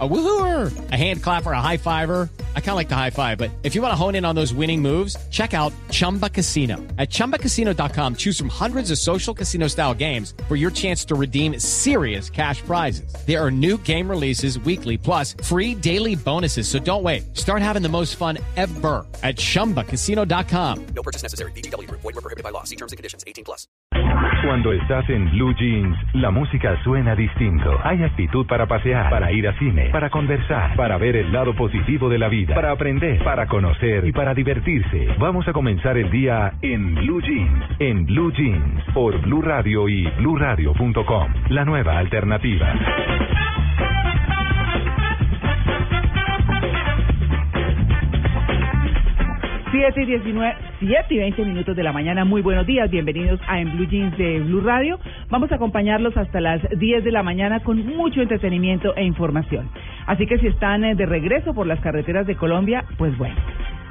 A woohooer, a hand clapper, a high fiver. I kind of like the high five, but if you want to hone in on those winning moves, check out Chumba Casino. At ChumbaCasino.com, choose from hundreds of social casino style games for your chance to redeem serious cash prizes. There are new game releases weekly, plus free daily bonuses. So don't wait. Start having the most fun ever at ChumbaCasino.com. No purchase necessary. BGW. Void were prohibited by law. See terms and conditions. 18 plus. Cuando estás en Blue Jeans, la música suena distinto. Hay actitud para pasear, para ir a cine, para conversar, para ver el lado positivo de la vida, para aprender, para conocer y para divertirse. Vamos a comenzar el día en Blue Jeans, en Blue Jeans, por Blue Radio y BlueRadio.com. La nueva alternativa. 7 y 19, 7 y 20 minutos de la mañana. Muy buenos días. Bienvenidos a En Blue Jeans de Blue Radio. Vamos a acompañarlos hasta las 10 de la mañana con mucho entretenimiento e información. Así que si están eh, de regreso por las carreteras de Colombia, pues bueno,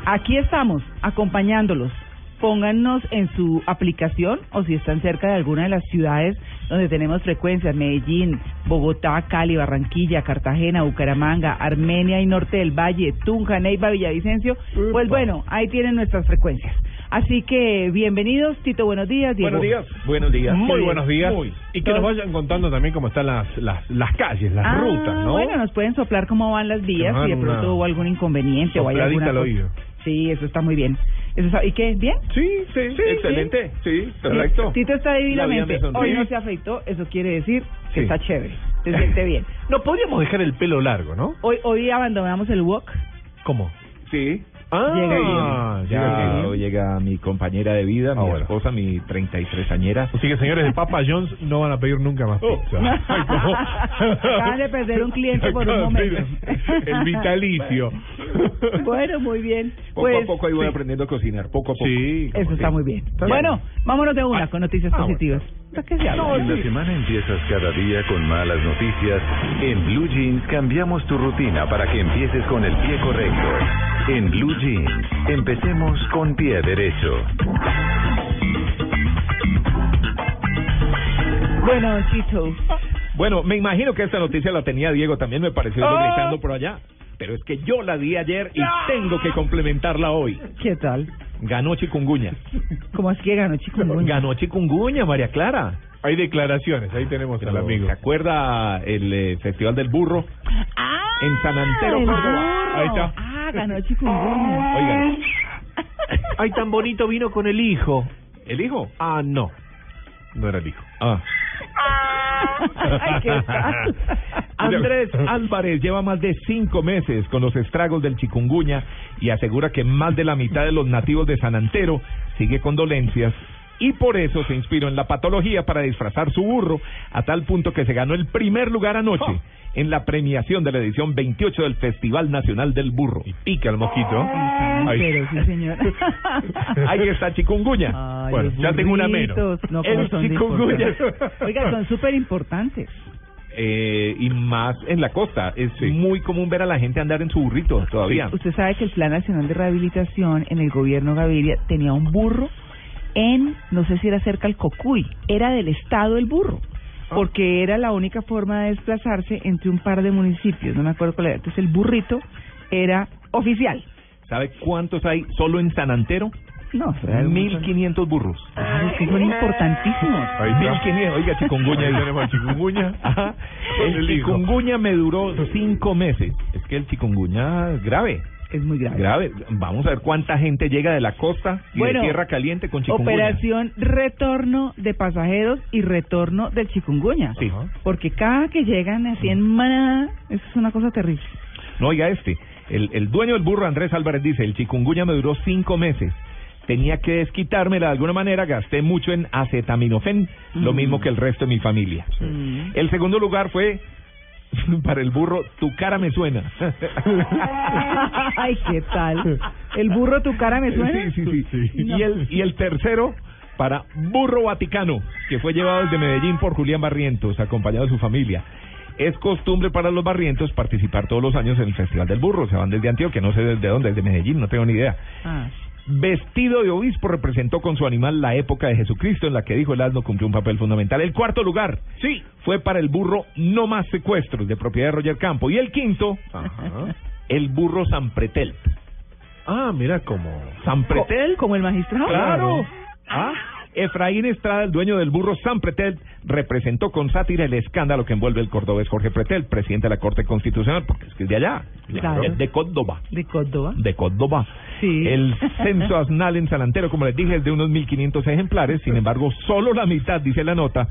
aquí estamos acompañándolos. Pónganos en su aplicación o si están cerca de alguna de las ciudades donde tenemos frecuencias, Medellín, Bogotá, Cali, Barranquilla, Cartagena, Bucaramanga, Armenia y Norte del Valle, Tunja, Neiva, Villavicencio, pues bueno, ahí tienen nuestras frecuencias. Así que bienvenidos, Tito, buenos días. Diego. Buenos días. Buenos días. Muy buenos días. Muy. Y que nos vayan contando también cómo están las, las, las calles, las Ah, rutas, ¿no? Bueno, nos pueden soplar cómo van las vías, si de pronto hubo algún inconveniente o hay alguna al cosa. oído. Sí, eso está muy bien. Eso está- ¿Y qué? ¿Bien? Sí, sí, excelente. Sí, perfecto. Tito está divinamente. Hoy no se afeitó, eso quiere decir que Sí. está chévere. Se siente bien. No podríamos dejar el pelo largo, ¿no? Hoy, hoy abandonamos el walk. ¿Cómo? Sí. Ah, Llega Ya llega mi compañera de vida, mi Ah, bueno. esposa, mi 33 añera. Así que señores de Papa John's no van a pedir nunca más pizza. Ay, ¿cómo? Acaban de perder un cliente por un momento. El vitalicio. Bueno, muy bien. Poco Pues a poco ahí voy sí. aprendiendo a cocinar, poco a poco. Sí. eso está muy bien. Está Bueno, vámonos de una Ah, con noticias ah, bueno. ¿Para qué se habla? La semana empiezas cada día con malas noticias, en Blue Jeans cambiamos tu rutina para que empieces con el pie correcto. En Blue Jeans, empecemos con pie derecho. Bueno, Tito. Bueno, me imagino que esta noticia la tenía Diego, también me pareció Ah. gritando por allá. Pero es que yo la di ayer y tengo que complementarla hoy. ¿Qué tal? Ganó Chikungunya. ¿Cómo así que ganó Chico? Ganó Chikungunya, María Clara. Hay declaraciones, ahí tenemos al amigo. ¿Se acuerda el eh, Festival del Burro? Ah, En San Antero, Córdoba. Ahí está. Ah, ganó Chikungunya. Oigan. Ay, tan bonito vino con el hijo. ¿El hijo? Ah, no. No era el hijo. Ah. Ay, ¿qué? Andrés Álvarez lleva más de cinco meses con los estragos del chikungunya y asegura que más de la mitad de los nativos de San Antero sigue con dolencias y por eso se inspiró en la patología para disfrazar su burro a tal punto que se ganó el primer lugar anoche en la premiación de la edición 28 del Festival Nacional del Burro. Y pica el mosquito. Ay. Pero sí, señor. Ahí está chikungunya. Bueno, ya tengo una menos. No, ¿cómo El chikungunya. Oiga, son súper importantes. Eh, y más en la costa. Es muy común ver a la gente andar en su burrito todavía. Usted sabe que el Plan Nacional de Rehabilitación en el gobierno Gaviria tenía un burro en, no sé si era cerca al Cocuy, era del estado el burro, Ah. porque era la única forma de desplazarse entre un par de municipios, no me acuerdo cuál era. Entonces el burrito era oficial. ¿Sabe cuántos hay solo en San Antero? No, eso era un montón. 1500 burros. Que son importantísimos. Ahí está. 1500, oiga, chikungunya. Ahí tenemos al chikungunya. Ajá. El el me duró cinco meses. Es que el chikungunya es grave. Es muy grave. Grave. Vamos a ver cuánta gente llega de la costa y Bueno, de tierra caliente con chikungunya. Operación retorno de pasajeros y retorno del chikungunya. Sí. Porque cada que llegan así en manada, eso es una cosa terrible. No, oiga este. El, el dueño del burro, Andrés Álvarez, dice, el chikungunya me duró cinco meses. Tenía que desquitármela de alguna manera, gasté mucho en acetaminofén, lo Mm. mismo que el resto de mi familia. Mm. El segundo lugar fue para el burro, tu cara me suena. Ay, ¿qué tal? ¿El burro tu cara me suena? Sí, sí, sí. No. Y, el, y el tercero para Burro Vaticano, que fue llevado desde Medellín por Julián Barrientos, acompañado de su familia. Es costumbre para los barrientos participar todos los años en el Festival del Burro. Se van desde Antioquia, no sé desde dónde, desde Medellín, no tengo ni idea. Ah. Vestido de obispo, representó con su animal la época de Jesucristo en la que dijo el asno cumplió un papel fundamental. El cuarto lugar, sí, fue para el burro No Más Secuestros, de propiedad de Roger Campo. Y el quinto, el burro San Pretel. Ah, mira cómo. San Pretel. Como el magistrado. Claro. Ah, Efraín Estrada, el dueño del burro San Pretel, representó con sátira el escándalo que envuelve el cordobés Jorge Pretel, presidente de la Corte Constitucional, porque es que es de allá, Claro. de, de Córdoba. De Córdoba. De Córdoba. Sí. El censo asnal en San Antero, como les dije, es de unos 1.500 ejemplares. Sin embargo, solo la mitad, dice la nota,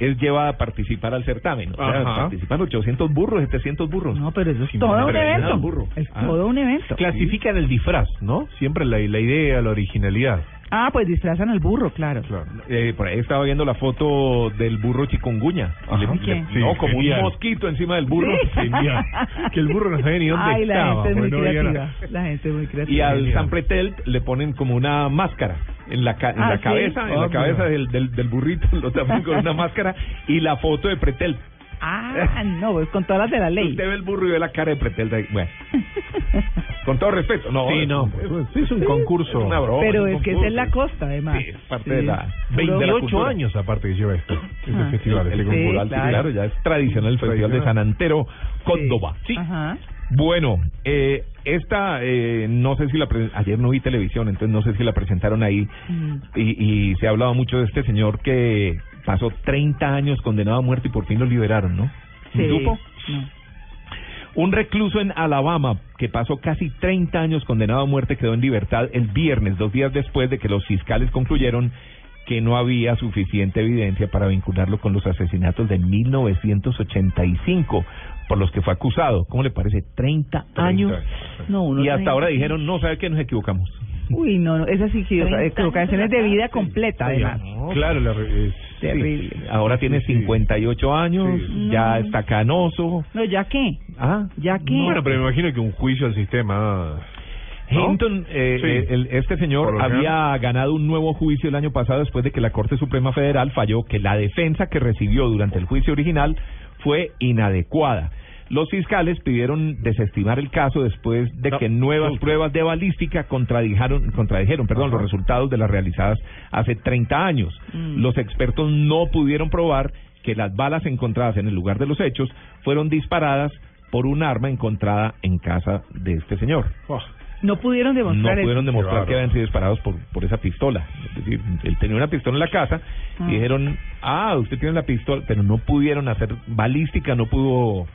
es llevada a participar al certamen. O sea, participan 800 burros, 700 burros. No, pero eso es todo un evento. burro. Es Ah. todo un evento. Clasifican el disfraz, ¿no? Siempre la, la idea, la originalidad. Ah, pues disfrazan al burro, claro. Claro. Eh, por ahí estaba viendo la foto del burro chikungunya. Le- le- no, Sí, como genial. un mosquito encima del burro. Sí. Genial. Que el burro no sabía ni dónde Ay, la estaba. gente es muy no creativa. nada. La gente es muy creativa. Y al Genial. San Pretel le ponen como una máscara en la, ca- en Ah, la ¿sí? cabeza, en Ah, la cabeza mira. del, del, del burrito, lo tapan con una máscara y la foto de Pretel. Ah, no, pues con todas las de la ley. Usted ve el burro y ve la cara de Pretel. de. Bueno, con todo respeto. No, Sí, no. es- Sí, es un concurso. es una broma, Pero un es que es concurso. en la costa, además. Sí, es parte de la- Puro- 28 cultura. años aparte que lleva esto. Este Ah. festival, este Sí, concurso. cultural, sí, claro. claro, ya es tradicional el Festival de San Antero, Córdoba. Sí. Ajá. Bueno, eh, esta, eh, no sé si la, pre- ayer no vi televisión, entonces no sé si la presentaron ahí, Mm. y, y se ha hablado mucho de este señor que pasó 30 años condenado a muerte y por fin lo liberaron, ¿no? Sí. ¿Supo? No. Un recluso en Alabama que pasó casi 30 años condenado a muerte quedó en libertad el viernes, dos días después de que los fiscales concluyeron que no había suficiente evidencia para vincularlo con los asesinatos de 1985 por los que fue acusado. ¿Cómo le parece? 30 años. No, uno Y hasta ahora dijeron, no, ¿sabe qué? Nos equivocamos. Uy, no, no, esa sí equivocaciones de vida completa, además. Claro, la, es- Terrible. Ahora tiene Sí, sí. 58 años, Sí. ya No. está canoso. No, ¿ya qué? Ah, ¿Ya qué? Bueno, pero me imagino que un juicio al sistema. ¿no? Hinton, eh, Sí. eh, el- este señor había ganado un nuevo juicio el año pasado después de que la Corte Suprema Federal falló que la defensa que recibió durante el juicio original fue inadecuada. Los fiscales pidieron desestimar el caso después de No, que nuevas no. pruebas de balística contradijeron, contradijeron perdón, los resultados de las realizadas hace 30 años. Mm. Los expertos no pudieron probar que las balas encontradas en el lugar de los hechos fueron disparadas por un arma encontrada en casa de este señor Oh, No pudieron no demostrar eso. pudieron demostrar Claro. que habían sido disparados por, por esa pistola. Es decir, él tenía una pistola en la casa Ah. y dijeron, ah, usted tiene la pistola, pero no pudieron hacer balística, no pudo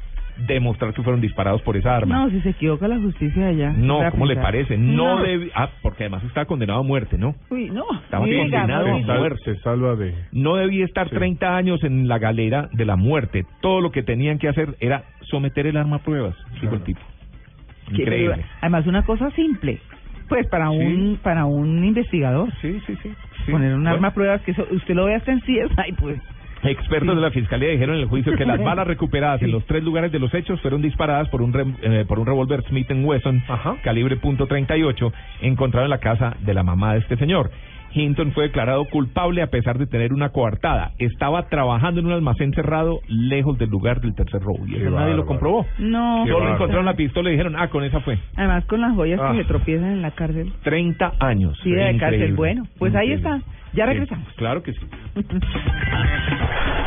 demostrar que fueron disparados por esa arma. No, si se equivoca la justicia allá. No, ¿cómo le parece? No, No. debi- Ah, porque además estaba condenado a muerte, ¿no? Uy, no. Estaba diga, condenado a muerte. se salva de. No debía estar Sí. 30 años en la galera de la muerte. Todo lo que tenían que hacer era someter el arma a pruebas, dijo Claro. el tipo. Increíble. Además, una cosa simple. Pues para Sí. un para un investigador. Sí, sí, sí. sí. Poner un Bueno. arma a pruebas que eso, usted lo ve hasta en CSI, pues. Expertos Sí. de la fiscalía dijeron en el juicio que las balas recuperadas en los tres lugares de los hechos fueron disparadas por un re- eh, por un revólver Smith Wesson Ajá. calibre .38 encontrado en la casa de la mamá de este señor. Hinton fue declarado culpable a pesar de tener una coartada. Estaba trabajando en un almacén cerrado lejos del lugar del tercer robo y eso nadie lo comprobó. No. Solo encontraron la pistola y dijeron, ah, con esa fue. Además, con las joyas Ah. que se tropiezan en la cárcel. 30 años. Sí, de cárcel. Bueno, pues ahí Increíble. está. Ya Sí, regresamos. claro que sí.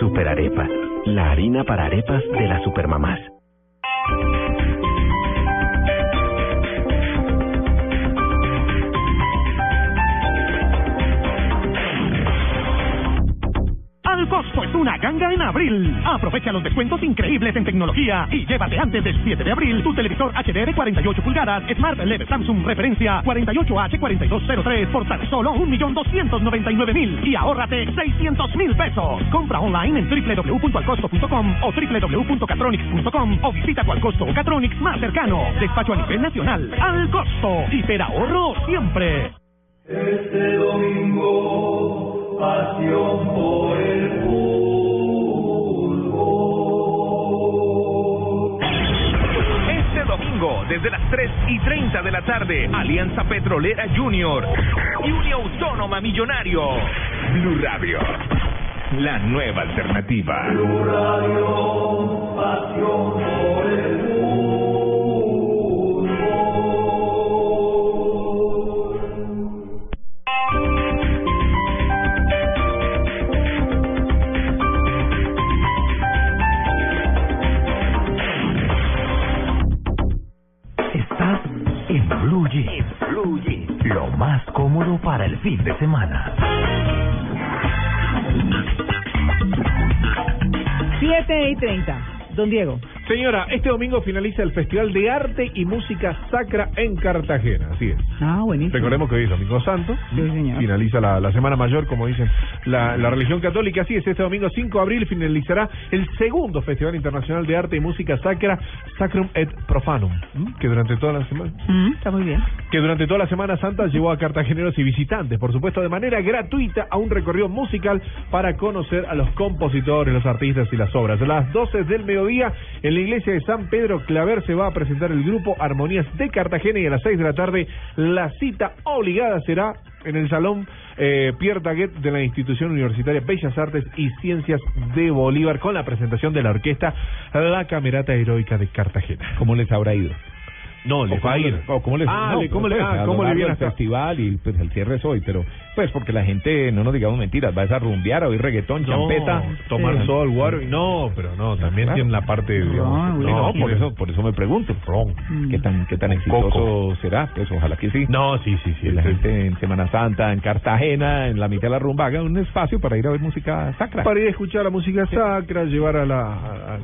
Superarepa, la harina para arepas de las supermamás. Venga en abril. Aprovecha los descuentos increíbles en tecnología y llévate antes del 7 de abril tu televisor HD de 48 pulgadas Smart LED Samsung referencia 48H4203 por tan solo 1.299.000 y ahórrate 600.000 pesos. Compra online en www.alcosto.com o www.catronics.com o visita tu Alcosto o Catronics más cercano. Despacho a nivel nacional. Al costo. ahorro siempre. Este domingo, Este desde las 3 y 30 de la tarde, Alianza Petrolera Junior y Unión Autónoma Millonario. Blue Radio, la nueva alternativa. Blue Radio, pasión por el cómodo para el fin de semana. Siete y treinta. Don Diego. Señora, este domingo finaliza el Festival de Arte y Música Sacra en Cartagena, así es. Ah, buenísimo. Recordemos que hoy es Domingo Santo, Sí, señor. finaliza la, la Semana Mayor, como dicen la, la religión católica, así es, este domingo 5 de abril finalizará el segundo Festival Internacional de Arte y Música Sacra, Sacrum et Profanum, ¿m? que durante toda la semana Mm, está muy bien. que durante toda la Semana Santa llevó a cartageneros y visitantes, por supuesto, de manera gratuita a un recorrido musical para conocer a los compositores, los artistas y las obras. A las 12 del mediodía, en la iglesia de San Pedro Claver se va a presentar el grupo Armonías de Cartagena y a las 6 de la tarde la cita obligada será en el Salón eh, Pierre Daguet de la Institución Universitaria Bellas Artes y Ciencias de Bolívar con la presentación de la orquesta La Camerata Heroica de Cartagena. ¿Cómo les habrá ido? No, les ¿O va a ir. le- o ¿Cómo les, Ah, no, le- ¿cómo pues, le, a ah, cómo le viene del hasta- festival y pues el cierre es hoy, pero pues porque la gente, no nos digamos mentiras, va a esa rumbear, a oír reggaetón, champeta, tomar Sí. sol, guaro. y- No, pero no, también Claro. tiene la parte. digamos, No, no, por eso, por eso me pregunto, qué tan, qué tan exitoso Coco. será, pues ojalá que sí. No, sí, sí, sí. Que la sí. gente en Semana Santa, en Cartagena, en la mitad de la rumba, haga un espacio para ir a ver música sacra. Para ir a escuchar la música sacra, llevar a la a, a-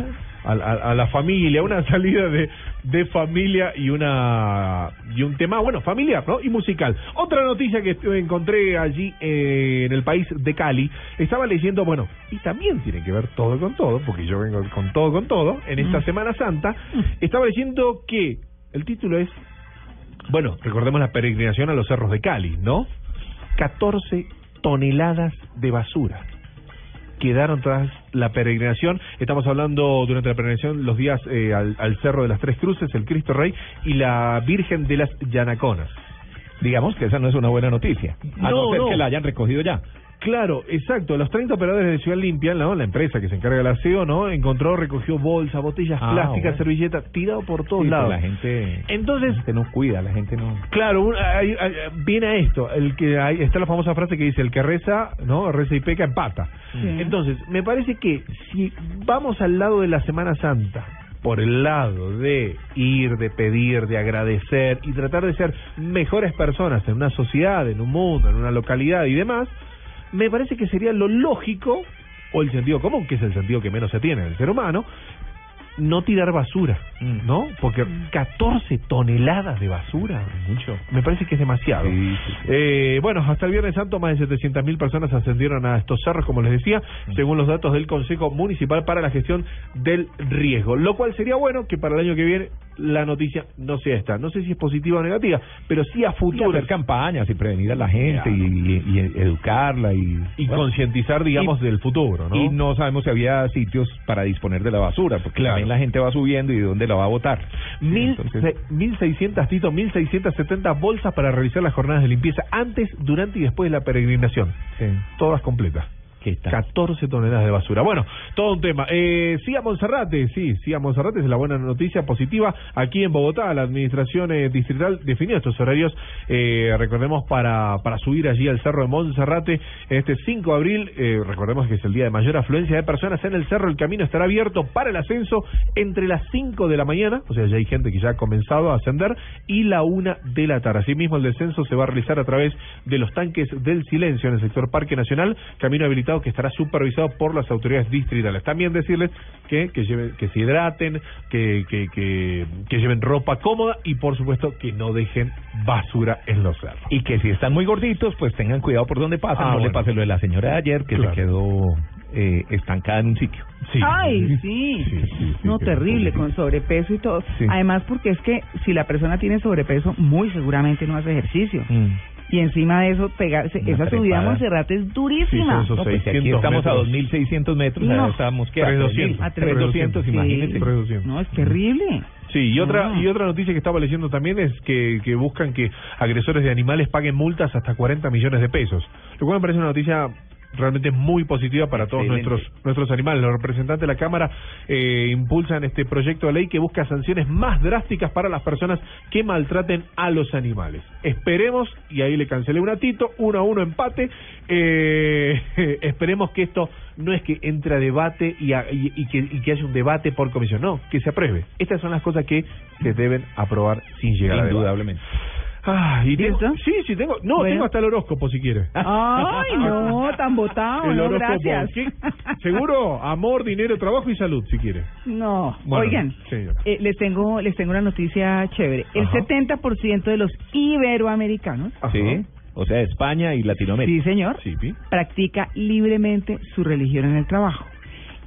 a- a la familia, una salida de, de familia y una y un tema, bueno, familiar, ¿no? Y musical. Otra noticia que encontré allí eh, en el país de Cali, estaba leyendo, bueno, y también tiene que ver todo con todo, porque yo vengo con todo con todo, en esta Semana Santa, estaba leyendo que el título es, bueno, recordemos la peregrinación a los cerros de Cali, ¿no? 14 toneladas de basura quedaron tras la peregrinación. Estamos hablando durante la peregrinación los días eh, al, al Cerro de las Tres Cruces, el Cristo Rey y la Virgen de las Yanaconas. Digamos que esa no es una buena noticia, a no, No, ser no. que la hayan recogido ya. Claro, exacto. Los 30 operadores de Ciudad Limpia, ¿no? la empresa que se encarga del aseo, ¿no? encontró, recogió bolsas, botellas Ah, plásticas, bueno. servilletas, tirado por todos Sí, lados. La gente, Entonces, la gente no cuida, la gente no... Claro, un- hay- hay- viene a esto, el que hay, está la famosa frase que dice el que reza, no, reza y peca empata. Sí. Entonces, me parece que si vamos al lado de la Semana Santa, por el lado de ir, de pedir, de agradecer y tratar de ser mejores personas en una sociedad, en un mundo, en una localidad y demás, me parece que sería lo lógico o el sentido común, que es el sentido que menos se tiene en el ser humano, no tirar basura, Mm. ¿no? Porque 14 toneladas de basura, mucho. Me parece que es demasiado. Sí, sí, sí. Eh, bueno, hasta el Viernes Santo más de 700.000 personas ascendieron a estos cerros, como les decía, según los datos del Consejo Municipal para la Gestión del Riesgo. Lo cual sería bueno que para el año que viene la noticia no sea esta. No sé si es positiva o negativa, pero sí a Y futuro. hacer campañas y prevenir a la gente y, y- y educarla y... Y bueno, concientizar, digamos, y- del futuro, ¿no? Y no sabemos si había sitios para disponer de la basura, porque Claro. también la gente va subiendo y de dónde la va a botar. Mil Entonces- se- 1.600, Tito, 1.670 bolsas para realizar las jornadas de limpieza antes, durante y después de la peregrinación. Todas completas. ¿Qué tal? 14 toneladas de basura. Bueno, todo un tema. Eh, sí a Monserrate, sí, sí a Monserrate, es la buena noticia positiva. Aquí en Bogotá, la administración eh, distrital definió estos horarios, eh, recordemos, para, para subir allí al cerro de Monserrate este 5 de abril. Eh, recordemos que es el día de mayor afluencia de personas en el cerro. El camino estará abierto para el ascenso entre las 5 de la mañana, o sea, ya hay gente que ya ha comenzado a ascender, y la 1 de la tarde. Asimismo, el descenso se va a realizar a través de los tanques del silencio en el sector Parque Nacional, camino habilitado cuidado que estará supervisado por las autoridades distritales. También decirles que, que, lleven, que se hidraten, que, que, que, que lleven ropa cómoda y por supuesto que no dejen basura en los cerros. Y que si están muy gorditos, pues tengan cuidado por donde pasan. Ah, no le pase lo de la señora de ayer, que Claro. se quedó eh, estancada en un sitio. Ay, sí. no, terrible, con sobrepeso y todo. Sí. Además, porque es que si la persona tiene sobrepeso, muy seguramente no hace ejercicio. Mm. Y encima de eso, pegarse, Una esa subida a trepada. Monserrate es durísima. Sí, son esos No, pues aquí 600 estamos a metros. 2.600 metros, No. estábamos que a 3.200, 3.000, a 3.200, 3.200, imagínese. sí. 3.200. No, es terrible. Sí, y otra y otra noticia que estaba leyendo también es que, que buscan que agresores de animales paguen multas hasta 40 millones de pesos. Lo cual me parece una noticia realmente muy positiva para todos Excelente. nuestros nuestros animales. Los representantes de la Cámara eh, impulsan este proyecto de ley que busca sanciones más drásticas para las personas que maltraten a los animales. Esperemos, y ahí le cancelé un atito, uno a uno empate, eh, esperemos que esto no es que entre a debate y, a- y- y que, y que haya un debate por comisión, no, que se apruebe. Estas son las cosas que se deben aprobar sin llegar a debate. Ah, y tengo, ¿Listo? sí, sí, tengo, no, Bueno. tengo hasta el horóscopo si quiere. Ay, no, tan botado, El no, horóscopo. gracias. Seguro, amor, dinero, trabajo y salud, si quiere. No, Bueno, oigan, señora. eh, les tengo les tengo una noticia chévere. El Ajá. 70% de los iberoamericanos, Sí, o sea, España y Latinoamérica. sí señor, Sí, Pi. practica libremente su religión en el trabajo.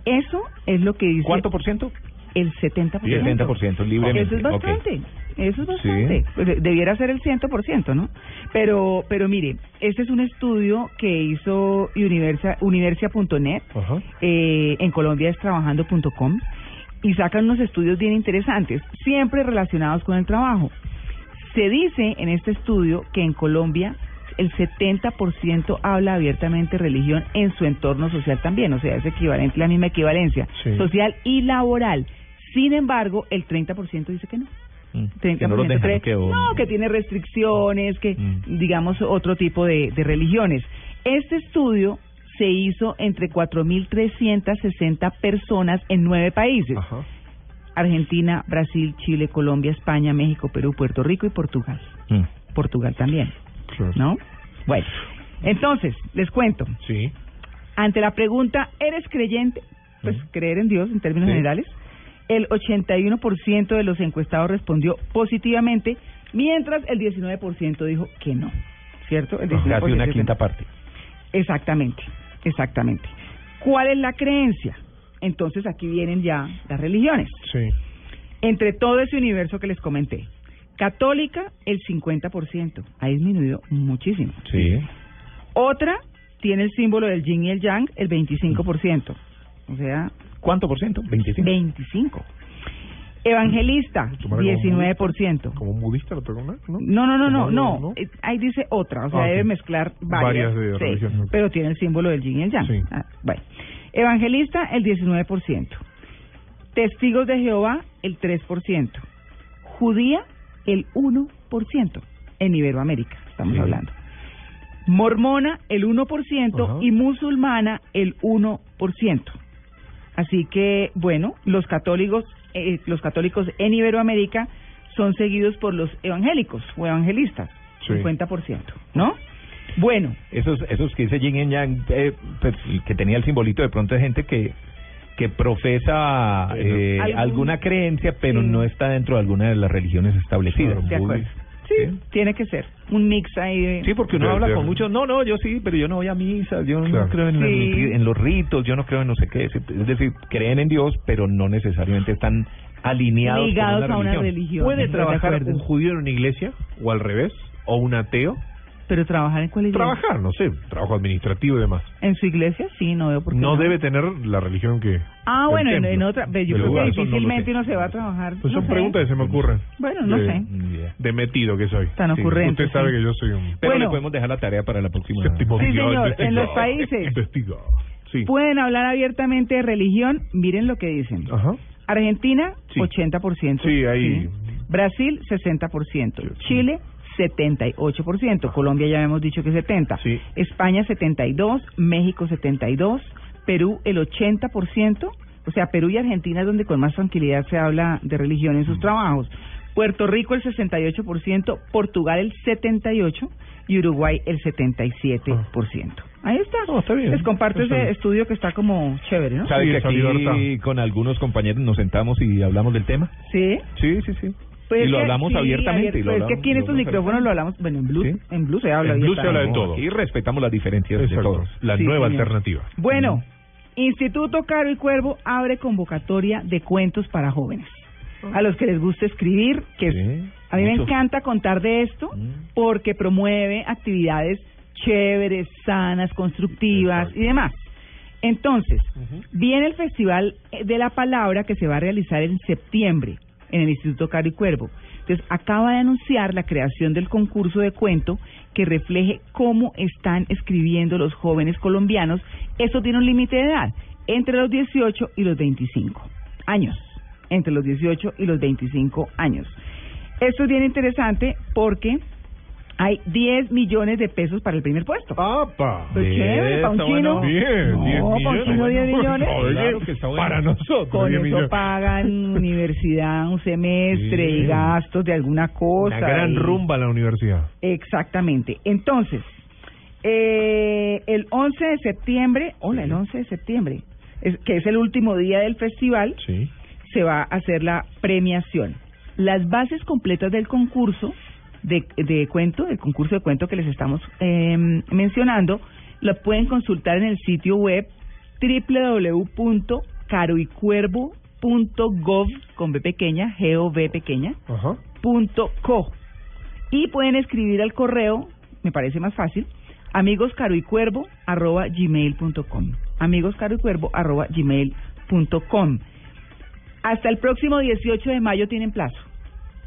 Eso es lo que dice ¿Cuánto por ciento? El 70%. 70% libremente. Eso es bastante. Eso es bastante. Pues, debiera ser el 100%, ¿no? Pero pero mire, este es un estudio que hizo Universia- Universia.net, Ajá. eh, en Colombia es trabajando.com y sacan unos estudios bien interesantes, siempre relacionados con el trabajo. Se dice en este estudio que en Colombia el 70% habla abiertamente religión en su entorno social también, o sea, es equivalente, la misma equivalencia Sí. social y laboral. Sin embargo, el 30% dice que no. Mm, 30% Que no los dejan, cree- que- no, que tiene restricciones, que Mm. digamos otro tipo de, de religiones. Este estudio se hizo entre 4.360 personas en nueve países. Ajá. Argentina, Brasil, Chile, Colombia, España, México, Perú, Puerto Rico y Portugal. Mm. Portugal también. ¿no? Bueno, entonces, les cuento. Sí. Ante la pregunta, ¿eres creyente? Pues creer en Dios en términos Sí. generales. El 81% de los encuestados respondió positivamente, mientras el 19% dijo que no. ¿Cierto? El 19% Casi una quinta parte. Exactamente, exactamente. ¿Cuál es la creencia? Entonces aquí vienen ya las religiones. Sí. Entre todo ese universo que les comenté. Católica, el 50%. Ha disminuido muchísimo. Sí. Otra tiene el símbolo del yin y el yang, el 25%. O sea, ¿Cuánto por ciento? 25. 25. Evangelista, Tomar como 19%. ¿Como un budista lo pegó, no? No, no, no, no, no. Ahí dice otra, o sea, Ah, debe mezclar varias. Varias de sí, religiones. Pero tiene el símbolo del yin y el yang. Sí. Ah, bueno. Evangelista, el 19%. Testigos de Jehová, el 3%. Judía, el 1%. En Iberoamérica, estamos hablando. Mormona, el 1%. Ajá. Y musulmana, el 1%. Así que, bueno, los católicos, eh, los católicos en Iberoamérica son seguidos por los evangélicos o evangelistas, Sí. 50%, ¿no? Bueno, Esos, esos que dice Yin Yang, eh, pues, que tenía el simbolito de pronto de gente que que profesa eh, Algún- alguna creencia, pero Sí. no está dentro de alguna de las religiones establecidas. Claro, Sí, tiene que ser un mix ahí de... Sí, porque uno De- habla de- con muchos, no, no, yo sí, pero yo no voy a misa, yo Claro. no creo en, Sí. el- en los ritos, yo no creo en no sé qué, es decir, creen en Dios, pero no necesariamente están alineados con ligados una a una religión. religión. ¿Puede trabajar un judío en una iglesia? ¿O al revés? ¿O un ateo? Pero trabajar en cuál iglesia? Trabajar, no sé, trabajo administrativo y demás. En su iglesia, sí, no veo por qué No debe tener la religión que... Ah, el bueno, en, en otra, yo creo lugar, que no difícilmente sé. uno se va a trabajar. Pues no son sé. preguntas que se me ocurren. Bueno, no De- sé. De metido que soy. Tan Sí. ocurrente, Usted sabe sí. que yo soy un... Pero Bueno. le podemos dejar la tarea para la próxima. Séptimo Sí, señor, en los países. Investiga. Sí. Pueden hablar abiertamente de religión, miren lo que dicen. Ajá. Argentina, Sí. 80%. Sí, ahí- Brasil, 60%. Chile, 78%. Colombia ya hemos dicho que 70%. Sí. España, 72%. México, 72%. Perú, el 80%. O sea, Perú y Argentina es donde con más tranquilidad se habla de religión en sus Mm. trabajos. Puerto Rico, el 68%. Portugal, el 78%. Y Uruguay, el 77%. Ahí está. está bien. Les comparto Está ese bien. estudio que está como chévere, ¿no? ¿Sabe Sí, que aquí con algunos compañeros nos sentamos y hablamos del tema? Sí. Sí, sí, sí. Pues y lo hablamos abiertamente. ayer- y lo pues es que hablamos- aquí en lo estos hablamos micrófonos lo hablamos, bueno, en Blue, Sí. en Blue se habla En Blue se habla de todo. Aquí respetamos las diferencias de Exacto. todos. La Sí, nueva señor. alternativa. Bueno, Instituto Caro y Cuervo abre convocatoria de cuentos para jóvenes. A los que les gusta escribir, que Sí, a mí me encanta contar de esto Mm. porque promueve actividades chéveres, sanas, constructivas y demás. Entonces, viene el Festival de la Palabra que se va a realizar en septiembre en el Instituto Caro y Cuervo. Entonces, acaba de anunciar la creación del concurso de cuento que refleje cómo están escribiendo los jóvenes colombianos. Eso tiene un límite de edad, entre los 18 y los 25 años. Entre los 18 y los 25 años. Esto es bien interesante porque hay 10 millones de pesos para el primer puesto. ¡Apa! Pues chévere, pa' un chino. bueno. Bien, No, 10 pa' un millones. chino 10 millones. Oye, Claro que está bueno. Para nosotros. Con 10 eso millones. pagan universidad un semestre Sí. y gastos de alguna cosa. Una gran y- rumba en la universidad. Exactamente. Entonces, eh, el 11 de septiembre, hola, el 11 de septiembre, es, que es el último día del festival, Sí. se va a hacer la premiación. Las bases completas del concurso de, de cuento, del concurso de cuento que les estamos eh, mencionando, lo pueden consultar en el sitio web www.caroycuervo.gov con B pequeña, G O V pequeña, punto co. Y pueden escribir al correo, me parece más fácil, amigoscaroycuervo arroba gmail.com amigoscaroycuervo arroba gmail.com hasta el próximo 18 de mayo tienen plazo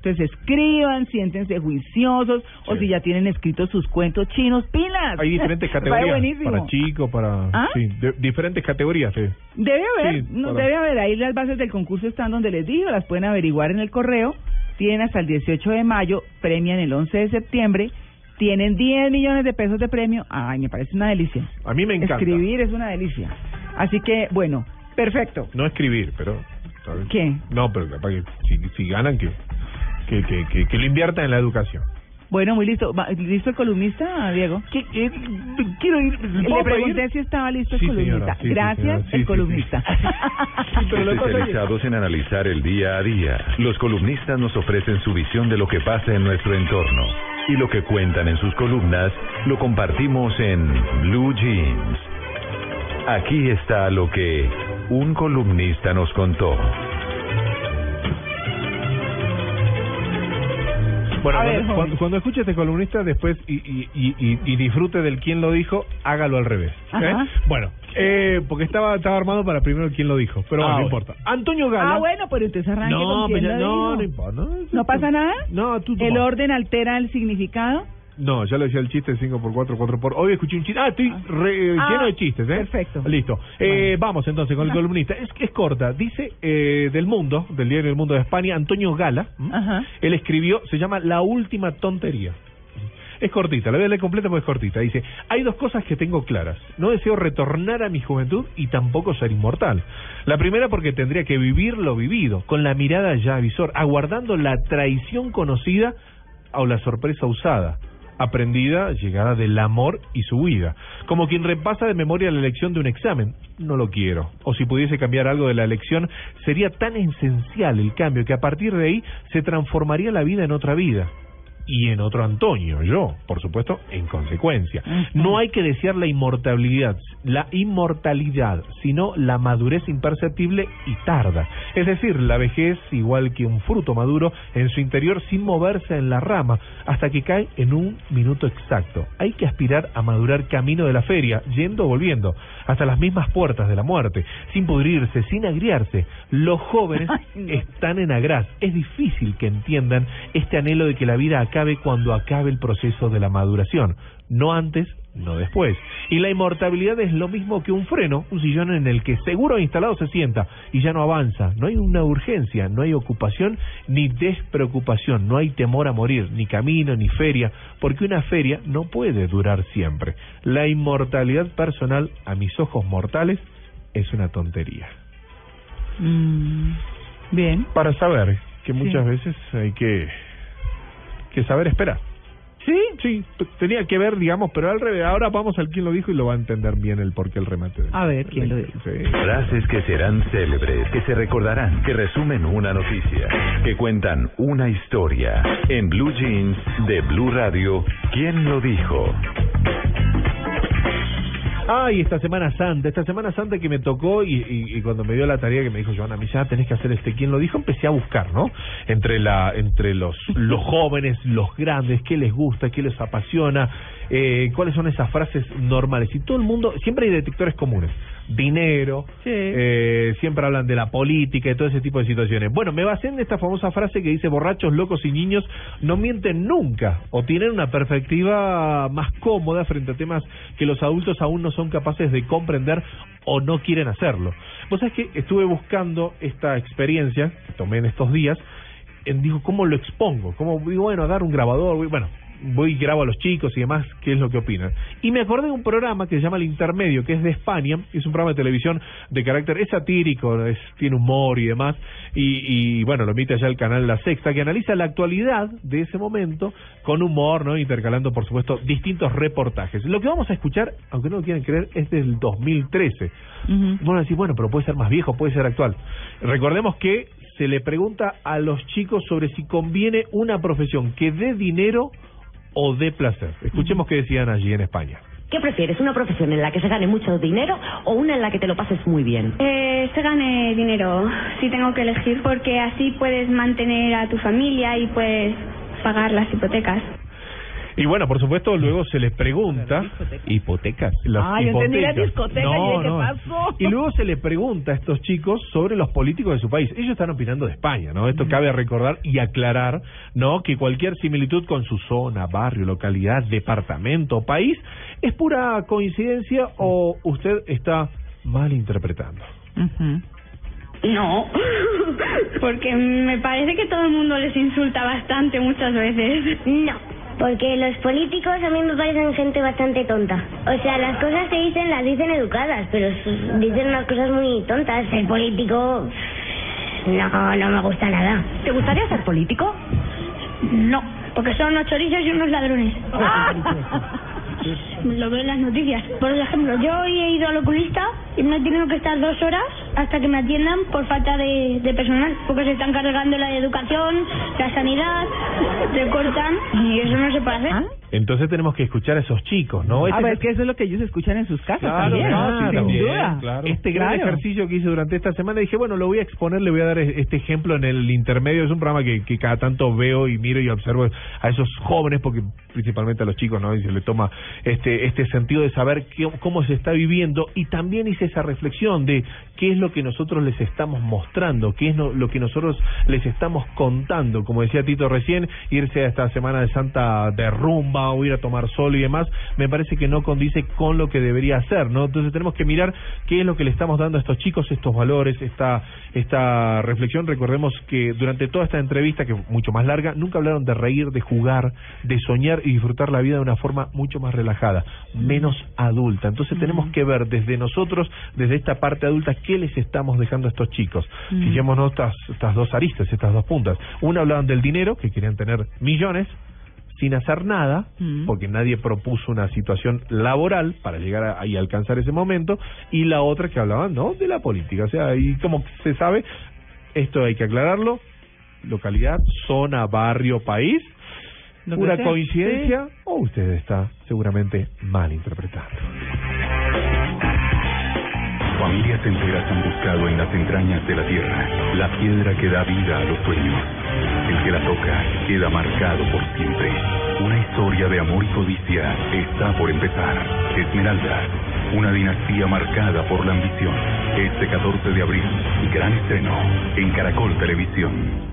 entonces escriban, siéntense juiciosos o si ya tienen escritos sus cuentos chinos, pilas Hay diferentes categorías. Para chicos, para. ¿Ah? Sí, de- diferentes categorías, sí. Debe haber, Sí, no, para- debe haber. Ahí las bases del concurso están donde les digo, las pueden averiguar en el correo. Tienen hasta el 18 de mayo, premian el 11 de septiembre, tienen 10 millones de pesos de premio. Ay, me parece una delicia. A mí me encanta. Escribir es una delicia. Así que, bueno, perfecto. No escribir, pero. ¿sabes? ¿Qué? No, pero capaz que si, si ganan, que, que, que, que, que lo inviertan en la educación. Bueno, muy listo. ¿Listo el columnista, Diego? quiero ir. Le pregunté si estaba listo el Sí, columnista. señora, sí, sí, Gracias. Sí, el sí, columnista. Especializados en analizar el día a día, los columnistas nos ofrecen su visión de lo que pasa en nuestro entorno. Y lo que cuentan en sus columnas lo compartimos en Blue Jeans. Aquí está lo que un columnista nos contó. Bueno, A ver, cuando, cuando, cuando escuche este columnista después y, y, y, y- y disfrute del quién lo dijo, hágalo al revés. ¿eh? Bueno, eh, porque estaba, estaba armado para primero quién lo dijo, pero bueno, Ah, no importa. Antonio Gala. Ah, bueno, pero entonces arranque no, con quién ya- lo no, dijo. no importa. No, ¿No pasa nada? No, tú, tú ¿El no. orden altera el significado? No, ya lo decía el chiste 5x4, 4x. Hoy escuché un chiste. Ah, estoy re- Ah, lleno de chistes, ¿eh? perfecto. Listo. Eh, vamos entonces con el columnista. Es, es corta. Dice eh, del Mundo, del diario El Mundo de España, Antonio Gala. Ajá. Él escribió, se llama La Última Tontería. Es cortita, la voy a leer completa porque es cortita. Dice, hay dos cosas que tengo claras. No deseo retornar a mi juventud y tampoco ser inmortal. La primera porque tendría que vivir lo vivido, con la mirada ya avisor, aguardando la traición conocida o la sorpresa usada, aprendida, llegada del amor y su huida. Como quien repasa de memoria la elección de un examen. No lo quiero. O si pudiese cambiar algo de la elección, sería tan esencial el cambio que a partir de ahí se transformaría la vida en otra vida y en otro Antonio, yo, por supuesto, en consecuencia. No hay que desear la inmortalidad, la inmortalidad, sino la madurez imperceptible y tarda. Es decir, la vejez igual que un fruto maduro en su interior sin moverse en la rama hasta que cae en un minuto exacto. Hay que aspirar a madurar camino de la feria, yendo o volviendo, hasta las mismas puertas de la muerte, sin pudrirse, sin agriarse. Los jóvenes están en agraz. Es difícil que entiendan este anhelo de que la vida acabe cuando acabe el proceso de la maduración, no antes, no después. Y la inmortalidad es lo mismo que un freno, un sillón en el que seguro instalado se sienta y ya no avanza. No hay una urgencia, no hay ocupación ni despreocupación, no hay temor a morir, ni camino, ni feria, porque una feria no puede durar siempre. La inmortalidad personal, a mis ojos mortales, es una tontería. Mm, bien. Para saber que Sí. muchas veces hay que, que saber esperar. Sí, sí, tenía que ver, digamos, pero al revés. Ahora vamos al quién lo dijo y lo va a entender bien el por qué el remate. del- A ver, ¿quién lo dijo? Sí. Frases que serán célebres, que se recordarán, que resumen una noticia, que cuentan una historia. En Blue Jeans de Blue Radio, ¿quién lo dijo? Ay, esta Semana Santa, esta Semana Santa que me tocó y, y- y cuando me dio la tarea que me dijo Joana, ya tenés que hacer este quién lo dijo, empecé a buscar, ¿no? Entre la, entre los, los jóvenes, los grandes, qué les gusta, qué les apasiona, eh, cuáles son esas frases normales. Y todo el mundo, siempre hay detectores comunes. Dinero, eh, siempre hablan de la política y todo ese tipo de situaciones. Bueno, me basé en esta famosa frase que dice borrachos, locos y niños no mienten nunca o tienen una perspectiva más cómoda frente a temas que los adultos aún no son capaces de comprender o no quieren hacerlo. Vos sabés que estuve buscando esta experiencia que tomé en estos días, en, digo, ¿cómo lo expongo? ¿Cómo, bueno, agarro un grabador, bueno, voy y grabo a los chicos y demás, qué es lo que opinan. Y me acordé de un programa que se llama El Intermedio, que es de España, es un programa de televisión de carácter, es satírico, es, tiene humor y demás, y, y bueno, lo emite allá el canal La Sexta, que analiza la actualidad de ese momento con humor, ¿no? Intercalando, por supuesto, distintos reportajes. Lo que vamos a escuchar, aunque no lo quieran creer, es del 2013. Bueno, decir, bueno, pero puede ser más viejo, puede ser actual. Recordemos que se le pregunta a los chicos sobre si conviene una profesión que dé dinero o dé placer. Escuchemos qué decían allí en España. ¿Qué prefieres? ¿Una profesión en la que se gane mucho dinero o una en la que te lo pases muy bien? Eh, se gane dinero, si tengo que elegir, porque así puedes mantener a tu familia y puedes pagar las hipotecas. Y bueno, por supuesto, luego se les pregunta hipotecas. Las Ah, yo entendí la hipotecas. discoteca, y dije, ¿qué pasó? Y luego se le pregunta a estos chicos sobre los políticos de su país. Ellos están opinando de España, ¿no? Esto cabe recordar y aclarar, ¿no? Que cualquier similitud con su zona, barrio, localidad, departamento o país es pura coincidencia o usted está mal interpretando. No, porque me parece que todo el mundo les insulta bastante muchas veces. No, porque los políticos a mí me parecen gente bastante tonta. O sea, las cosas que dicen las dicen educadas, pero dicen unas cosas muy tontas. El político no, no me gusta nada. ¿Te gustaría ser político? No, porque son unos chorizos y unos ladrones. Lo veo en las noticias. Por ejemplo, yo hoy he ido al oculista y me he tenido que estar dos horas hasta que me atiendan por falta de, de personal, porque se están cargando la educación, la sanidad, recortan y eso no se puede hacer. Entonces tenemos que escuchar a esos chicos, ¿no? A Ese ver, es- que eso es lo que ellos escuchan en sus casas Claro, también. claro, sin también, duda. claro. Este gran Claro. ejercicio que hice durante esta semana, dije, bueno, lo voy a exponer, le voy a dar e- este ejemplo en el intermedio. Es un programa que, que cada tanto veo y miro y observo a esos jóvenes, porque principalmente a los chicos, ¿no? Y se le toma este, este sentido de saber cómo se está viviendo. Y también hice esa reflexión de qué es lo que nosotros les estamos mostrando, qué es lo que nosotros les estamos contando. Como decía Tito recién, irse a esta semana de Santa de rumba o ir a tomar sol y demás, me parece que no condice con lo que debería hacer, ¿no? Entonces tenemos que mirar qué es lo que le estamos dando a estos chicos, estos valores, esta, esta reflexión. Recordemos que durante toda esta entrevista, que es mucho más larga, nunca hablaron de reír, de jugar, de soñar y disfrutar la vida de una forma mucho más relajada, menos adulta. Entonces tenemos que ver desde nosotros, desde esta parte adulta, qué les estamos dejando a estos chicos. Fijémonos estas, estas dos aristas, estas dos puntas. Una hablaban del dinero, que querían tener millones, sin hacer nada, porque nadie propuso una situación laboral para llegar a, y alcanzar ese momento, y la otra que hablaban, ¿no?, de la política. O sea, y como se sabe, esto hay que aclararlo, localidad, zona, barrio, país, pura sea, coincidencia, o usted está seguramente mal interpretando. Familias enteras han buscado en las entrañas de la tierra la piedra que da vida a los sueños. El que la toca queda marcado por siempre. Una historia de amor y codicia está por empezar. Esmeralda, una dinastía marcada por la ambición. Este 14 de abril, gran estreno en Caracol Televisión.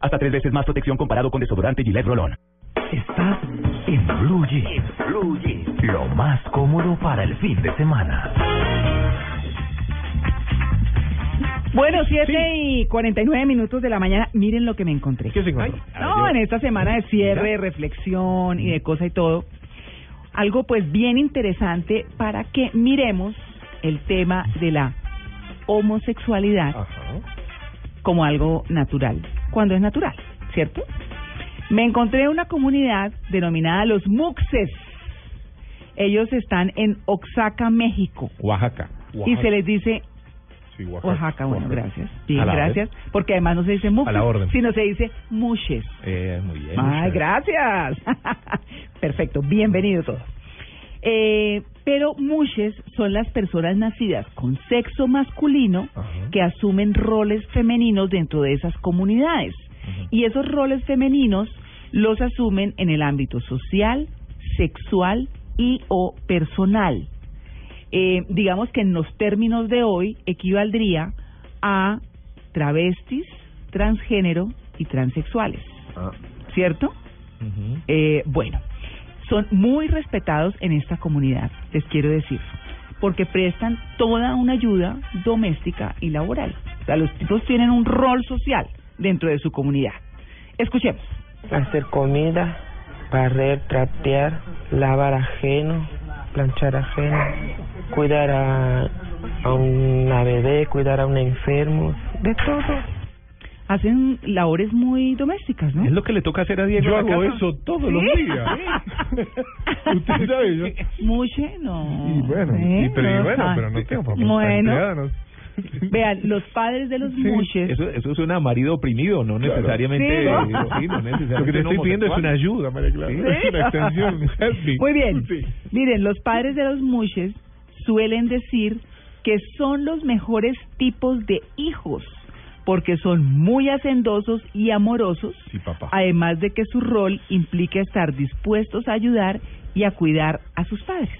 Hasta tres veces más protección comparado con desodorante Gillette Rolón. Estás En Blue Jeans. Blue Jeans. Lo más cómodo para el fin de semana. Bueno, 7 y 49 minutos de la mañana. Miren lo que me encontré. ¿Qué se encontró? No, en esta semana de cierre, reflexión y de cosa y todo. Algo pues bien interesante para que miremos el tema de la homosexualidad como algo natural, cuando es natural, ¿cierto? Me encontré una comunidad denominada los Muxes. Ellos están en Oaxaca, México. Oaxaca. Y se les dice Sí, Oaxaca, bueno, gracias. La gracias. Porque además no se dice muxes, sino se dice mushes. Eh, muy bien. Ay, gracias. Perfecto, bienvenido todos. Eh, pero mushes son las personas nacidas con sexo masculino que asumen roles femeninos dentro de esas comunidades. Y esos roles femeninos los asumen en el ámbito social, sexual y o personal. Eh, digamos que en los términos de hoy equivaldría a travestis, transgénero y transexuales. ¿Cierto? Eh, bueno, son muy respetados en esta comunidad, les quiero decir, porque prestan toda una ayuda doméstica y laboral. O sea, los tipos tienen un rol social dentro de su comunidad. Escuchemos. Hacer comida, barrer, trapear, lavar ajeno, planchar ajeno, cuidar a, a una bebé, cuidar a un enfermo, de todo. Hacen labores muy domésticas, ¿no? Es lo que le toca hacer a Diego. Yo hago casa. eso todos los ¿Sí? días. Usted sabe, yo... Muche, no. Y bueno, Sí, y, pero, y no, bueno, pero no tengo papá. Bueno. Vean, los padres de los mushes. Eso, eso suena a marido oprimido, no Claro. necesariamente. Sí, ¿no? sí, no necesariamente Lo que te estoy pidiendo es una ayuda, María Clara. Sí. Es una extensión. Muy bien. Sí. Miren, los padres de los mushes suelen decir que son los mejores tipos de hijos porque son muy hacendosos y amorosos, Sí, papá. además de que su rol implica estar dispuestos a ayudar y a cuidar a sus padres.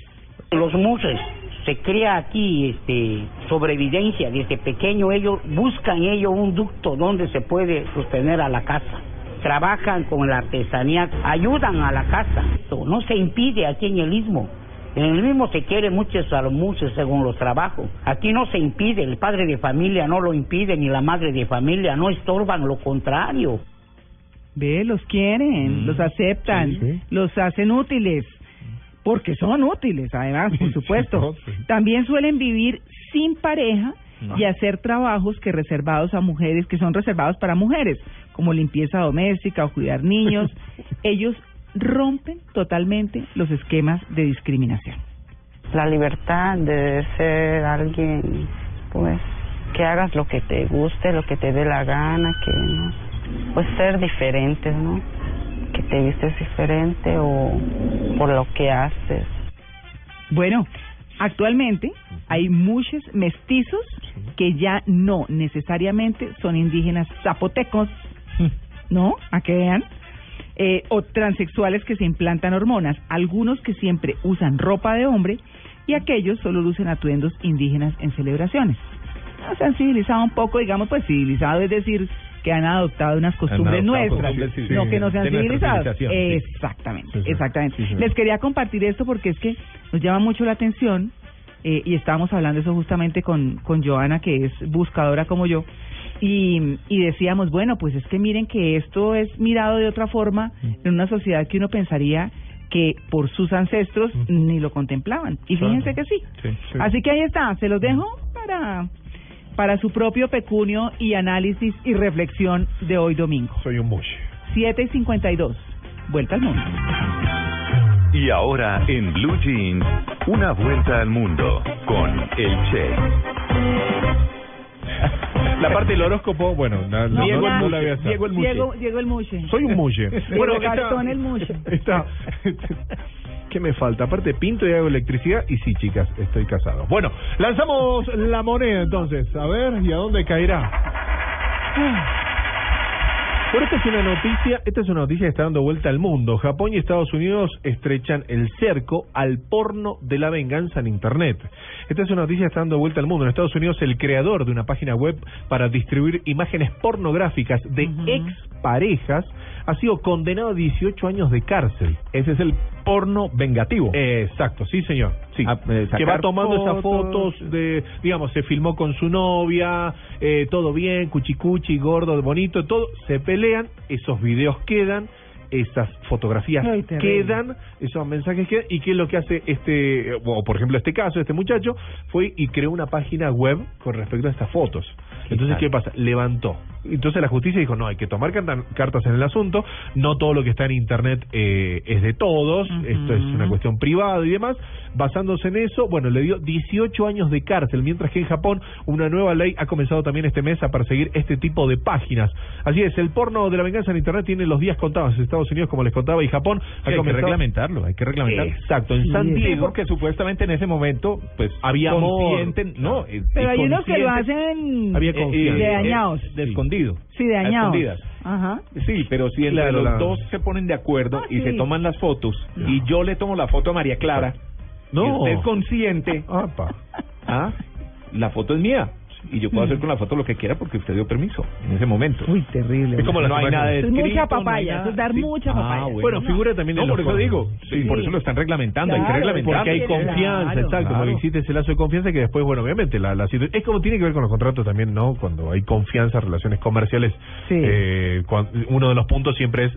Los muses se crea aquí este sobrevivencia desde pequeño ellos buscan ellos un ducto donde se puede sostener a la casa trabajan con la artesanía ayudan a la casa no se impide aquí en el istmo en el mismo se quiere mucho a los muses según los trabajos. Aquí no se impide el padre de familia no lo impide ni la madre de familia no estorban lo contrario. Ve, los quieren, los aceptan, los hacen útiles, porque son útiles, además, por supuesto. También suelen vivir sin pareja y hacer trabajos que reservados a mujeres, que son reservados para mujeres, como limpieza doméstica o cuidar niños. Ellos rompen totalmente los esquemas de discriminación. La libertad de ser alguien, pues, que hagas lo que te guste, lo que te dé la gana, que, ¿no? pues, ser diferentes, ¿no? Que te vistes diferente o por lo que haces. Bueno, actualmente hay muchos mestizos que ya no necesariamente son indígenas zapotecos, ¿no? A que vean. Eh, o transexuales que se implantan hormonas, algunos que siempre usan ropa de hombre y aquellos solo lucen atuendos indígenas en celebraciones. Ah, Se han civilizado un poco, digamos, pues civilizado es decir que han adoptado unas costumbres adoptado nuestras, costumbres, sí, no sí, que no sean civilizados. Exactamente, Sí, exactamente. Les quería compartir esto porque es que nos llama mucho la atención eh, y estábamos hablando eso justamente con, con Joana, que es buscadora como yo, y, y decíamos, bueno, pues es que miren que esto es mirado de otra forma en una sociedad que uno pensaría que por sus ancestros ni lo contemplaban. Y fíjense que sí. Así que ahí está, se los dejo para para su propio pecunio y análisis y reflexión de hoy domingo. Soy un mush. 7 y 52. Vuelta al mundo. Y ahora en Blue Jeans, una vuelta al mundo con el Che. La parte del horóscopo, bueno, la, la- Diego no, el la. Diego el Muche. Diego- Diego el Muche. Soy un muche. Diego Gastón el Muche. Está, ¿Qué me falta? Aparte, pinto y hago electricidad. Y sí, chicas, estoy casado. Bueno, lanzamos la moneda entonces. A ver, ¿y a dónde caerá? Bueno, esta es una noticia, esta es una noticia que está dando vuelta al mundo. Japón y Estados Unidos estrechan el cerco al porno de la venganza en Internet. Esta es una noticia que está dando vuelta al mundo. En Estados Unidos, el creador de una página web para distribuir imágenes pornográficas de ex parejas, ha sido condenado a 18 años de cárcel. Ese es el porno vengativo. exacto, sí, señor. Sí. Ah, eh, que va tomando esas fotos. de, digamos, se filmó con su novia, eh, todo bien, cuchicuchi, gordo, bonito, todo. Se pelean, esos videos quedan, esas fotografías Ay, quedan, esos mensajes quedan. ¿Y qué es lo que hace este, eh, o por ejemplo este caso, este muchacho? Fue y creó una página web con respecto a estas fotos. Entonces, ¿qué pasa? Levantó. Entonces la justicia dijo, no, hay que tomar carta- cartas en el asunto, no todo lo que está en Internet eh, es de todos, esto es una cuestión privada y demás. Basándose en eso, bueno, le dio 18 años de cárcel, mientras que en Japón una nueva ley ha comenzado también este mes a perseguir este tipo de páginas. Así es, el porno de la venganza en Internet tiene los días contados en Estados Unidos, como les contaba, y Japón ha hay que reglamentarlo, hay que reglamentarlo. Exacto, en San Sí, Diego... porque supuestamente en ese momento, pues, Había amor. consciente, no, eh, Pero hay unos que lo consciente- hacen Había eh, de eh, dañados. de escondido. Sí, de a dañados. escondidas. Ajá. Sí, pero si entre Claro, los la- dos se ponen de acuerdo y sí. se toman las fotos y yo le tomo la foto a María Clara, No. y usted es consciente, ah, la foto es mía y yo puedo hacer con la foto lo que quiera porque usted dio permiso en ese momento. Uy, terrible. Es como las no hay nada de Eso es escrito, mucha no papaya, eso es dar sí. mucha Ah, papaya. bueno, Bueno, no. figura también No, en por eso digo, sí, Sí. por eso lo están reglamentando, hay que Claro, reglamentarlo. Porque hay confianza, Claro. exacto, Claro. porque existe ese lazo de confianza que después, bueno, obviamente, la, la situ- es como tiene que ver con los contratos también, ¿no? Cuando hay confianza, relaciones comerciales, Sí. eh, cuan- uno de los puntos siempre es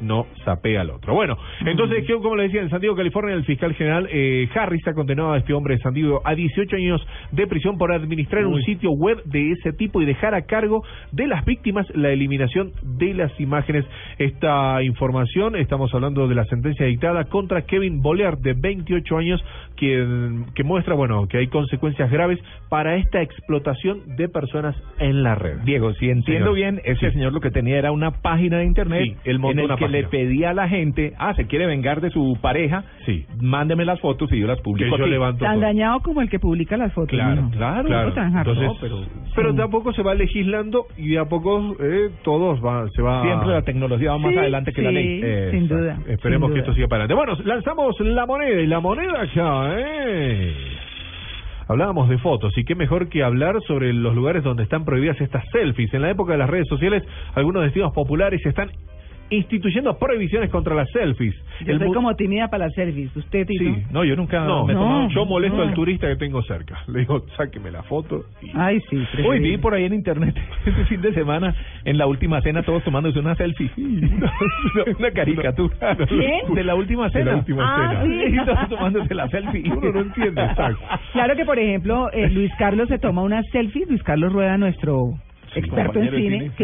no sapea al otro. Bueno, entonces, ¿qué- como le decía, en San Diego, California, el fiscal general eh, Harris ha condenado a este hombre de San Diego a 18 años de prisión por administrar un sitio web de ese tipo y dejar a cargo de las víctimas la eliminación de las imágenes. Esta información, estamos hablando de la sentencia dictada contra Kevin Bolear, de 28 años, quien, que muestra, bueno, que hay consecuencias graves para esta explotación de personas en la red. Diego, si entiendo Señor. bien, ese Sí. señor lo que tenía era una página de internet Sí, él montó en el que le pedía a la gente, ah, se quiere vengar de su pareja, Sí. mándeme las fotos y yo las Que publico yo levanto Tan todo. dañado como el que publica las fotos. Claro, claro, No, tan hardcore. Entonces, pero- pero sí. de a poco se va legislando y de a poco eh, todos va, se va. Siempre la tecnología va más Sí, adelante que la ley. sin duda, Esperemos sin que esto siga para adelante. Bueno, lanzamos la moneda y la moneda ya, ¿eh? Hablábamos de fotos y qué mejor que hablar sobre los lugares donde están prohibidas estas selfies. En la época de las redes sociales, algunos destinos populares están instituyendo prohibiciones contra las selfies. Yo El soy mu- como tímida para las selfies. ¿Usted, Tito? Sí, No, yo nunca no, me he no, tomado- yo molesto no. al turista que tengo cerca. Le digo, sáqueme la foto. y- Ay, sí. Preferible. vi por ahí en internet este fin de semana, en la última cena, todos tomándose una selfie. una caricatura. ¿Quién? De la última De cena. la última Ah, cena. sí. Y todos tomándose la selfie. Uno no entiende, exacto. Claro que, por ejemplo, eh, Luis Carlos se toma una selfie. Luis Carlos Rueda, nuestro experto en de cine, cine, sí.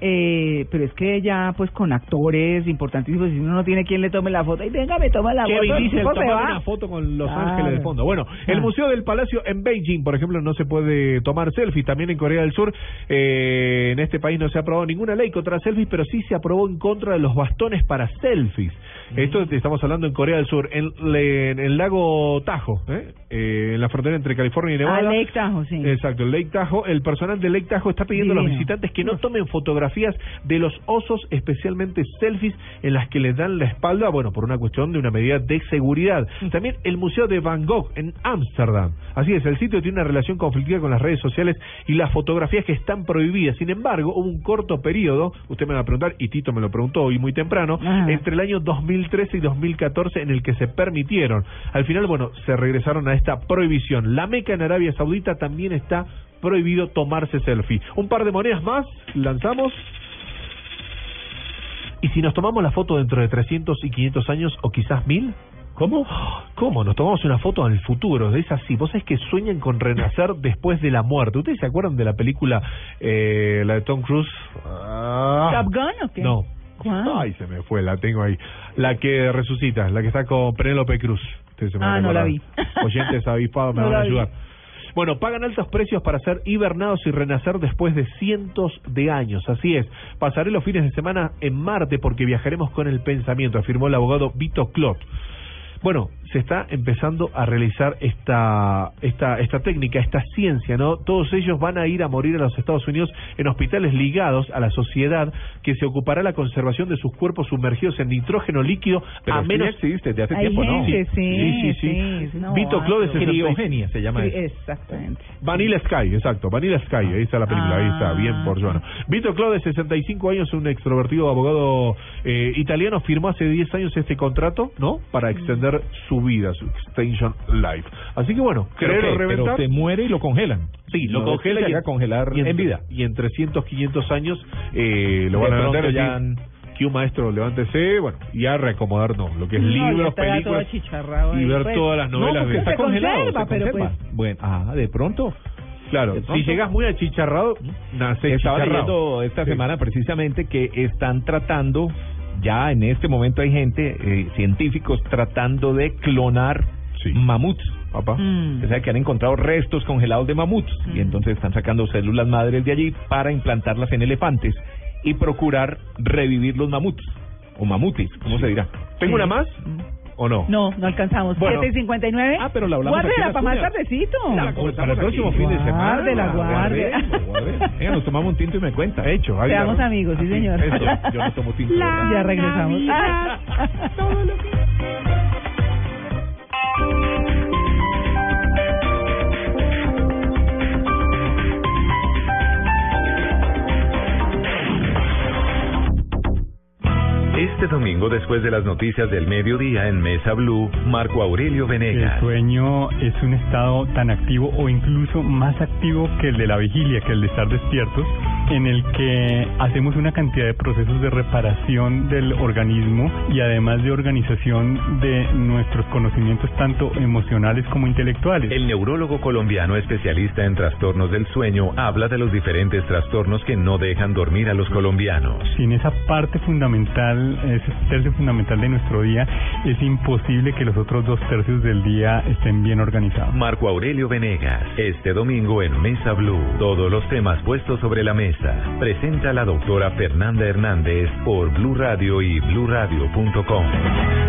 Eh, pero es que ya, pues, con actores importantísimos, si uno no tiene quien le tome la foto, y venga, me toma la Kevin foto. el Diesel va. una foto con Los Claro. Ángeles de fondo. Bueno, el Ah. Museo del Palacio en Beijing, por ejemplo, no se puede tomar selfies. También en Corea del Sur, eh, en este país no se ha aprobado ninguna ley contra selfies, pero sí se aprobó en contra de los bastones para selfies. Esto estamos hablando en Corea del Sur, en, en el lago Tajo, ¿eh? Eh, en la frontera entre California y Ah, Nevada. Lake Tahoe, sí. Exacto, el Lake Tahoe, el personal de Lake Tahoe está pidiendo a los visitantes que no tomen fotografías de los osos, especialmente selfies en las que les dan la espalda, bueno, por una cuestión de una medida de seguridad. También el Museo de Van Gogh en Ámsterdam. Así es, el sitio tiene una relación conflictiva con las redes sociales y las fotografías que están prohibidas. Sin embargo, hubo un corto periodo, usted me va a preguntar, y Tito me lo preguntó hoy muy temprano, Ajá. entre el año 2013 y 2014 en el que se permitieron. Al final, bueno, se regresaron a esta prohibición. La Meca en Arabia Saudita también está prohibido tomarse selfie. Un par de monedas más, lanzamos. ¿Y si nos tomamos la foto dentro de 300 y 500 años o quizás 1000? ¿Cómo? ¿Cómo? Nos tomamos una foto en el futuro. Es así. Vos sabés que sueñan con renacer después de la muerte. ¿Ustedes se acuerdan de la película, eh, la de Tom Cruise? Ah. ¿Top Gun o qué? No. ¿Cuál? Ay, se me fue, la tengo ahí. La que resucita, la que está con Penélope Cruz. Ustedes se me Ah, van a no la vi. Oyentes avispados me No van a vi. ayudar. Bueno, pagan altos precios para ser hibernados y renacer después de cientos de años. Así es. Pasaré los fines de semana en Marte porque viajaremos con el pensamiento, afirmó el abogado Vito Clot. Bueno, se está empezando a realizar esta, esta, esta técnica, esta ciencia, ¿no? Todos ellos van a ir a morir a los Estados Unidos en hospitales ligados a la sociedad que se ocupará la conservación de sus cuerpos sumergidos en nitrógeno líquido Pero a menos existe desde hace Hay tiempo, ¿no? gente, sí, sí, sí, sí, sí. no, Vito Clo de ah, 66. Criogenia se llama Sí, eso. exactamente. Vanilla Sky, exacto, Vanilla Sky, ahí está la película, ahí está, bien por Joana. Vito Clo, de 65 años, un extrovertido abogado eh, italiano, firmó hace 10 años este contrato, ¿no? Para extender su vida, su extension life. Así que bueno, ¿Pero querer qué? o reventar... Pero se muere y lo congelan. Sí, lo No, congela y haga congelar y en vida. Y en 300, 500 años eh, lo De van a levantar ya que un maestro levántese, bueno, y a reacomodarnos lo que es No, libros, películas y ver pues. todas las No, novelas porque de está Se congelado, conserva, se pero conserva. pues- Bueno, ah, de pronto. Claro, De si llegas muy achicharrado, nace Estaba chicharrado. leyendo esta Sí. semana precisamente que están tratando, ya en este momento hay gente, eh, científicos tratando de clonar mamuts. Papá. Mm. O sea, que han encontrado restos congelados de mamuts y entonces están sacando células madres de allí para implantarlas en elefantes y procurar revivir los mamuts o mamutis, ¿cómo se dirá? ¿Tengo una más o no? No, no alcanzamos. Bueno. 7 y 59. Ah, pero la hablamos aquí en Guárdela para más uñas. tardecito. La conversamos para el próximo fin de semana. Guárdela, guarde. Guardemos, guardemos. Venga, nos tomamos un tinto y me cuenta. Hecho, ahí Seamos amigos, sí, señor. eso, yo no tomo tinto. ¿verdad? Ya regresamos. Navidad, todo lo que... Este domingo, después de las noticias del mediodía en Mesa Blue, Marco Aurelio El Venegas. sueño es un estado tan activo o incluso más activo que el de la vigilia, que el de estar despiertos, en el que hacemos una cantidad de procesos de reparación del organismo y además de organización de nuestros conocimientos tanto emocionales como intelectuales. El neurólogo colombiano especialista en trastornos del sueño habla de los diferentes trastornos que no dejan dormir a los colombianos. Sin esa parte fundamental, ese tercio fundamental de nuestro día, es imposible que los otros dos tercios del día estén bien organizados. Marco Aurelio Venegas, este domingo en Mesa Blue. Todos los temas puestos sobre la mesa. Presenta la doctora Fernanda Hernández por Blue Radio y bluradio.com.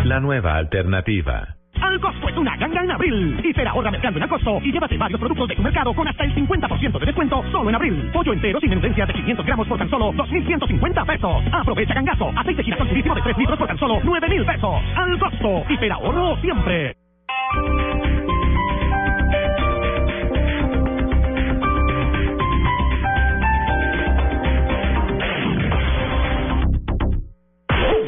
La nueva alternativa. Al costo es una ganga en abril. Hiper ahorra mercando en Alcosto y llévate varios productos de tu mercado con hasta el 50% de descuento solo en abril. Pollo entero sin menudencias de 500 gramos por tan solo 2.150 pesos. Aprovecha gangazo. Aceite girasol de 3 litros por tan solo 9.000 pesos. Al costo. Hiper ahorro siempre.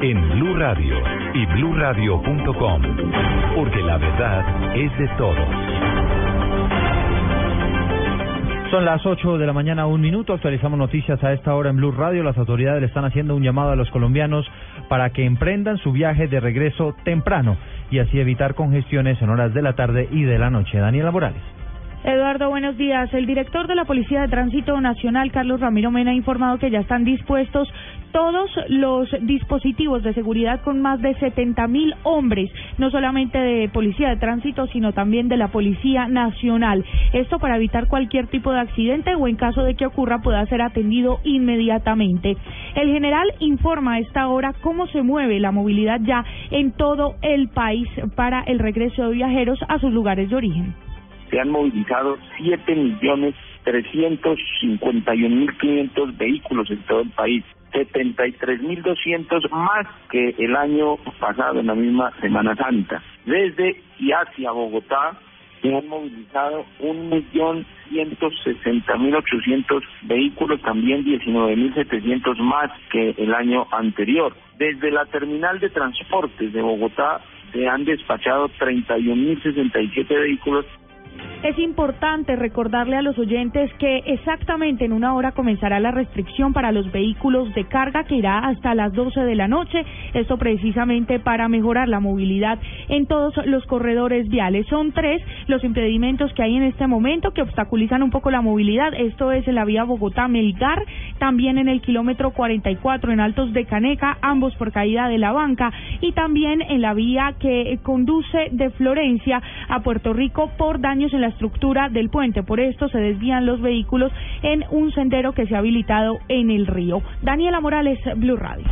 en Blue Radio y bluradio.com, porque la verdad es de todos. Son las 8 de la mañana, un minuto. Actualizamos noticias a esta hora en Blue Radio. Las autoridades le están haciendo un llamado a los colombianos para que emprendan su viaje de regreso temprano y así evitar congestiones en horas de la tarde y de la noche. Daniela Morales. Eduardo, buenos días. El director de la Policía de Tránsito Nacional, Carlos Ramiro Mena, ha informado que ya están dispuestos todos los dispositivos de seguridad con más de 70 mil hombres, no solamente de Policía de Tránsito, sino también de la Policía Nacional. Esto para evitar cualquier tipo de accidente o en caso de que ocurra pueda ser atendido inmediatamente. El general informa a esta hora cómo se mueve la movilidad ya en todo el país para el regreso de viajeros a sus lugares de origen. se han movilizado 7 millones 351 mil 500 vehículos en todo el país, 73 mil 200 más que el año pasado en la misma Semana Santa. Desde y hacia Bogotá se han movilizado un millón ciento sesenta mil ochocientos vehículos, también 19 mil setecientos más que el año anterior. Desde la terminal de transportes de Bogotá se han despachado 31 mil 67 vehículos Es importante recordarle a los oyentes que exactamente en una hora comenzará la restricción para los vehículos de carga que irá hasta las 12 de la noche. Esto precisamente para mejorar la movilidad en todos los corredores viales. Son tres los impedimentos que hay en este momento que obstaculizan un poco la movilidad. Esto es en la vía Bogotá-Melgar, también en el kilómetro 44 en Altos de Caneca, ambos por caída de la banca, y también en la vía que conduce de Florencia a Puerto Rico por daños en la estructura del puente. Por esto se desvían los vehículos en un sendero que se ha habilitado en el río. Daniela Morales, Blue Radio.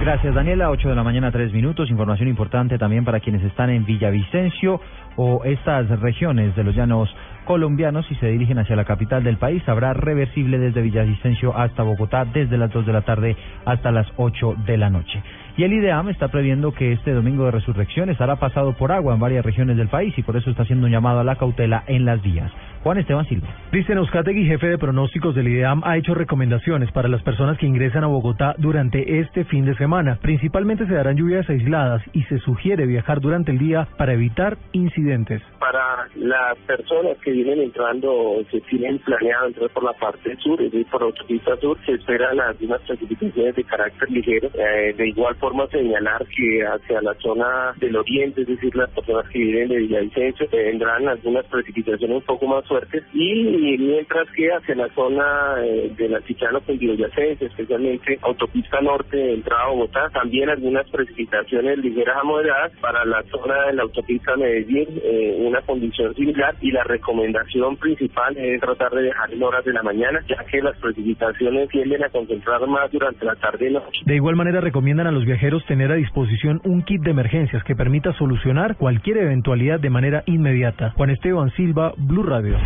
Gracias, Daniela. 8 de la mañana, 3 minutos. Información importante también para quienes están en Villavicencio o estas regiones de los llanos colombianos y se dirigen hacia la capital del país. Habrá reversible desde Villavicencio hasta Bogotá desde las 2 de la tarde hasta las 8 de la noche. Y el IDEAM está previendo que este domingo de resurrección estará pasado por agua en varias regiones del país y por eso está haciendo un llamado a la cautela en las vías. Juan Esteban Silva. Cristian Euskategui, jefe de pronósticos del IDEAM, ha hecho recomendaciones para las personas que ingresan a Bogotá durante este fin de semana. Principalmente se darán lluvias aisladas y se sugiere viajar durante el día para evitar incidentes. Para las personas que vienen entrando, se tienen planeado entrar por la parte sur, es decir, por autopista sur, se esperan algunas precipitaciones de carácter ligero. Eh, de igual forma, señalar que hacia la zona del oriente, es decir, las personas que viven de Villavicencio, tendrán algunas precipitaciones un poco más y mientras que hacia la zona eh, del altiplano cundiboyacense, especialmente autopista norte de entrada a Bogotá, también algunas precipitaciones ligeras a moderadas para la zona de la autopista Medellín, eh, una condición similar y la recomendación principal es tratar de dejar en horas de la mañana, ya que las precipitaciones tienden a concentrar más durante la tarde y noche. De igual manera recomiendan a los viajeros tener a disposición un kit de emergencias que permita solucionar cualquier eventualidad de manera inmediata. Juan Esteban Silva, Blue Radio.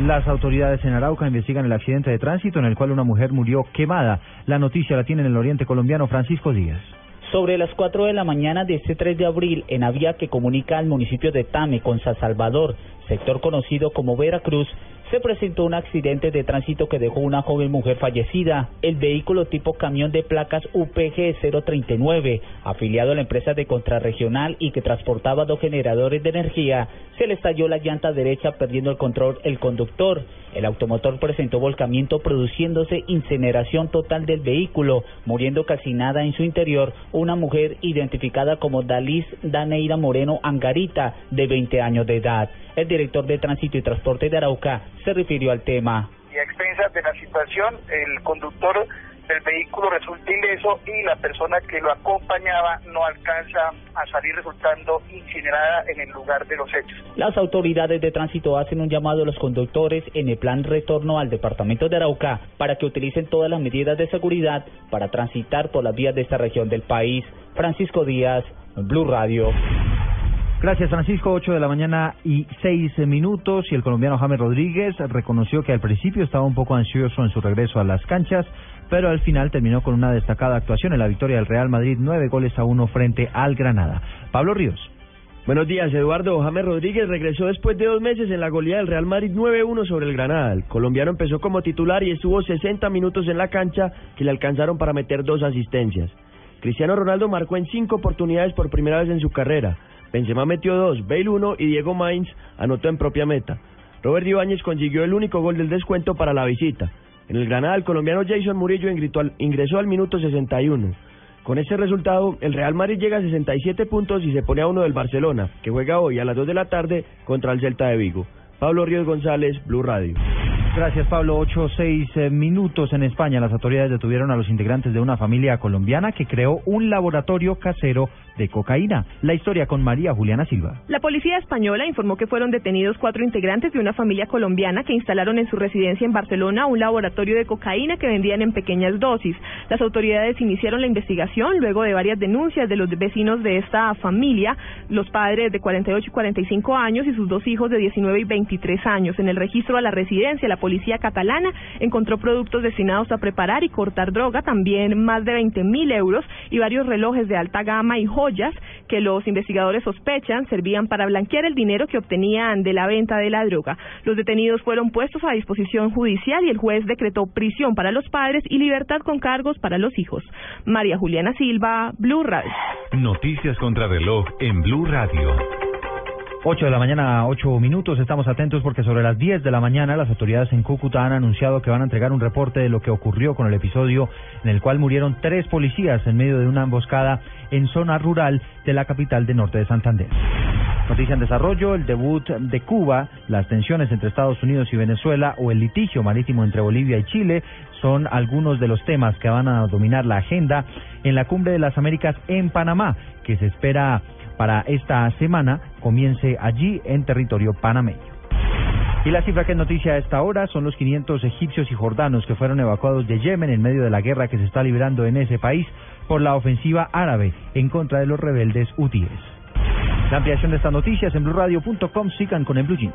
Las autoridades en Arauca investigan el accidente de tránsito en el cual una mujer murió quemada. La noticia la tiene en el oriente colombiano Francisco Díaz. Sobre las 4 de la mañana de este 3 de abril, en la vía que comunica al municipio de Tame con San Salvador, sector conocido como Veracruz, se presentó un accidente de tránsito que dejó una joven mujer fallecida. El vehículo tipo camión de placas UPG 039, afiliado a la empresa de contrarregional y que transportaba dos generadores de energía, se le estalló la llanta derecha perdiendo el control el conductor. El automotor presentó volcamiento produciéndose incineración total del vehículo, muriendo calcinada en su interior una mujer identificada como Dalis Daneira Moreno Angarita, de 20 años de edad. El director de Tránsito y Transporte de Arauca se refirió al tema. Y a expensas de la situación, el conductor del vehículo resulta ileso y la persona que lo acompañaba no alcanza a salir resultando incinerada en el lugar de los hechos. Las autoridades de tránsito hacen un llamado a los conductores en el plan retorno al departamento de Arauca para que utilicen todas las medidas de seguridad para transitar por las vías de esta región del país. Francisco Díaz, Blue Radio. Gracias, Francisco. 8 de la mañana y 6 minutos. Y el colombiano James Rodríguez reconoció que al principio estaba un poco ansioso en su regreso a las canchas, pero al final terminó con una destacada actuación en la victoria del Real Madrid, nueve goles a uno frente al Granada. Pablo Ríos. Buenos días, Eduardo. James Rodríguez regresó después de dos meses en la goleada del Real Madrid 9-1 sobre el Granada. El colombiano empezó como titular y estuvo 60 minutos en la cancha que le alcanzaron para meter dos asistencias. Cristiano Ronaldo marcó en cinco oportunidades por primera vez en su carrera. Benzema metió dos, Bale uno y Diego Mainz anotó en propia meta. Robert Ibáñez consiguió el único gol del descuento para la visita. En el Granada, el colombiano Jason Murillo ingresó al minuto 61. Con ese resultado, el Real Madrid llega a 67 puntos y se pone a uno del Barcelona, que juega hoy a las 2 de la tarde contra el Celta de Vigo. Pablo Ríos González, Blue Radio. Gracias, Pablo. Ocho, seis eh, minutos en España. Las autoridades detuvieron a los integrantes de una familia colombiana que creó un laboratorio casero de cocaína. La historia con María Juliana Silva. La policía española informó que fueron detenidos cuatro integrantes de una familia colombiana que instalaron en su residencia en Barcelona un laboratorio de cocaína que vendían en pequeñas dosis. Las autoridades iniciaron la investigación luego de varias denuncias de los vecinos de esta familia, los padres de 48 y 45 años y sus dos hijos de 19 y 23 años. En el registro a la residencia, la policía catalana encontró productos destinados a preparar y cortar droga, también más de 20 mil euros y varios relojes de alta gama y joyas que los investigadores sospechan servían para blanquear el dinero que obtenían de la venta de la droga. Los detenidos fueron puestos a disposición judicial y el juez decretó prisión para los padres y libertad con cargos para los hijos. María Juliana Silva, Blue Radio. Noticias contra reloj en Blue Radio. 8 de la mañana, 8 minutos. Estamos atentos porque sobre las 10 de la mañana las autoridades en Cúcuta han anunciado que van a entregar un reporte de lo que ocurrió con el episodio en el cual murieron tres policías en medio de una emboscada en zona rural de la capital de norte de Santander. Noticia en desarrollo, el debut de Cuba, las tensiones entre Estados Unidos y Venezuela o el litigio marítimo entre Bolivia y Chile son algunos de los temas que van a dominar la agenda en la Cumbre de las Américas en Panamá, que se espera para esta semana comience allí en territorio panameño. Y la cifra que es noticia a esta hora son los 500 egipcios y jordanos que fueron evacuados de Yemen en medio de la guerra que se está librando en ese país por la ofensiva árabe en contra de los rebeldes hutíes. La ampliación de estas noticias en blueradio.com sigan con el Blue Jeans.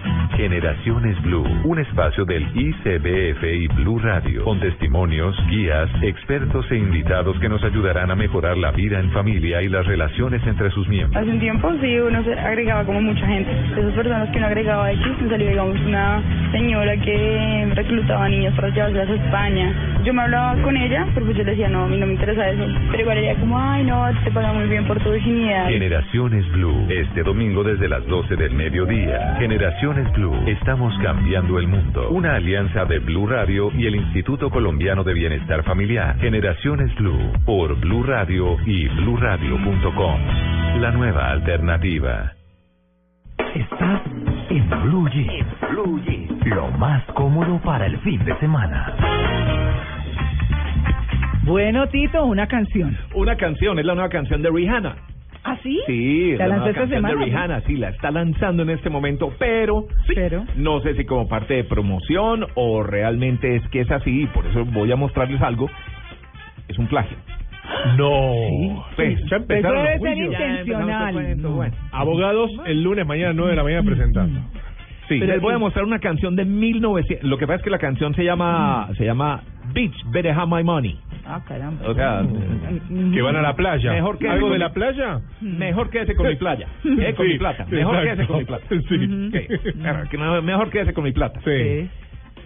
Generaciones Blue, un espacio del ICBF y Blue Radio, con testimonios, guías, expertos e invitados que nos ayudarán a mejorar la vida en familia y las relaciones entre sus miembros. Hace un tiempo sí uno se agregaba como mucha gente. De esas personas que uno agregaba X, me salió digamos una señora que reclutaba niños para llevarlos a España. Yo me hablaba con ella, pero pues yo le decía, no, a mí no me interesa eso. Pero igual ella como, ay no, te paga muy bien por tu virginidad. Generaciones Blue, este domingo desde las 12 del mediodía. Generaciones Blue, estamos cambiando el mundo. Una alianza de Blue Radio y el Instituto Colombiano de Bienestar Familiar. Generaciones Blue, por Blue Radio y bluradio.com. La nueva alternativa. Estás en Blue Jeans. Blue Jeans. Lo más cómodo para el fin de semana. Bueno, Tito, una canción. Una canción, es la nueva canción de Rihanna. ¿Ah, sí? Sí, ¿La la lanzó nueva esta canción semana? de Rihanna, sí, la está lanzando en este momento, pero, sí, no sé si como parte de promoción o realmente es que es así, y por eso voy a mostrarles algo. Es un plagio. No. Pues, ya empezaron Eso debe los ser intencional. Mm. Abogados, el lunes, mañana 9 de la mañana presentando. Sí, Pero les voy a mostrar una canción de 1900. Lo que pasa es que la canción se llama se llama Beach Better Have My Money. Ah, caramba. O sea, Que van a la playa. Mejor que ¿Algo de mi- la playa? Mejor quédese con mi playa. Eh, con Sí, mi plata. Mejor exacto. quédese con mi plata. Sí. Ok. Claro, que Mejor quédese con mi plata. Sí.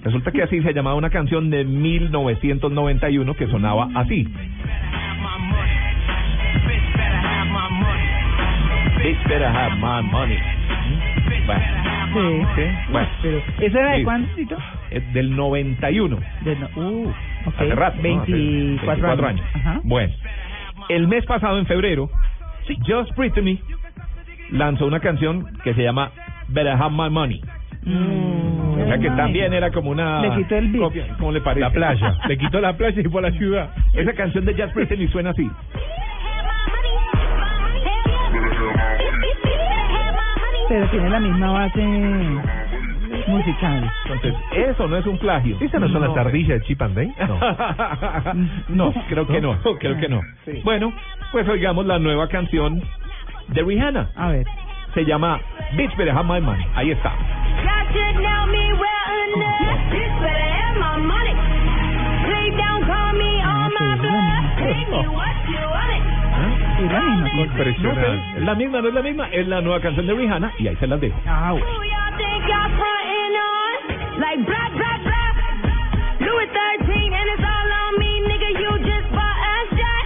Resulta que así se llamaba una canción de 1991 que sonaba así. Bitch better have my money. Bueno, Sí. sí, bueno. Pero, ¿Eso era de cuándo, Tito? Es del 91. De no- uh, ok. Hace rato. ¿no? Hace 24 años. Ajá. Bueno, el mes pasado, en febrero, Just Brittany lanzó una canción que se llama Better Have My Money. o sea que también era como una Le quitó el beat. copia, ¿cómo le parece? La playa. Le quitó la playa y fue a la ciudad. Esa canción de Just Brittany suena así. Pero tiene la misma base musical. Entonces, eso no es un plagio. ¿Esas no son las ardillas de Chip and Dale? No, creo que no, creo que no. Bueno, pues oigamos la nueva canción de Rihanna. A ver. Se llama Bitch Better Have My Money. Ahí está. Es la misma cosa. Impresionante. No, es la misma, no es la misma, es la nueva canción de Rihanna y ahí se las dejo. Ah, bueno. Like blah blah blah. Louis 13 and it's all on me, nigga. You just bought a shot.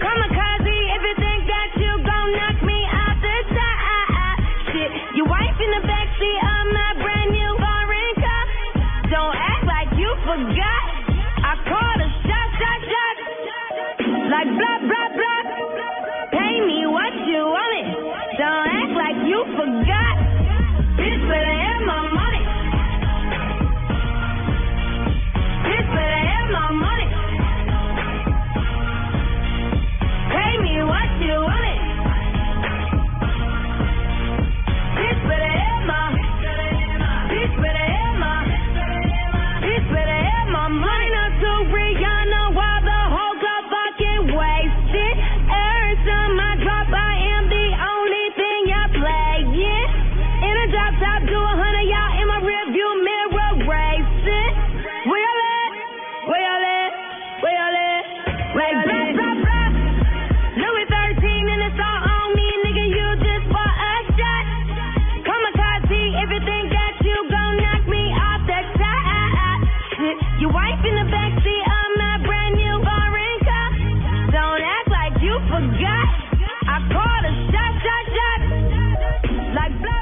Kamikaze, if you think that you gon' knock me out the top. Shit, your wife in the backseat of my brand new foreign car. Don't act like you forgot. I called a shot, shot, shot. Like blah blah blah. Pay me what you want it. Don't act like you forgot. Bitch, better my money.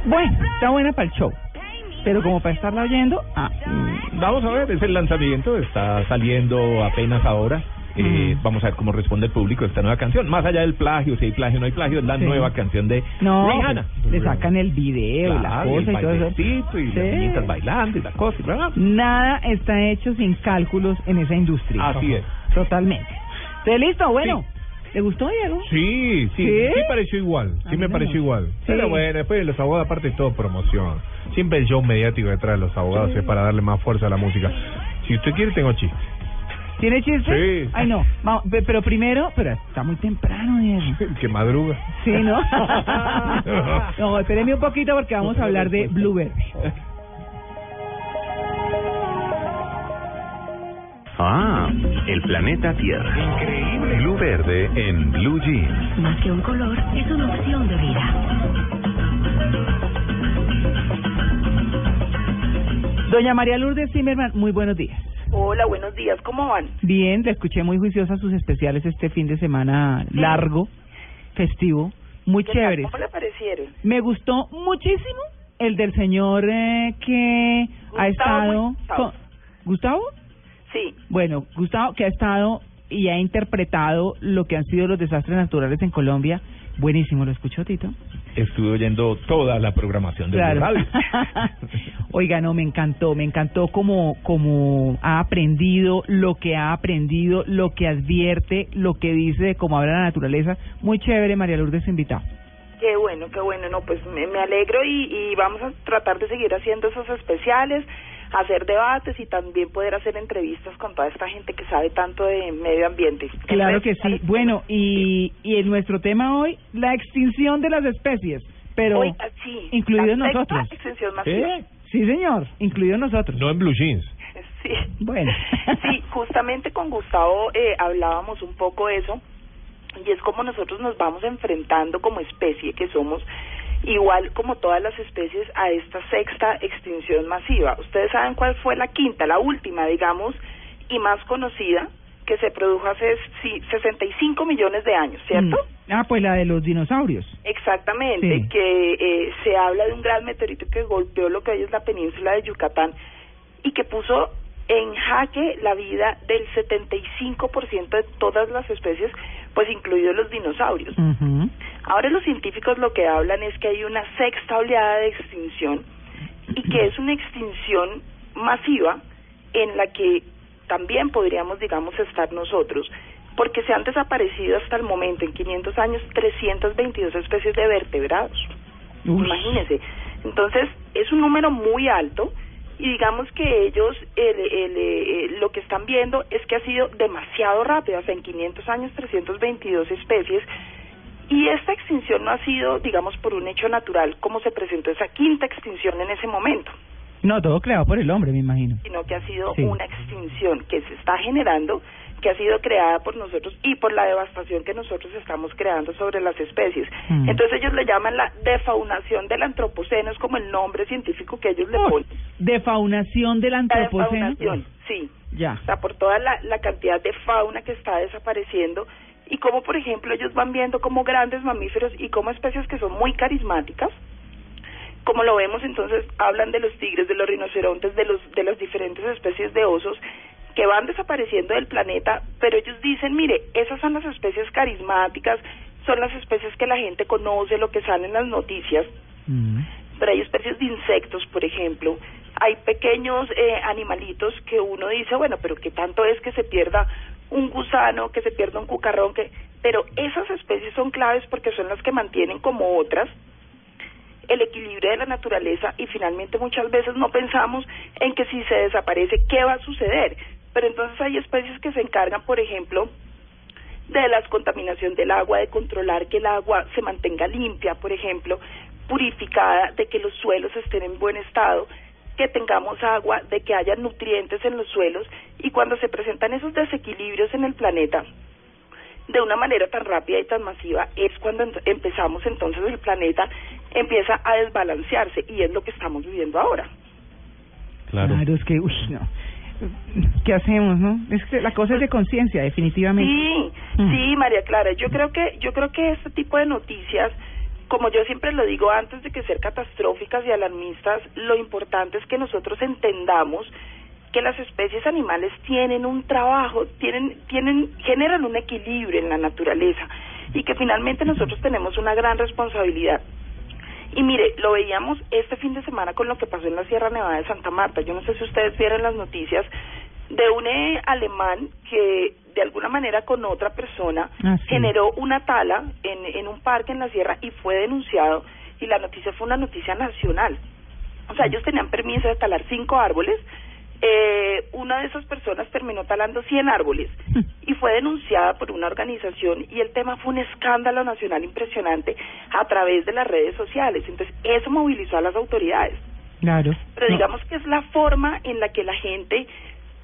Bueno, está buena para el show. Pero como para estarla oyendo, ah, Vamos a ver, es el lanzamiento, está saliendo apenas ahora. Eh, Vamos a ver cómo responde el público a esta nueva canción. Más allá del plagio, si hay plagio o no hay plagio, es la Sí. nueva canción de no, Rihanna. le sacan el video, y la Claro, cosa el y todo eso. y las niñitas bailando y la cosa. y bla, bla. Nada está hecho sin cálculos en esa industria. Así es. Totalmente. ¿Usted listo? Bueno. ¿Le gustó, Diego? Sí, sí, ¿Sí? sí, pareció igual, sí me pareció igual. Sí. Pero bueno, después de los abogados, aparte es todo promoción. Siempre el show mediático detrás de los abogados es para darle más fuerza a la música. Si usted quiere, tengo chiste. ¿Tiene chiste? Sí. Ay, no. Vamos, pero primero, pero está muy temprano, Diego. que madruga. Sí, ¿no? no, espéreme un poquito porque vamos a hablar de Blueberry. Ah, el planeta Tierra. Increíble. Blue Verde en Blue Jeans. Más que un color, es una opción de vida. Doña María Lourdes Zimmerman, muy buenos días. Hola, buenos días, ¿cómo van? Bien, le escuché muy juiciosa sus especiales este fin de semana largo, festivo, muy ¿Qué tal? chévere. ¿Cómo le parecieron? Me gustó muchísimo el del señor eh, que ha estado... Gustavo. con- ¿Gustavo? Sí, Bueno, Gustavo, que ha estado y ha interpretado lo que han sido los desastres naturales en Colombia. Buenísimo, ¿lo escuchó, Tito? Estuve oyendo toda la programación de Claro. Radio. Oiga, no, me encantó, me encantó como, como ha aprendido, lo que ha aprendido, lo que advierte, lo que dice de cómo habla la naturaleza. Muy chévere, María Lourdes invitado. qué bueno, qué bueno, no, pues me, me alegro y, y vamos a tratar de seguir haciendo esos especiales, hacer debates y también poder hacer entrevistas con toda esta gente que sabe tanto de medio ambiente. Claro que sí. Bueno, y, y en nuestro tema hoy, la extinción de las especies, pero Hoy, sí, incluidos nosotros. extensión masiva. Sí, señor, incluidos nosotros. No en Blue Jeans. Sí. Bueno. Sí, justamente con Gustavo eh, hablábamos un poco eso, y es como nosotros nos vamos enfrentando como especie que somos, igual como todas las especies, a esta sexta extinción masiva. Ustedes saben cuál fue la quinta, la última, digamos, y más conocida, que se produjo hace sí, 65 millones de años, ¿cierto? Mm. Ah, pues la de los dinosaurios. Exactamente, Sí. que eh, se habla de un gran meteorito que golpeó lo que hoy es la península de Yucatán y que puso en jaque la vida del 75% de todas las especies, pues incluidos los dinosaurios. Ahora los científicos lo que hablan es que hay una sexta oleada de extinción y que es una extinción masiva en la que también podríamos, digamos, estar nosotros, porque se han desaparecido hasta el momento, en 500 años, 322 especies de vertebrados. Imagínense. Entonces, es un número muy alto y digamos que ellos el, el, eh, lo que están viendo es que ha sido demasiado rápido, sea, en 500 años 322 especies y esta extinción no ha sido, digamos, por un hecho natural como se presentó esa quinta extinción en ese momento, No, todo creado por el hombre, me imagino. sino que ha sido Sí. una extinción que se está generando, que ha sido creada por nosotros y por la devastación que nosotros estamos creando sobre las especies. Mm. Entonces ellos le llaman la defaunación del antropoceno, es como el nombre científico que ellos le ponen. Defaunación del La antropoceno. defaunación, sí. Ya. O sea, por toda la, la cantidad de fauna que está desapareciendo y como, por ejemplo, ellos van viendo como grandes mamíferos y como especies que son muy carismáticas, como lo vemos entonces, hablan de los tigres, de los rinocerontes, de, los, de las diferentes especies de osos que van desapareciendo del planeta, pero ellos dicen, mire, esas son las especies carismáticas, son las especies que la gente conoce, lo que sale en las noticias, pero hay especies de insectos, por ejemplo, hay pequeños eh, animalitos que uno dice, bueno, pero qué tanto es que se pierda un gusano, que se pierda un cucarrón, que pero esas especies son claves porque son las que mantienen como otras el equilibrio de la naturaleza y finalmente muchas veces no pensamos en que si se desaparece, ¿qué va a suceder? Pero entonces hay especies que se encargan, por ejemplo, de la contaminación del agua, de controlar que el agua se mantenga limpia, por ejemplo, purificada, de que los suelos estén en buen estado, que tengamos agua, de que haya nutrientes en los suelos y cuando se presentan esos desequilibrios en el planeta de una manera tan rápida y tan masiva es cuando empezamos entonces el planeta empieza a desbalancearse y es lo que estamos viviendo ahora. Claro. es que, uy, no. ¿Qué hacemos, no? Es que la cosa es de conciencia, definitivamente. Sí, Mm. sí, María Clara. Yo creo que yo creo que este tipo de noticias como yo siempre lo digo, antes de que ser catastróficas y alarmistas, lo importante es que nosotros entendamos que las especies animales tienen un trabajo, tienen, tienen, generan un equilibrio en la naturaleza y que finalmente nosotros tenemos una gran responsabilidad. Y mire, lo veíamos este fin de semana con lo que pasó en la Sierra Nevada de Santa Marta. Yo no sé si ustedes vieron las noticias de un eh, alemán que de alguna manera con otra persona Ah, sí. generó una tala en, en un parque en la sierra y fue denunciado y la noticia fue una noticia nacional. O sea, ellos tenían permiso de talar cinco árboles. Eh, una de esas personas terminó talando 100 árboles y fue denunciada por una organización y el tema fue un escándalo nacional impresionante a través de las redes sociales. Entonces, eso movilizó a las autoridades. Claro. Pero digamos que es la forma en la que la gente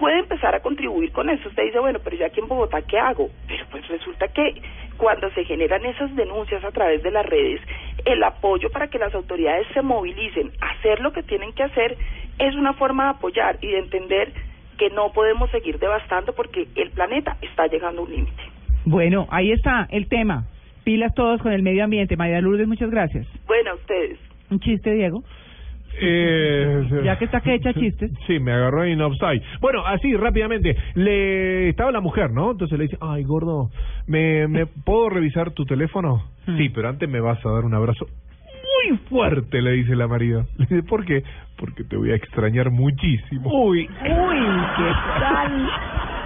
puede empezar a contribuir con eso. Usted dice, bueno, pero yo aquí en Bogotá, ¿qué hago? Pero pues resulta que cuando se generan esas denuncias a través de las redes, el apoyo para que las autoridades se movilicen, a hacer lo que tienen que hacer, es una forma de apoyar y de entender que no podemos seguir devastando porque el planeta está llegando a un límite. Bueno, ahí está el tema. Pilas todos con el medio ambiente. María Lourdes, muchas gracias. Bueno, a ustedes. Un chiste, Diego. Eh, Ya que está que echa chistes. Sí, me agarró en offside. Bueno, así rápidamente. Le estaba la mujer, ¿no? Entonces le dice, ay, gordo, ¿me, me puedo revisar tu teléfono? Hmm. Sí, pero antes me vas a dar un abrazo muy fuerte, le dice la marido. Le dice, ¿por qué? Porque te voy a extrañar muchísimo. Uy, Uy, ¿qué tal?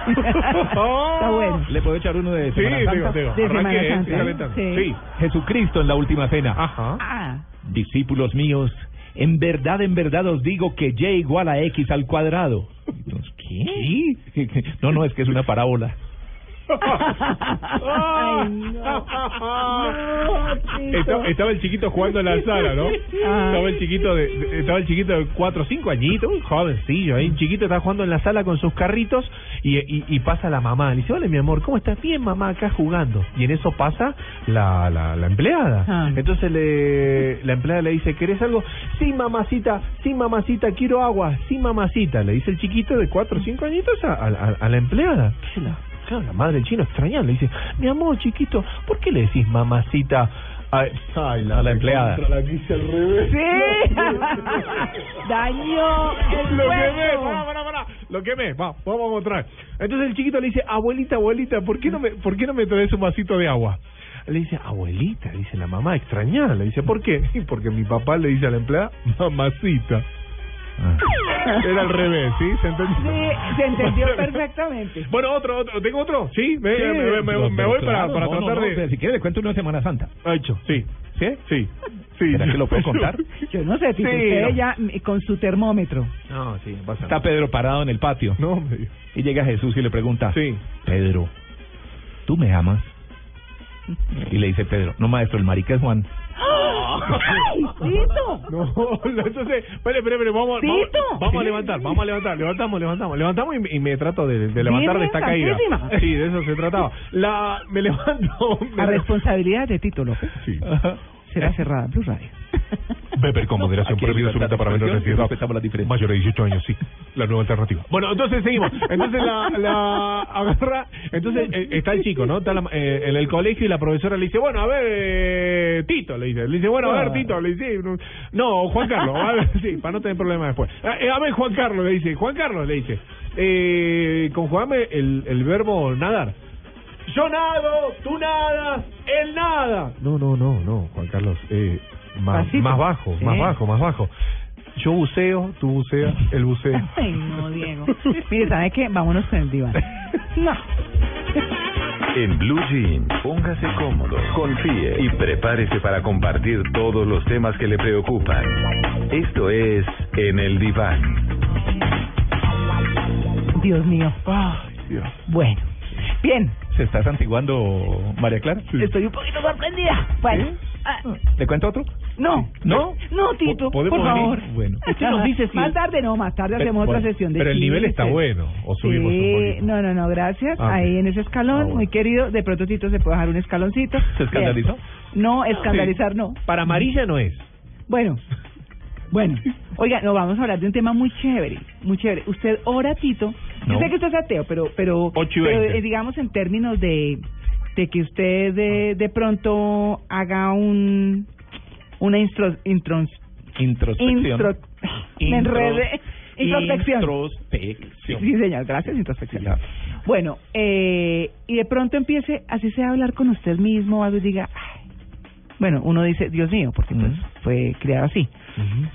está bueno. ¿Le puedo echar uno de Sí, Semana Santa? digo, digo, De arranque, Semana Santa, sí, sí. Sí. Jesucristo en la última cena. Ajá. Ah, Discípulos míos, en verdad, en verdad os digo que y igual a x al cuadrado. Entonces, ¿Qué? No, no, es que es una parábola. Ay, no. No, chico. Estaba, estaba el chiquito jugando en la sala, ¿no? Ah. Estaba el chiquito de, de- estaba el chiquito de cuatro o cinco añitos, un jovencillo, ahí un chiquito está jugando en la sala con sus carritos y, y, y pasa la mamá. Le dice, hola mi amor, ¿cómo estás? Bien mamá, acá jugando. Y en eso pasa la, la, la empleada. Ah. Entonces le, la empleada le dice, ¿querés algo? Sí mamacita, sí mamacita, quiero agua, sí mamacita. Le dice el chiquito de cuatro o cinco añitos a, a- a la empleada. Entonces la, claro, la madre del chino extraña, le dice, mi amor chiquito, ¿por qué le decís mamacita? a- Ay, A la empleada. La quise al revés. Sí. Daño el Lo quemé, pará. Lo quemé, va, vamos a mostrar. Entonces el chiquito le dice, abuelita, abuelita, ¿por qué no me, por qué no me traes un vasito de agua? Le dice, abuelita, dice la mamá, extrañada. Le dice, ¿por qué? "Y Porque mi papá le dice a la empleada, mamacita. Era al revés, ¿sí? ¿Se entendió? Sí, se entendió perfectamente. Bueno, otro, otro, ¿tengo otro? ¿Sí? Me, Sí, me, me- me- no, voy claro, para, para no, no, tratar no, de... pero Si quiere, le cuento uno de Semana Santa. Ha hecho, sí. ¿Sí? Sí. Sí. ¿Será que lo puedo contar? Yo no sé, Tito, Sí, usted no. ya con su termómetro. No, sí, pasa Está Pedro parado en el patio. No, me. Y llega Jesús y le pregunta, Sí. Pedro, ¿tú me amas? Y le dice Pedro, no maestro, el marica es Juan. ¡Ay, Tito! No, entonces, espere, espere, espere, vamos, Tito. vamos, vamos a levantar, vamos a levantar, levantamos, levantamos, levantamos y, y me trato de, de levantar de esta caída. Sí, de eso se trataba. La, me levanto. me- A responsabilidad de Tito López. Sí. Será cerrada Blue Radio. Beber con moderación prohibido su venta para menores de edad. respetamos la diferencia. Mayor de 18 años, sí. La nueva alternativa. Bueno, entonces seguimos. Entonces la, la agarra. Entonces eh, está el chico, ¿no? Está la- eh, en el colegio y la profesora le dice, bueno, a ver, eh, Tito, le dice. Le dice, bueno, a ver, Tito, le dice. No, Juan Carlos, a ver, sí, para no tener problemas después. Eh, a ver, Juan Carlos, le dice. Juan Carlos, le dice. Eh, conjugame el, el verbo nadar. Yo nado, tú nadas, él nada. No, no, no, no, Juan Carlos. Eh, más, más bajo, Sí. más bajo, más bajo. Yo buceo, tú buceas, él bucea. Ay, no, Diego. Mire, ¿sabe qué? Vámonos con el diván. No. En Blue Jeans, póngase cómodo, confíe y prepárese para compartir todos los temas que le preocupan. Esto es En el Diván. Dios mío. Ay, Dios. Bueno. Bien. ¿Se está santiguando María Clara? Estoy un poquito sorprendida. Bueno. ah, ¿Le cuento otro? no. ¿No? No, Tito, por ¿Podemos favor. venir? Bueno. Usted nos dice si Más tarde no, más tarde Pero, hacemos otra bueno, sesión de Pero el nivel está bueno. O subimos Sí, un poquito. no, no, no, gracias. Ah, Ahí en ese escalón, Ah, bueno. muy querido, de pronto Tito se puede bajar un escaloncito. ¿Se escandalizó? Bien. No, escandalizar no. Para amarilla no es. Bueno, bueno. Oiga, no, vamos a hablar de un tema muy chévere, muy chévere. Usted ora, Tito. Yo sé que usted es ateo, pero, pero, pero, eh, digamos en términos de, de que usted de, de pronto haga un una instro, intros, Introspección. intro- me enredé. Introspección. Introspección. Sí, señor, gracias, introspección. Bueno, eh, y de pronto empiece, así sea, a hablar con usted mismo, algo y diga, "Ay". Bueno, uno dice, Dios mío, porque pues fue criado así,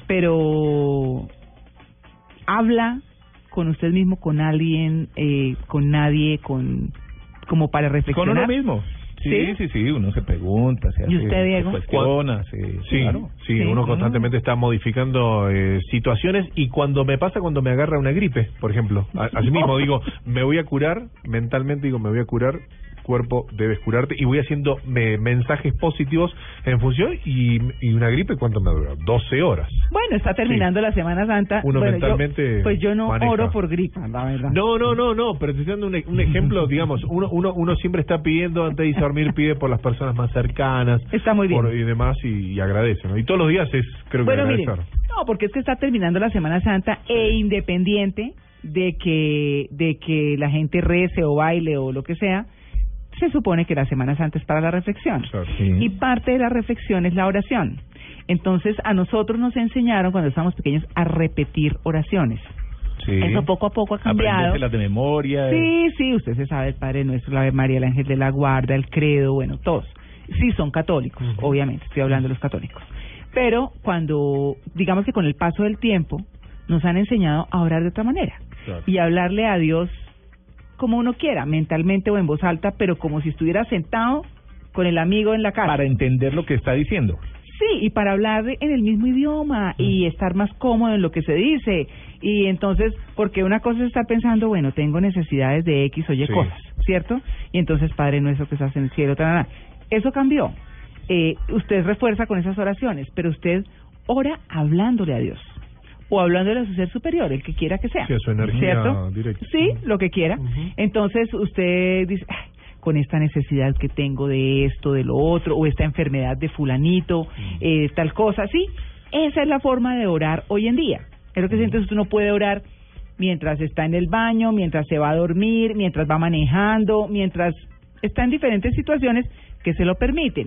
pero habla con usted mismo, con alguien, eh, con nadie, con como para Con reflexionar. uno mismo. Sí, ¿Sí? sí, sí, uno se pregunta, se ¿Y hace- usted, Diego? se cuestiona, Sí, claro. sí, uno constantemente está modificando eh, situaciones y cuando me pasa cuando me agarra una gripe, por ejemplo, así mismo digo, me voy a curar, mentalmente digo, me voy a curar, cuerpo debes curarte y voy haciendo me- mensajes positivos en función y, y una gripe cuánto me dura, 12 horas. Bueno, está terminando la Semana Santa. Uno Bueno, yo- mentalmente pues yo no maneja. oro por gripa, la verdad. No, no, no, no, pero te estoy dando un, un ejemplo, digamos, uno, uno, uno siempre está pidiendo antes de irse a dormir, pide por las personas más cercanas. Está muy bien. por- y demás, y, y agradece, ¿no? Y todos los días es, creo que Bueno, miren, no, porque es que está terminando la Semana Santa e independiente de que de que la gente rece o baile o lo que sea, se supone que la Semana Santa es para la reflexión. Y parte de la reflexión es la oración. Entonces, a nosotros nos enseñaron cuando estábamos pequeños a repetir oraciones. Sí. Eso poco a poco ha cambiado. Aprendérselas de memoria. Sí, sí, usted se sabe el Padre Nuestro, la Ave María, el Ángel de la Guarda, el Credo, bueno, todos. Sí, son católicos, obviamente, estoy hablando de los católicos. Pero cuando, digamos que con el paso del tiempo, nos han enseñado a orar de otra manera y a hablarle a Dios como uno quiera, mentalmente o en voz alta, pero como si estuviera sentado con el amigo en la casa. Para entender lo que está diciendo. Sí, y para hablar en el mismo idioma y estar más cómodo en lo que se dice. Y entonces, porque una cosa es estar pensando, bueno, tengo necesidades de X o Y Sí. cosas, ¿cierto? Y entonces, Padre nuestro que estás en el cielo, tarara. eso cambió. Eh, usted refuerza con esas oraciones, pero usted ora hablándole a Dios o hablándole a su ser superior, el que quiera que sea. Sí, su energía ¿Cierto? directa. Sí, lo que quiera. Entonces usted dice, "Ay, con esta necesidad que tengo de esto, de lo otro, o esta enfermedad de fulanito, eh, tal cosa, sí. Esa es la forma de orar hoy en día. Es lo que siento, usted no puede orar mientras está en el baño, mientras se va a dormir, mientras va manejando, mientras está en diferentes situaciones que se lo permiten.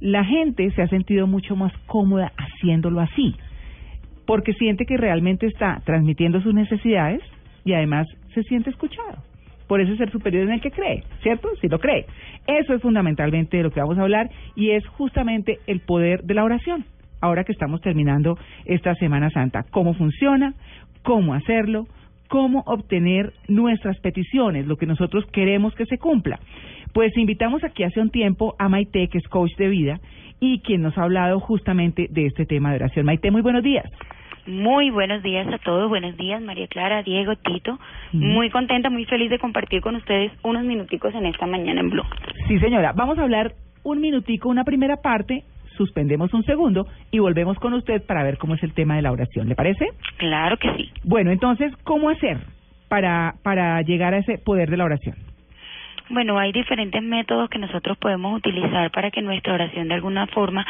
La gente se ha sentido mucho más cómoda haciéndolo así porque siente que realmente está transmitiendo sus necesidades y además se siente escuchado por ese ser superior en el que cree, ¿cierto? Si lo cree. Eso es fundamentalmente de lo que vamos a hablar y es justamente el poder de la oración. Ahora que estamos terminando esta Semana Santa, cómo funciona, cómo hacerlo, cómo obtener nuestras peticiones, lo que nosotros queremos que se cumpla. Pues invitamos aquí hace un tiempo a Maite, que es coach de vida, y quien nos ha hablado justamente de este tema de oración. Maite, muy buenos días. Muy buenos días a todos, buenos días María Clara, Diego, Tito. Muy contenta, muy feliz de compartir con ustedes unos minuticos en esta mañana en Blue. Sí, señora. Vamos a hablar un minutico, una primera parte, suspendemos un segundo y volvemos con usted para ver cómo es el tema de la oración. ¿Le parece? Claro que sí. Bueno, entonces, ¿cómo hacer para, para llegar a ese poder de la oración? Bueno, hay diferentes métodos que nosotros podemos utilizar para que nuestra oración de alguna forma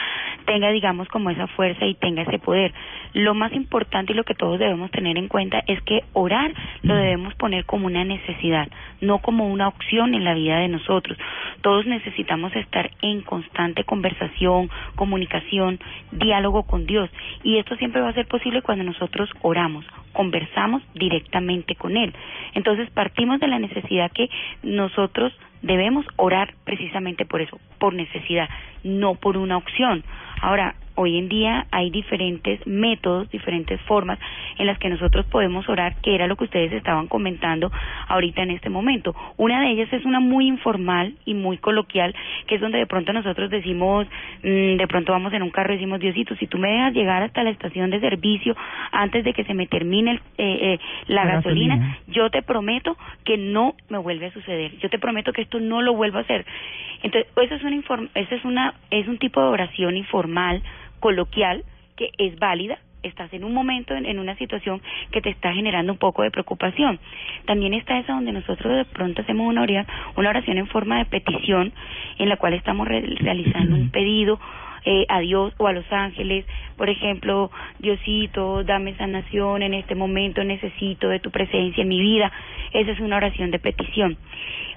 tenga, digamos, como esa fuerza y tenga ese poder. Lo más importante y lo que todos debemos tener en cuenta es que orar lo debemos poner como una necesidad, no como una opción en la vida de nosotros. Todos necesitamos estar en constante conversación, comunicación, diálogo con Dios. Y esto siempre va a ser posible cuando nosotros oramos, conversamos directamente con Él. Entonces partimos de la necesidad que nosotros debemos orar precisamente por eso, por necesidad, no por una opción. Ahora, hoy en día hay diferentes métodos, diferentes formas en las que nosotros podemos orar, que era lo que ustedes estaban comentando ahorita en este momento. Una de ellas es una muy informal y muy coloquial, que es donde de pronto nosotros decimos, mm, de pronto vamos en un carro y decimos, Diosito, si tú me dejas llegar hasta la estación de servicio antes de que se me termine el- eh, eh, la, La gasolina, gasolina. yo te prometo que no me vuelve a suceder. Yo te prometo que esto no lo vuelvo a hacer. Entonces, eso es una inform- eso es una es un tipo de oración informal, coloquial que es válida. Estás en un momento, en, una situación que te está generando un poco de preocupación. También está esa donde nosotros de pronto hacemos una oración, una oración en forma de petición, en la cual estamos re- realizando un pedido eh, a Dios o a los ángeles, por ejemplo, Diosito, dame sanación en este momento, necesito de tu presencia en mi vida. Esa es una oración de petición.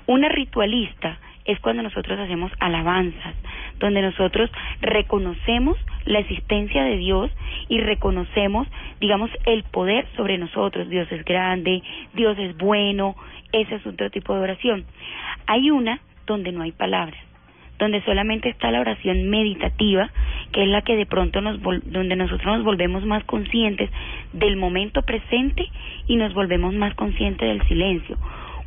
Una ritualista es cuando nosotros hacemos alabanzas, donde nosotros reconocemos la existencia de Dios y reconocemos, digamos, el poder sobre nosotros. Dios es grande, Dios es bueno, ese es otro tipo de oración. Hay una donde no hay palabras, donde solamente está la oración meditativa, que es la que de pronto nos donde nosotros nos volvemos más conscientes del momento presente y nos volvemos más conscientes del silencio.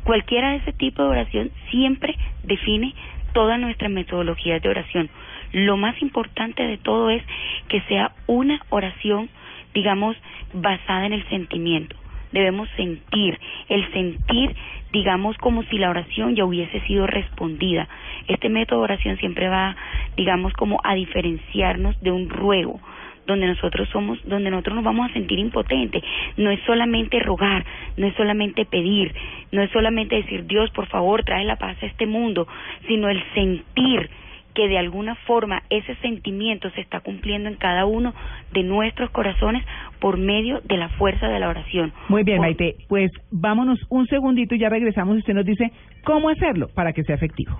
Cualquiera de ese tipo de oración siempre define toda nuestra metodología de oración. Lo más importante de todo es que sea una oración, digamos, basada en el sentimiento. Debemos sentir, el sentir, digamos, como si la oración ya hubiese sido respondida. Este método de oración siempre va, digamos, como a diferenciarnos de un ruego donde nosotros somos, donde nosotros nos vamos a sentir impotentes. No es solamente rogar, no es solamente pedir, no es solamente decir Dios, por favor, trae la paz a este mundo, sino el sentir que de alguna forma ese sentimiento se está cumpliendo en cada uno de nuestros corazones por medio de la fuerza de la oración. Muy bien, Maite. Pues vámonos un segundito y ya regresamos y usted nos dice cómo hacerlo para que sea efectivo.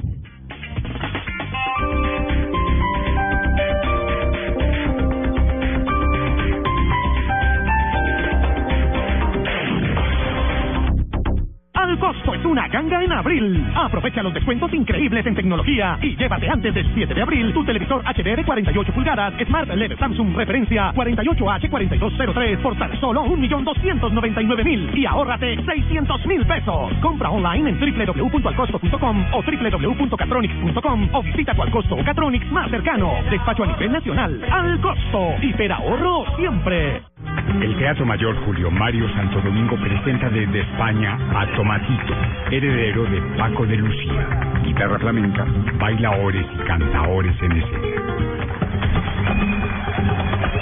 Al costo es una ganga en abril. Aprovecha los descuentos increíbles en tecnología y llévate antes del 7 de abril tu televisor HD de 48 pulgadas Smart LED Samsung referencia 48H4203 por tan solo 1.299.000 y ahórrate 600.000 pesos. Compra online en www.alcosto.com o www.catronics.com o visita tu Alcosto o Catronics más cercano. Despacho a nivel nacional. Al costo. Hiperahorro siempre. El Teatro Mayor Julio Mario Santo Domingo presenta desde España a Tomatito, heredero de Paco de Lucía. Guitarra flamenca, bailaores y cantaores en escena.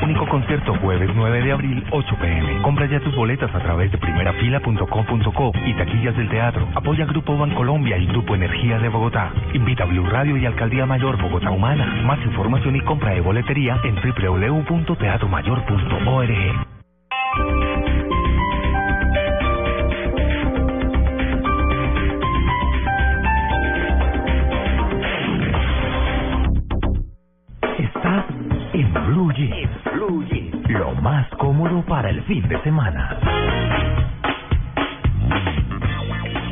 Único concierto jueves 9 de abril, 8 pm. Compra ya tus boletas a través de primerafila.com.co y taquillas del teatro. Apoya Grupo Bancolombia y Grupo Energía de Bogotá. Invita a Blue Radio y Alcaldía Mayor Bogotá Humana. Más información y compra de boletería en www.teatromayor.org. Estás en Blue Jeans. Blue Jeans. Lo más cómodo para el fin de semana.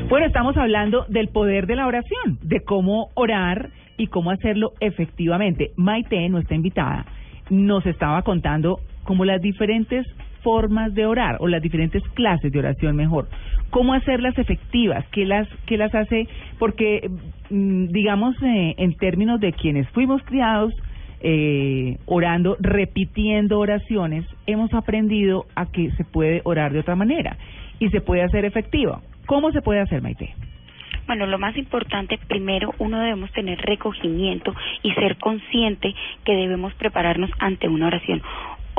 Bueno, estamos hablando del poder de la oración, de cómo orar y cómo hacerlo efectivamente. Maite, nuestra invitada, nos estaba contando como las diferentes formas de orar o las diferentes clases de oración mejor. Cómo hacerlas efectivas, qué las, qué las hace, porque mm, digamos eh, en términos de quienes fuimos criados eh, orando, repitiendo oraciones, hemos aprendido a que se puede orar de otra manera y se puede hacer efectiva. ¿Cómo se puede hacer, Maite? Bueno, lo más importante, primero, uno debemos tener recogimiento y ser consciente que debemos prepararnos ante una oración.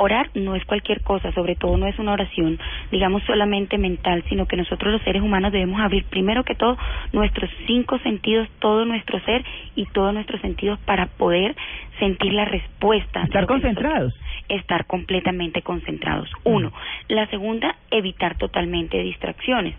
Orar no es cualquier cosa, sobre todo no es una oración, digamos, solamente mental, sino que nosotros los seres humanos debemos abrir primero que todo nuestros cinco sentidos, todo nuestro ser y todos nuestros sentidos para poder sentir la respuesta. Estar concentrados. estar completamente concentrados. Uno. La segunda, evitar totalmente distracciones.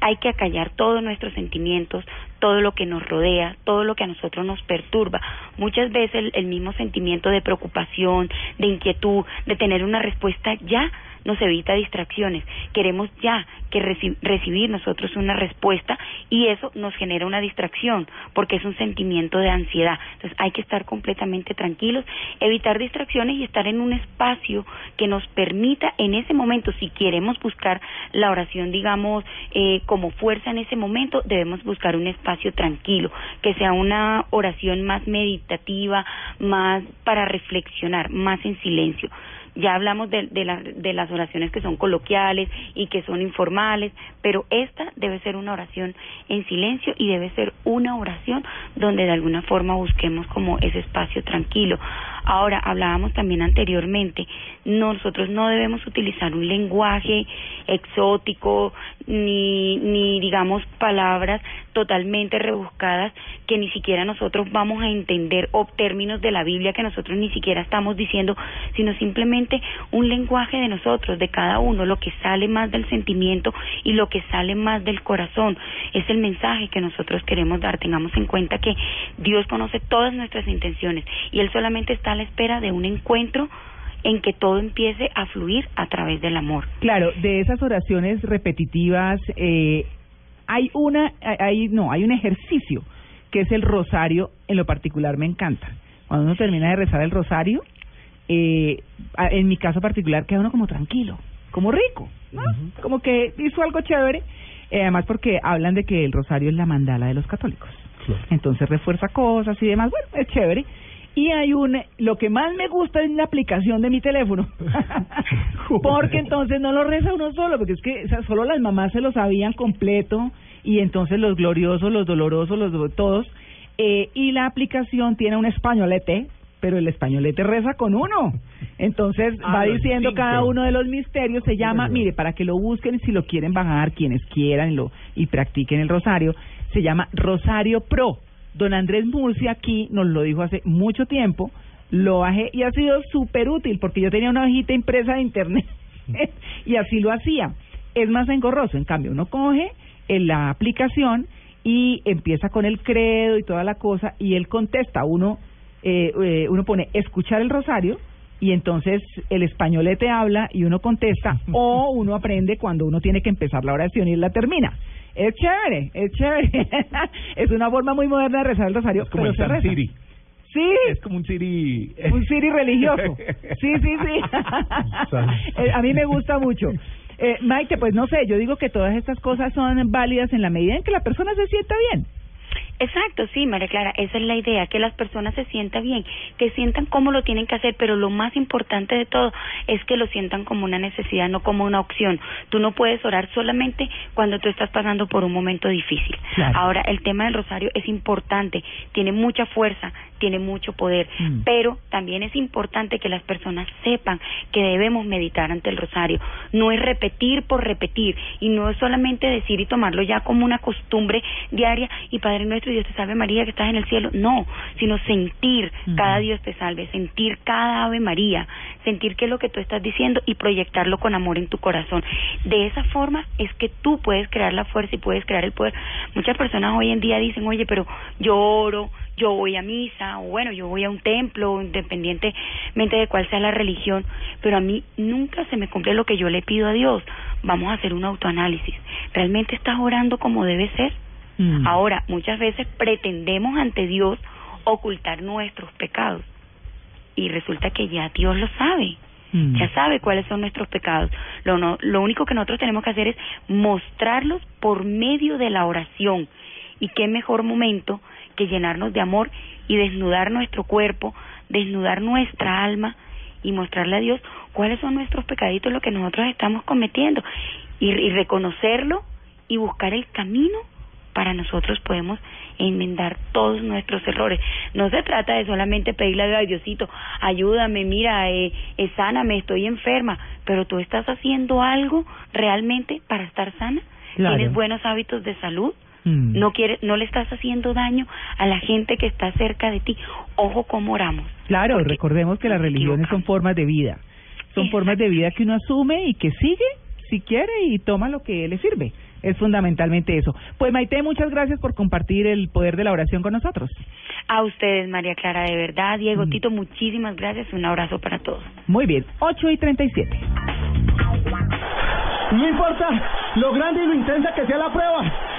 Hay que acallar todos nuestros sentimientos, todo lo que nos rodea, todo lo que a nosotros nos perturba. Muchas veces el, el mismo sentimiento de preocupación, de inquietud, de tener una respuesta ya nos evita distracciones. Queremos ya que reci- recibir nosotros una respuesta y eso nos genera una distracción porque es un sentimiento de ansiedad. Entonces hay que estar completamente tranquilos, evitar distracciones y estar en un espacio que nos permita en ese momento, si queremos buscar la oración, digamos, eh, como fuerza en ese momento, debemos buscar un espacio tranquilo, que sea una oración más meditativa, más para reflexionar, más en silencio. Ya hablamos de, de, la- de las oraciones que son coloquiales y que son informales, pero esta debe ser una oración en silencio y debe ser una oración donde de alguna forma busquemos como ese espacio tranquilo. Ahora, hablábamos también anteriormente, nosotros no debemos utilizar un lenguaje exótico ni, ni digamos palabras totalmente rebuscadas que ni siquiera nosotros vamos a entender o términos de la Biblia que nosotros ni siquiera estamos diciendo, sino simplemente un lenguaje de nosotros, de cada uno, lo que sale más del sentimiento y lo que sale más del corazón. Es el mensaje que nosotros queremos dar. Tengamos en cuenta que Dios conoce todas nuestras intenciones y Él solamente está a la espera de un encuentro en que todo empiece a fluir a través del amor. Claro, de esas oraciones repetitivas, eh, hay una, hay, no, hay un ejercicio que es el rosario, en lo particular me encanta. Cuando uno termina de rezar el rosario, eh, en mi caso particular queda uno como tranquilo, como rico, ¿no? Como que hizo algo chévere, eh, además porque hablan de que el rosario es la mandala de los católicos. Entonces refuerza cosas y demás, bueno, es chévere. Y hay un, lo que más me gusta es la aplicación de mi teléfono. porque entonces no lo reza uno solo, porque es que o sea, solo las mamás se lo sabían completo y entonces los gloriosos, los dolorosos, los do- todos. Eh, y la aplicación tiene un españolete, pero el españolete reza con uno. Entonces Ah, va diciendo cada uno de los misterios, se llama, mire, para que lo busquen si lo quieren bajar, quienes quieran lo, y practiquen el rosario, se llama Rosario Pro. Don Andrés Murcia aquí nos lo dijo hace mucho tiempo, lo bajé y ha sido súper útil porque yo tenía una hojita impresa de internet y así lo hacía. Es más engorroso, en cambio, uno coge en la aplicación y empieza con el credo y toda la cosa y él contesta, uno eh, eh, uno pone escuchar el rosario y entonces el españolete habla y uno contesta o uno aprende cuando uno tiene que empezar la oración y él la termina. Es chévere, es chévere. es una forma muy moderna de rezar el rosario, como pero el se San reza. Siri. Sí. Es como un Siri. Un Siri religioso. Sí, sí, sí. Eh, A mí me gusta mucho. Eh, Maite, pues no sé, yo digo que todas estas cosas son válidas en la medida en que la persona se sienta bien. Exacto, sí, María Clara, esa es la idea, que las personas se sientan bien, que sientan cómo lo tienen que hacer, pero lo más importante de todo es que lo sientan como una necesidad, no como una opción. Tú no puedes orar solamente cuando tú estás pasando por un momento difícil. Claro. Ahora, el tema del rosario es importante, tiene mucha fuerza, tiene mucho poder, Mm. pero también es importante que las personas sepan que debemos meditar ante el rosario. No es repetir por repetir y no es solamente decir y tomarlo ya como una costumbre diaria y Padre nuestro y Dios te salve María que estás en el cielo. No, sino sentir cada Dios te salve, sentir cada Ave María, sentir qué es lo que tú estás diciendo y proyectarlo con amor en tu corazón. De esa forma es que tú puedes crear la fuerza y puedes crear el poder. Muchas personas hoy en día dicen, oye, pero yo oro, yo voy a misa, o bueno, yo voy a un templo, independientemente de cuál sea la religión, pero a mí nunca se me cumple lo que yo le pido a Dios. Vamos a hacer un autoanálisis. ¿Realmente estás orando como debe ser? Ahora, muchas veces pretendemos ante Dios ocultar nuestros pecados y resulta que ya Dios lo sabe. Ya sabe cuáles son nuestros pecados. Lo, no, lo único que nosotros tenemos que hacer es mostrarlos por medio de la oración. Y qué mejor momento que llenarnos de amor y desnudar nuestro cuerpo, desnudar nuestra alma y mostrarle a Dios cuáles son nuestros pecaditos, lo que nosotros estamos cometiendo y, y reconocerlo y buscar el camino para nosotros podemos enmendar todos nuestros errores. No se trata de solamente pedirle a Dios, "Ay, Diosito, ayúdame, mira, eh, eh, sáname, estoy enferma, pero tú estás haciendo algo realmente para estar sana. Claro. Tienes buenos hábitos de salud. Mm. No quieres, no le estás haciendo daño a la gente que está cerca de ti. Ojo cómo oramos. Claro, recordemos que las religiones son formas de vida. Son formas de vida que uno asume y que sigue si quiere y toma lo que le sirve. Es fundamentalmente eso. Pues Maite, muchas gracias por compartir el poder de la oración con nosotros. A ustedes, María Clara, de verdad, Diego, Tito, muchísimas gracias. Un abrazo para todos. Muy bien, 8 y 37. No importa lo grande y lo intensa que sea la prueba,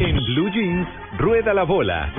En Blue Jeans, rueda la bola.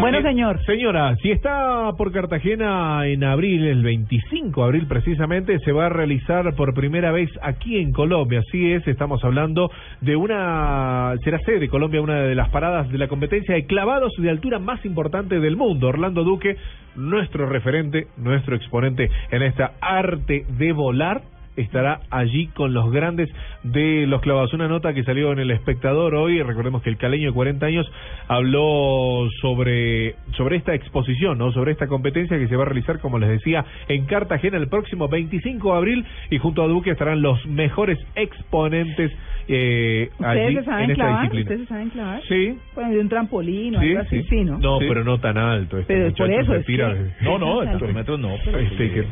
Bueno, Eh, señor. Señora, si está por Cartagena en abril, el 25 de abril precisamente, se va a realizar por primera vez aquí en Colombia. Así es, estamos hablando de una, será sede de Colombia, una de las paradas de la competencia de clavados de altura más importante del mundo. Orlando Duque, nuestro referente, nuestro exponente en esta arte de volar estará allí con los grandes de los clavados. Una nota que salió en El Espectador hoy, recordemos que el caleño de 40 años habló sobre, sobre esta exposición, ¿no? sobre esta competencia que se va a realizar, como les decía, en Cartagena el próximo 25 de abril y junto a Duque estarán los mejores exponentes eh, allí ¿Ustedes se en esta clavar? disciplina. ¿Ustedes se saben clavar? Sí. Bueno, de un trampolín o Sí, algo así, sí. sí, ¿no? No, pero no tan alto. Este Pero muchacho por eso se es tira- que- No, no, tres metros no, pero este que-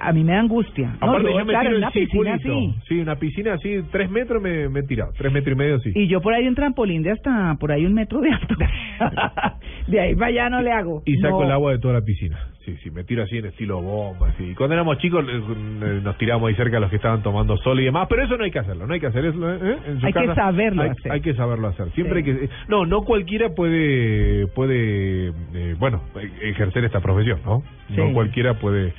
A mí me da angustia. No, Aparte, yo, yo me claro, tiro una piscina así. Sí, una piscina así, tres metros me, me he tirado. Tres metros y medio, sí. Y yo por ahí un trampolín de hasta por ahí un metro de alto. de ahí para allá no le hago. Y saco No. el agua de toda la piscina. Sí, sí, me tiro así en estilo bomba. Así. Y Cuando éramos chicos eh, eh, nos tiramos ahí cerca a los que estaban tomando sol y demás, pero eso no hay que hacerlo, no hay que hacer eso. ¿eh? En su Hay que saberlo hay, hacer. Hay que saberlo hacer. Siempre Sí. hay que no, no cualquiera puede puede eh, bueno, ejercer esta profesión, ¿no? No cualquiera puede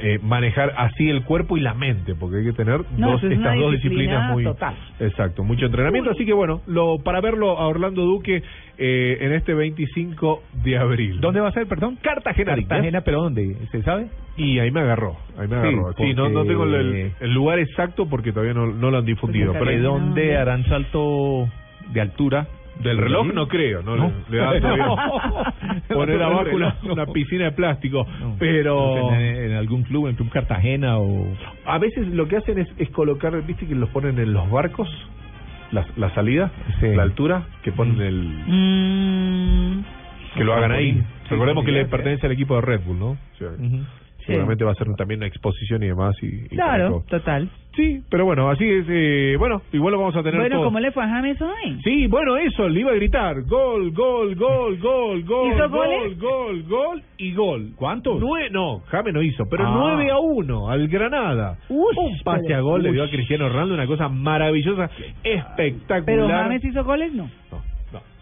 eh, manejar así el cuerpo y la mente, porque hay que tener No, dos, es estas dos disciplina disciplinas muy total. exacto, mucho entrenamiento, así que bueno, lo para verlo a Orlando Duque eh, en este 25 de abril. ¿Dónde va a ser, perdón? Cartagena. Cartagena, pero ¿dónde? ¿Se sabe? Y ahí me agarró, ahí me Sí, agarró. Sí, no, no tengo el, el lugar exacto porque todavía no, no lo han difundido. ¿De Pero dónde harán salto de altura? Del reloj no creo, no, No. le, da todavía poner abajo una, una piscina de plástico. No. Pero En, en algún club, en el Club Cartagena o... a veces lo que hacen es, es colocar, viste que los ponen en los barcos, la, la salida, la altura, que ponen el, Mm, que lo hagan ahí. Recordemos Sí, que le sí. pertenece al equipo de Red Bull, ¿no? Sea, Seguramente va a ser también una exposición y demás. Y, y claro, total. Sí, pero bueno, así es. Eh, bueno, igual lo vamos a tener Bueno, todo. ¿cómo le fue a James hoy? Sí, bueno, eso, le iba a gritar. Gol, gol, gol, gol, gol, ¿Hizo gol, goles? gol, gol y gol. ¿Cuántos? Nue no, James no hizo, pero Ah. 9 a 1 al Granada. Un pase a gol le dio a. Cristiano Ronaldo, una cosa maravillosa, espectacular. ¿Pero James hizo goles? No, no.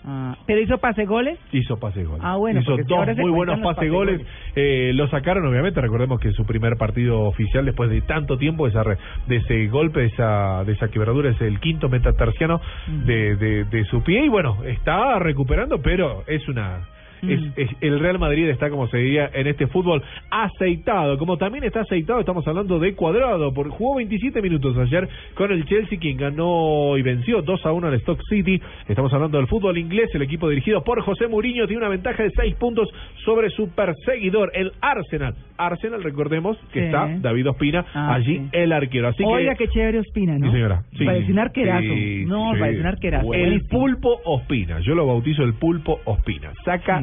Ah, ¿Pero hizo pase goles? Hizo pase goles. Ah, bueno, Hizo dos ahora muy buenos pase goles. Eh, lo sacaron, obviamente. Recordemos que su primer partido oficial, después de tanto tiempo, de, esa re- de ese golpe, de esa, de esa quebradura, es el quinto metatarsiano de, de, de su pie. Y bueno, está recuperando, pero es una. Es, es- el Real Madrid está, como se diría, en este fútbol aceitado. Como también está aceitado, estamos hablando de Cuadrado. Por, jugó 27 minutos ayer con el Chelsea, quien ganó y venció 2 a 1 al Stock City. Estamos hablando del fútbol inglés. El equipo dirigido por José Mourinho tiene una ventaja de 6 puntos sobre su perseguidor, el Arsenal. Arsenal, recordemos que Sí. está David Ospina, Ah, allí sí. el arquero. Así Oiga, que. qué chévere Ospina, ¿no? Sí, señora. Sí. Parece un arquerazo. No, parece un arquerazo. El pulpo Ospina. Yo lo bautizo el pulpo Ospina. Saca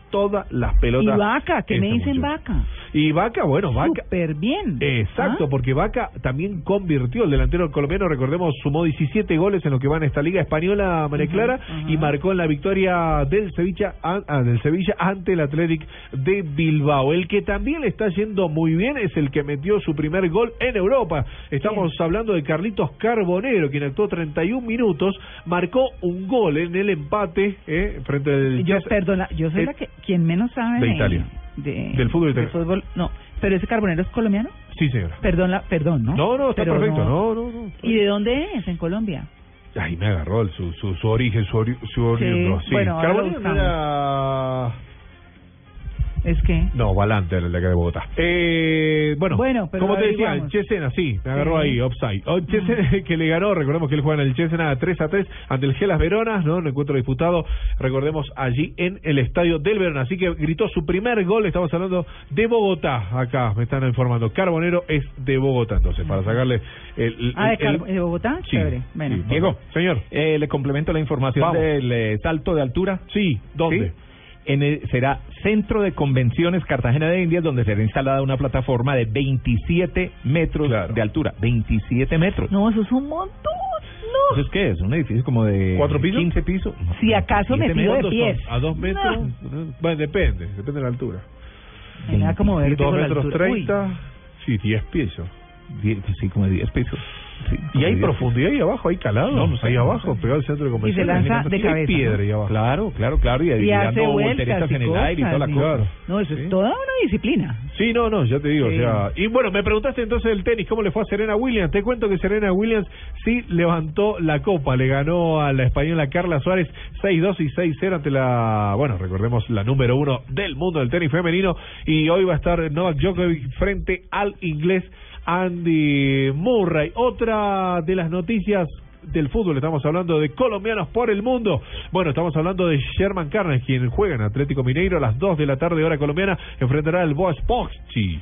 todas las pelotas. Y Vaca, ¿qué me dicen. Vaca? Y Vaca, bueno, Vaca. Súper bien. Exacto, ¿Ah? porque Vaca también convirtió, el delantero colombiano, recordemos, sumó 17 goles en lo que va en esta liga española, María Clara, y marcó en la victoria del Sevilla, an- ah, del Sevilla ante el Athletic de Bilbao. El que también le está yendo muy bien es el que metió su primer gol en Europa. Estamos hablando de Carlitos Carbonero, quien actuó 31 minutos, marcó un gol en el empate eh, frente al Yo, perdona, yo soy Eh, la que quien menos sabe de Italia. de- Del fútbol de italiano. fútbol. No, pero ese carbonero es colombiano. Sí, señora. Perdón, la, perdón, ¿no? No, no, está Pero perfecto. No, no, no. ¿Y de dónde es? En Colombia. Ay, me agarró el- su, su, su origen, su, su oriundo. Sí, bueno, ahora lo Carbonero era... ¿Es qué? No, Valante, el de acá de Bogotá. Eh, bueno, Bueno, pero como te decía, el. Chesena, sí, me agarró Sí. ahí, offside. Oh, Chesena que le ganó, recordemos que él juega en el Chesena 3 a 3 ante el Gelas Verona, ¿no? Un encuentro disputado, recordemos, allí en el estadio del Verona. Así que gritó su primer gol, estamos hablando de Bogotá, acá me están informando. Carbonero es de Bogotá, entonces, para sacarle el... el- Ah, de, el- Car- de Bogotá. Sí, Chévere. Bueno. sí. Diego, señor. Eh, le complemento la información Vamos. del eh, salto de altura. Sí, ¿dónde? En el- será Centro de Convenciones Cartagena de Indias, donde será instalada una plataforma de 27 metros de altura. 27 metros. No, eso es un montón. No. ¿Eso es qué? Es un edificio como de ¿Cuatro pisos? 15 pisos. Si acaso 27 metido de metros. pies. ¿A dos metros? Bueno, depende, depende de la altura. Me da como ver Dos con la metros altura. Uy. treinta, sí, diez pisos. Die- Sí, como de 10 pisos. Sí, ¿Y hay 10 profundidad ahí abajo? ¿Hay calado? No, no sé, ahí abajo, pegado al centro de Y se convenciones. lanza de Hay cabeza. piedra ¿no? ahí abajo. Claro, claro, claro. Y, y hace vueltas en el aire y toda la cosas, cosa. No, eso es toda una disciplina. Sí, no, no, ya te digo, Sí. o sea... Y bueno, me preguntaste entonces del tenis, ¿cómo le fue a Serena Williams? Te cuento que Serena Williams sí levantó la copa, le ganó a la española Carla Suárez 6-2 y 6-0 ante la, bueno, recordemos, la número uno del mundo del tenis femenino, y hoy va a estar Novak Djokovic frente al inglés Andy Murray. Otra de las noticias del fútbol, estamos hablando de colombianos por el mundo. Bueno, estamos hablando de Sherman Carnes, quien juega en Atlético Mineiro a las 2 de la tarde hora colombiana, enfrentará al Boas Poxchi.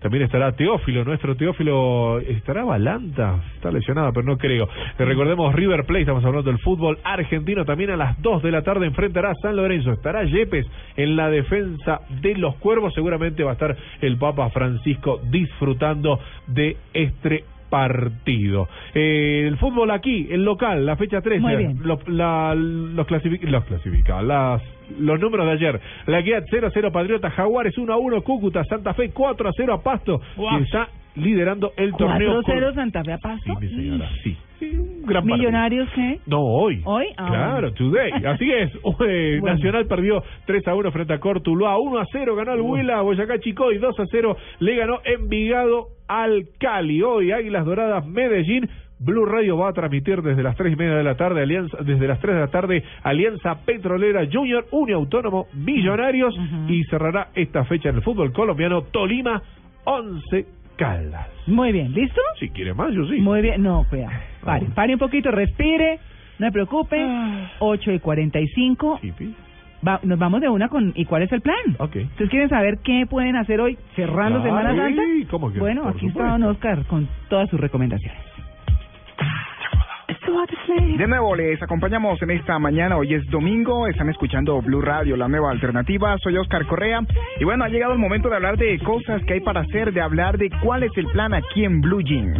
También estará Teófilo, nuestro Teófilo, estará Balanta, está lesionado, pero no creo. Eh, Recordemos River Plate, estamos hablando del fútbol argentino, también a las 2 de la tarde enfrentará a San Lorenzo, estará Yepes en la defensa de los cuervos, seguramente va a estar el Papa Francisco disfrutando de este partido. Eh, el fútbol aquí, el local, la fecha 13, Muy bien. los, la- los, clasific- los clasificados, las, los números de ayer. La Guía 0 a 0 Patriota, Jaguares 1 a 1 Cúcuta, Santa Fe 4 a 0 a Pasto, y está liderando el torneo. 4-0 Santa Fe a Paso. Sí, mi señora, sí. Sí, un gran. Millonarios, ¿qué? No, hoy. ¿Hoy? Ah, Claro, today. Así es. Bueno. Nacional perdió 3 a 1 frente a Cortuluá. 1 a 0 ganó el Huila, Boyacá Chico y 2 a 0 le ganó Envigado al Cali. Hoy Águilas Doradas Medellín. Blue Radio va a transmitir desde las tres y media de la tarde, Alianza, desde las 3 de la tarde, Alianza Petrolera Junior, Uniautónomo Millonarios y cerrará esta fecha en el fútbol colombiano Tolima 11 Caldas. Muy bien, ¿listo? Si quiere más, yo sí. Muy bien, no, cuidado. Pare, Ah. pare un poquito, respire, no se preocupe. 8 y 45. Va, nos vamos de una con. ¿Y cuál es el plan? Ok. ¿Ustedes quieren saber qué pueden hacer hoy cerrando Claro, Semana Santa? sí, ¿cómo que? Bueno, Por aquí está. Don Oscar con todas sus recomendaciones. De nuevo les acompañamos en esta mañana, hoy es domingo, están escuchando Blue Radio, la nueva alternativa, soy Oscar Correa y bueno, ha llegado el momento de hablar de cosas que hay para hacer, de hablar de cuál es el plan aquí en Blue Jeans.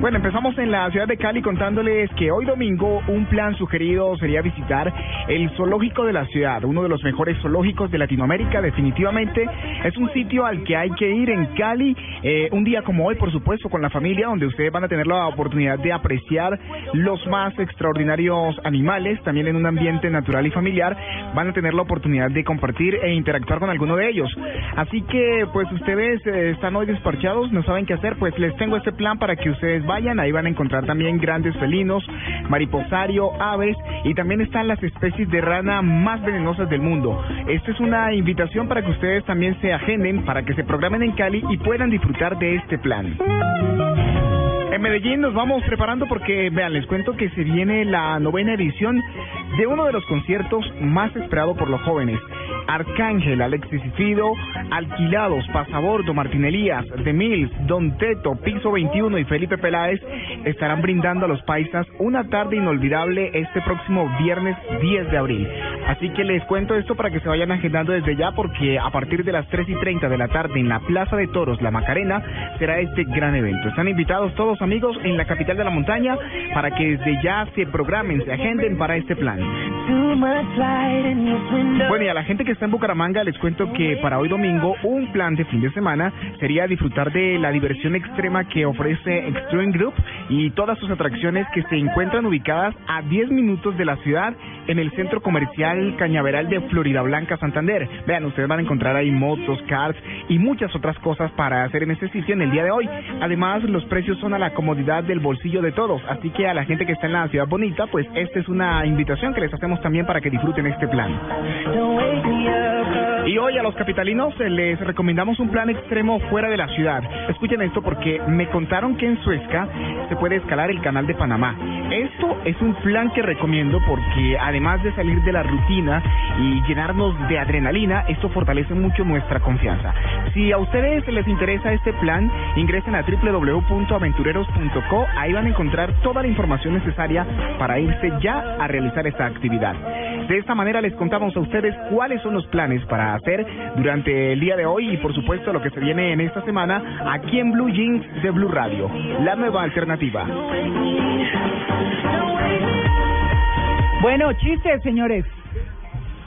Bueno, empezamos en la ciudad de Cali contándoles que hoy domingo un plan sugerido sería visitar el zoológico de la ciudad, uno de los mejores zoológicos de Latinoamérica, definitivamente. Es un sitio al que hay que ir en Cali, eh, un día como hoy, por supuesto, con la familia, donde ustedes van a tener la oportunidad de apreciar los más extraordinarios animales, también en un ambiente natural y familiar, van a tener la oportunidad de compartir e interactuar con alguno de ellos. Así que, pues ustedes eh, están hoy despachados, no saben qué hacer, pues les tengo este plan para que ustedes vayan, ahí van a encontrar también grandes felinos, mariposario, aves y también están las especies de rana más venenosas del mundo. Esta es una invitación para que ustedes también se agenden, para que se programen en Cali y puedan disfrutar de este plan. En Medellín nos vamos preparando porque, vean, les cuento que se viene la novena edición de uno de los conciertos más esperados por los jóvenes. Arcángel, Alexis y Fido, Alquilados, Pasabordo, Martín Elías, The Mills, Don Teto, Piso 21 y Felipe Peláez estarán brindando a los paisas una tarde inolvidable este próximo viernes 10 de abril. Así que les cuento esto para que se vayan agendando desde ya porque a partir de las 3 y 30 de la tarde en la Plaza de Toros, La Macarena, será este gran evento. Están invitados todos amigos en la capital de la montaña para que desde ya se programen, se agenden para este plan. Bueno, y a la gente que está en Bucaramanga les cuento que para hoy domingo un plan de fin de semana sería disfrutar de la diversión extrema que ofrece Extreme Group y todas sus atracciones que se encuentran ubicadas a 10 minutos de la ciudad en el centro comercial Cañaveral de Florida Blanca, Santander. Vean, ustedes van a encontrar ahí motos, cars y muchas otras cosas para hacer en este sitio en el día de hoy. Además, los precios son a la comodidad del bolsillo de todos, así que a la gente que está en la ciudad bonita, pues esta es una invitación que les hacemos también para que disfruten este plan. Y hoy a los capitalinos eh, les recomendamos un plan extremo fuera de la ciudad. Escuchen esto porque me contaron que en Suezca se puede escalar el canal de Panamá. Esto es un plan que recomiendo porque además de salir de la rutina y llenarnos de adrenalina, esto fortalece mucho nuestra confianza. Si a ustedes les interesa este plan, ingresen a www.aventureros.co. Ahí van a encontrar toda la información necesaria para irse ya a realizar esta actividad. De esta manera les contamos a ustedes cuáles son los planes para hacer durante el día de hoy y por supuesto lo que se viene en esta semana aquí en Blue Jeans de Blue Radio, la nueva alternativa. Bueno, chistes, señores.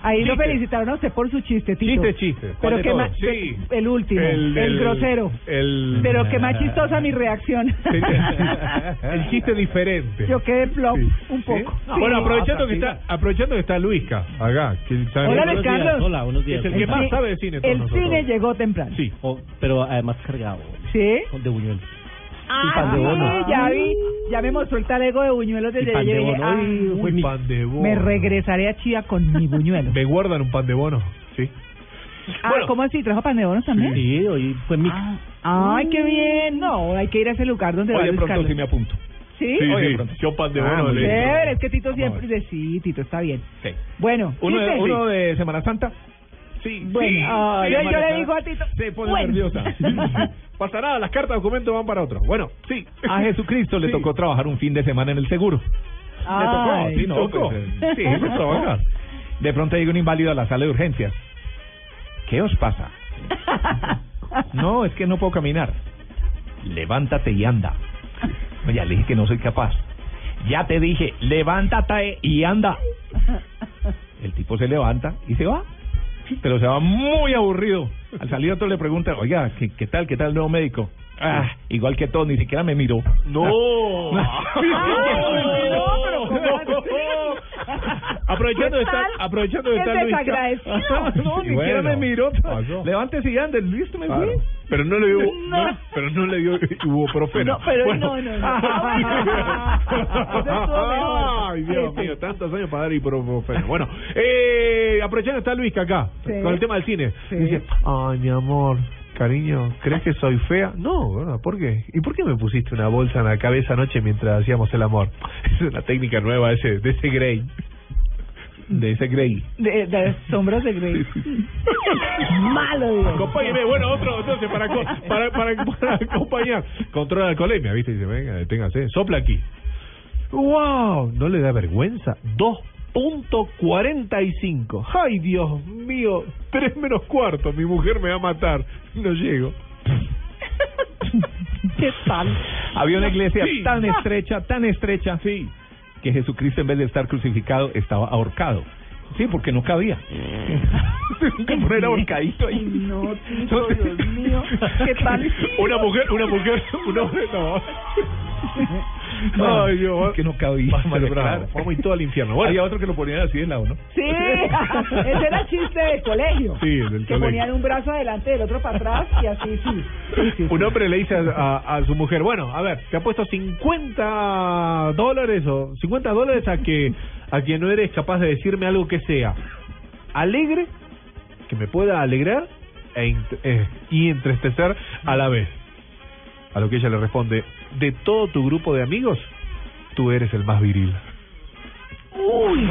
Ahí lo felicitaron a usted por su chiste, Tito. Chiste, chiste. ¿Cuál Pero de que todos? más, Sí. el último, el, grosero. el- Pero que más chistosa mi reacción. El chiste diferente. Yo quedé flop Sí. un poco. No, Sí. bueno, aprovechando que está, aprovechando que está Luisca acá, que sabe- Hola, Luis Carlos. Hola, buenos días. Es el que ¿Cómo más sabe de cine. de todos El nosotros. cine llegó temprano. Sí. Oh, pero además cargado. ¿Sí? De buñuelos. Ah, pan de bono. sí, ya vi, ya me mostró el talego de buñuelos desde Y pan de ayer. bono. Ay, Uy, mi- pan de bono. me regresaré a Chía con mi buñuelo. ¿Me guardan un pan de bono? Sí. Ah, ¿cómo así? ¿Trajo pan de bonos también? Sí, hoy fue mi... Ay, qué bien. No, hay que ir a ese lugar donde va Hoy de Luis pronto sí me apunto. ¿Sí? Sí, Oye, sí. Yo pan de Ah, bono bien. Chévere, es que Tito a siempre dice, sí, Tito, está bien. Sí. Bueno, Uno, de, uno de Semana Santa. Sí, Bueno, sí. ay, Sí, yo, yo le digo a Tito. Se pone bueno. nerviosa. Pasa nada, las cartas de documentos van para otro. Bueno, sí. A Jesucristo le Sí. tocó trabajar un fin de semana en el seguro. Ay, Sí, no, tocó. pues, Sí, eso es trabajar. De pronto llega un inválido a la sala de urgencias. ¿Qué os pasa? No, es que no puedo caminar. Levántate y anda. No, Ya le dije que no soy capaz. Ya te dije, levántate y anda. El tipo se levanta y se va. Pero se va muy aburrido. Al salir otro le pregunta, oiga, ¿qué, qué tal? ¿Qué tal el nuevo médico? Ah, igual que todos, ni siquiera me miró. No. no, ¿cómo así? aprovechando de ¿Qué estar, aprovechando de estar desagradecido. no, ni siquiera me miró. Levántese y ande, listo, me Claro. fui. Pero no le dio, No. no, pero no le dio ibuprofeno. No, pero Bueno. no, no, no. Ay, Dios mío, tantos años para dar ibuprofeno. Bueno, eh, aprovechando está Luisca acá, Sí. con el tema del cine. Sí. Dice, ay, mi amor, cariño, ¿crees que soy fea? No, ¿verdad? ¿por qué? ¿Y por qué me pusiste una bolsa en la cabeza anoche mientras hacíamos el amor? Es una técnica nueva ese, de ese Grey. De ese Grey. De, de sombras de Grey. Malo, digo. Acompáñeme, bueno, otro, entonces, para, para, para, para acompañar. Controla la alcoholemia, ¿viste? Dice, venga, deténgase, sopla aquí. ¡Wow! ¿No le da vergüenza? 2.45. ¡Ay, Dios mío! 3 menos cuarto, mi mujer me va a matar. No llego. ¿Qué tal? Había una iglesia Sí. tan estrecha, tan estrecha, sí, que Jesucristo en vez de estar crucificado estaba ahorcado. Sí, porque no cabía. que poner ahorcadito ahí. No, Tito, Dios mío. ¿Qué tal? Una mujer, una mujer, una mujer, no. Ay, Dios. que no cabía. Madre, bravo. a ir todo al infierno. Bueno. Había otro que lo ponían así de lado, ¿no? Sí, ese era el chiste del colegio. Sí, el del que colegio. ponían un brazo adelante del otro para atrás y así, sí. Sí, sí, Un sí. hombre le dice a, a- a su mujer, bueno, a ver, te apuesto 50 dólares o 50 dólares a que a que no eres capaz de decirme algo que sea alegre, que me pueda alegrar e eh, y entristecer a la vez. A lo que ella le responde, de todo tu grupo de amigos, tú eres el más viril. Uy.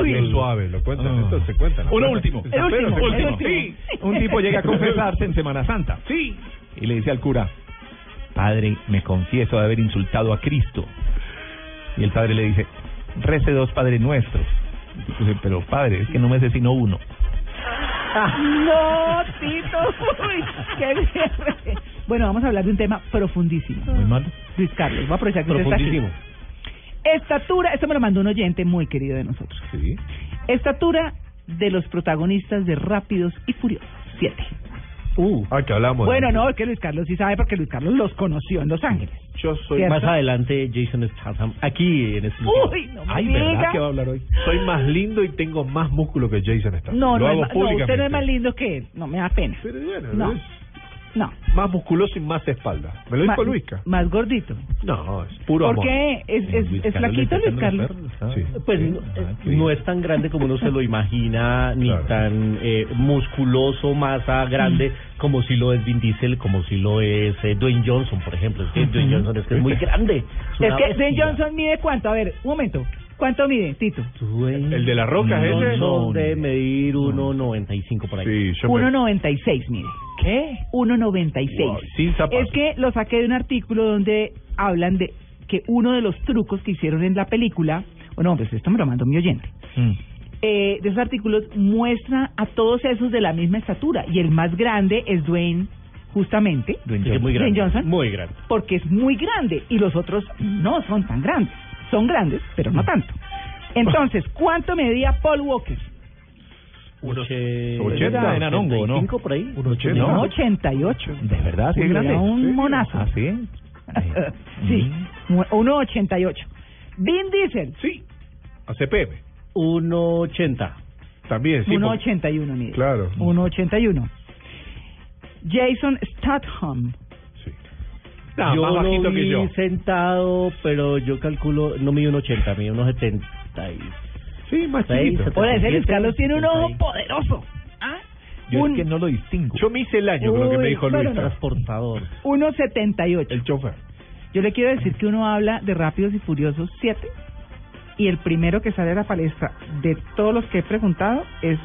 Uy. Es suave, lo cuentan, Ah. esto se cuenta. Uno último. El último, Pero- el último. Sí. Un tipo llega a confesarse en Semana Santa. Sí. Y le dice al cura, Padre, me confieso de haber insultado a Cristo. Y el padre le dice, rece dos Padres Nuestros. Pero padre, es que no me sé sino uno. No, Tito. Uy, qué bien. Bueno, vamos a hablar de un tema profundísimo. Muy mal. Luis Carlos, voy a aprovechar que usted está aquí. Profundísimo. Estatura, esto me lo mandó un oyente muy querido de nosotros. Sí. Estatura de los protagonistas de Rápidos y Furiosos. Siete. Uh. Ah, que hablamos. Bueno, no, es que Luis Carlos sí sabe porque Luis Carlos los conoció en Los Ángeles. Yo soy ¿Cierto? Más adelante, Jason Statham, aquí en este Uy, no me Ay, diga. ¿verdad que va a hablar hoy? Soy más lindo y tengo más músculo que Jason Statham. No, Lo no, es hago ma- no, usted no es más lindo que él. No, me da pena. Pero bueno, No. es- No. Más musculoso y más espalda. Me lo dijo Luisca. Más gordito. No, es puro ¿Por amor. qué? ¿Es, es, es flaquito Luis Carlos? Sí. Pues no, no es tan grande como uno se lo imagina, ni tan eh, musculoso, masa grande, como si lo es Vin Diesel, como si lo es eh, Dwayne Johnson, por ejemplo. Es que Dwayne Johnson es que es muy grande. Es, que bestia. Dwayne Johnson mide cuánto? A ver, un momento. ¿Cuánto mide, Tito? Dwayne ¿El de la roca es ese? Johnson debe medir 1.95 por ahí. Sí, yo me- 1.96, mire. ¿Qué? 1.96. Wow, sin zapatos. Es que lo saqué de un artículo donde hablan de que uno de los trucos que hicieron en la película, bueno, pues esto me lo mandó mi oyente, eh, de esos artículos muestra a todos esos de la misma estatura y el más grande es Dwayne, justamente, muy grande. Dwayne Johnson, Muy grande. porque es muy grande y los otros no son tan grandes, son grandes, pero no tanto. Entonces, ¿cuánto medía Paul Walker? Unos Oche- 80 en Anongo, ¿no? 85 por ahí. Un 80. No. 1.88. ¿De verdad? ¿Sí es Uy, grande? era un Sí. monazo. ¿Ah, sí? sí, 1.88. Vin Diesel, Sí. A CPM. 1.80. También, sí. porque- 1.81, mire. Claro. 1.81. Jason Statham, No, yo más bajito lo que vi yo. sentado, pero yo calculo, no mide 1.80, mide 1.70. Sí, más chiquito. Ese Luis 77, Carlos tiene un ojo 76. poderoso. ¿Ah? Yo Un- es que no lo distingo. Yo me hice el año con lo que me dijo Luis. no. Transportador. 1.78. El chofer. Yo le quiero decir que uno habla de Rápidos y Furiosos 7 y el primero que sale a la palestra de todos los que he preguntado es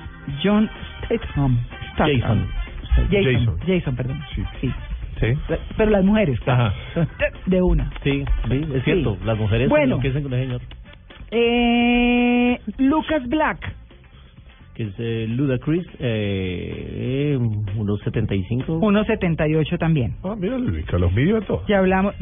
John Statham. Statham. Jason. Jason. Jason. Jason, perdón. Sí. Sí. Sí. Pero las mujeres, claro. De una. Sí, sí, es cierto. Las mujeres Bueno. con el señor. Eh, Lucas Black. Que es eh, Ludacris, eh, eh, unos 75. 1.78 también. Ah, mira Luis, que los a todos. Ya hablamos.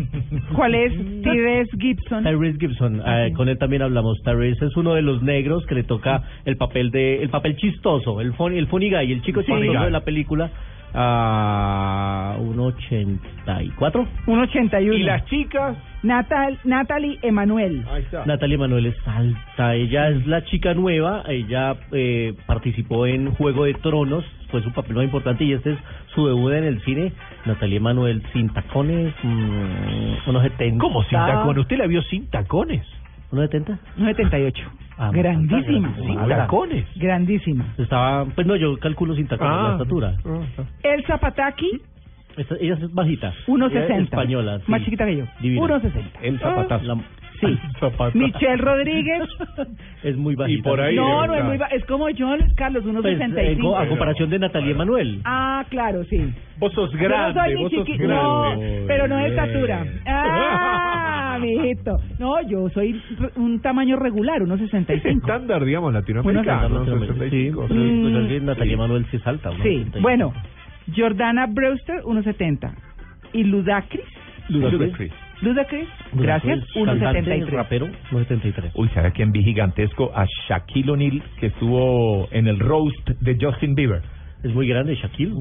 ¿Cuál es Tyrese Gibson? Tyrese Gibson, eh, con él también hablamos. Tyrese es uno de los negros que le toca el papel de el papel chistoso, el funny, el funny guy, el chico chistoso de la película a 1.84. 1.81. Y las chicas. Natal, Natalie Emanuel. Ahí está. Natalia Manuel es alta, ella es la chica nueva, ella eh, participó en Juego de Tronos, fue su papel más importante y este es su debut en el cine. Natalia Manuel sin tacones, mm, unos 70. ¿Cómo sin tacones? ¿Usted la vio sin tacones? ¿Unos 70? 1.78. Ah, Grandísima. ¿Sin tacones? Grandísima. Estaba, pues no, yo calculo sin tacones la Ah. estatura. Ah, Elsa Pataki, Esta- ella es bajita. 1.60. Ella es española. sí. Más chiquita que yo. Divina. 1.60. El zapatazo. La- Sí. Zapata. Michelle Rodríguez. es muy bajita. Y por ahí- no, no es muy ba- Es como John Carlos, Pues, 1.65. eh, a comparación de Natalia Emanuel. Ah, claro, sí. Vos sos Yo no grande, soy ni vos sos grande. No, pero no de estatura. Ah, mijito. No, yo soy un tamaño regular, Es 1.65. estándar, digamos, latinoamericano. Uno- ¿no? 65. Sí, Mm. pues así Natalia Emanuel sí es alta. unos Sí, 70. bueno. Jordana Brewster, 1.70. Y Ludacris. Ludacris. Ludacris, gracias, Cantante, 1.73. rapero, 1.73. Uy, ¿sabe quién vi gigantesco? A Shaquille O'Neal, que estuvo en el roast de Justin Bieber. Es muy grande Shaquille.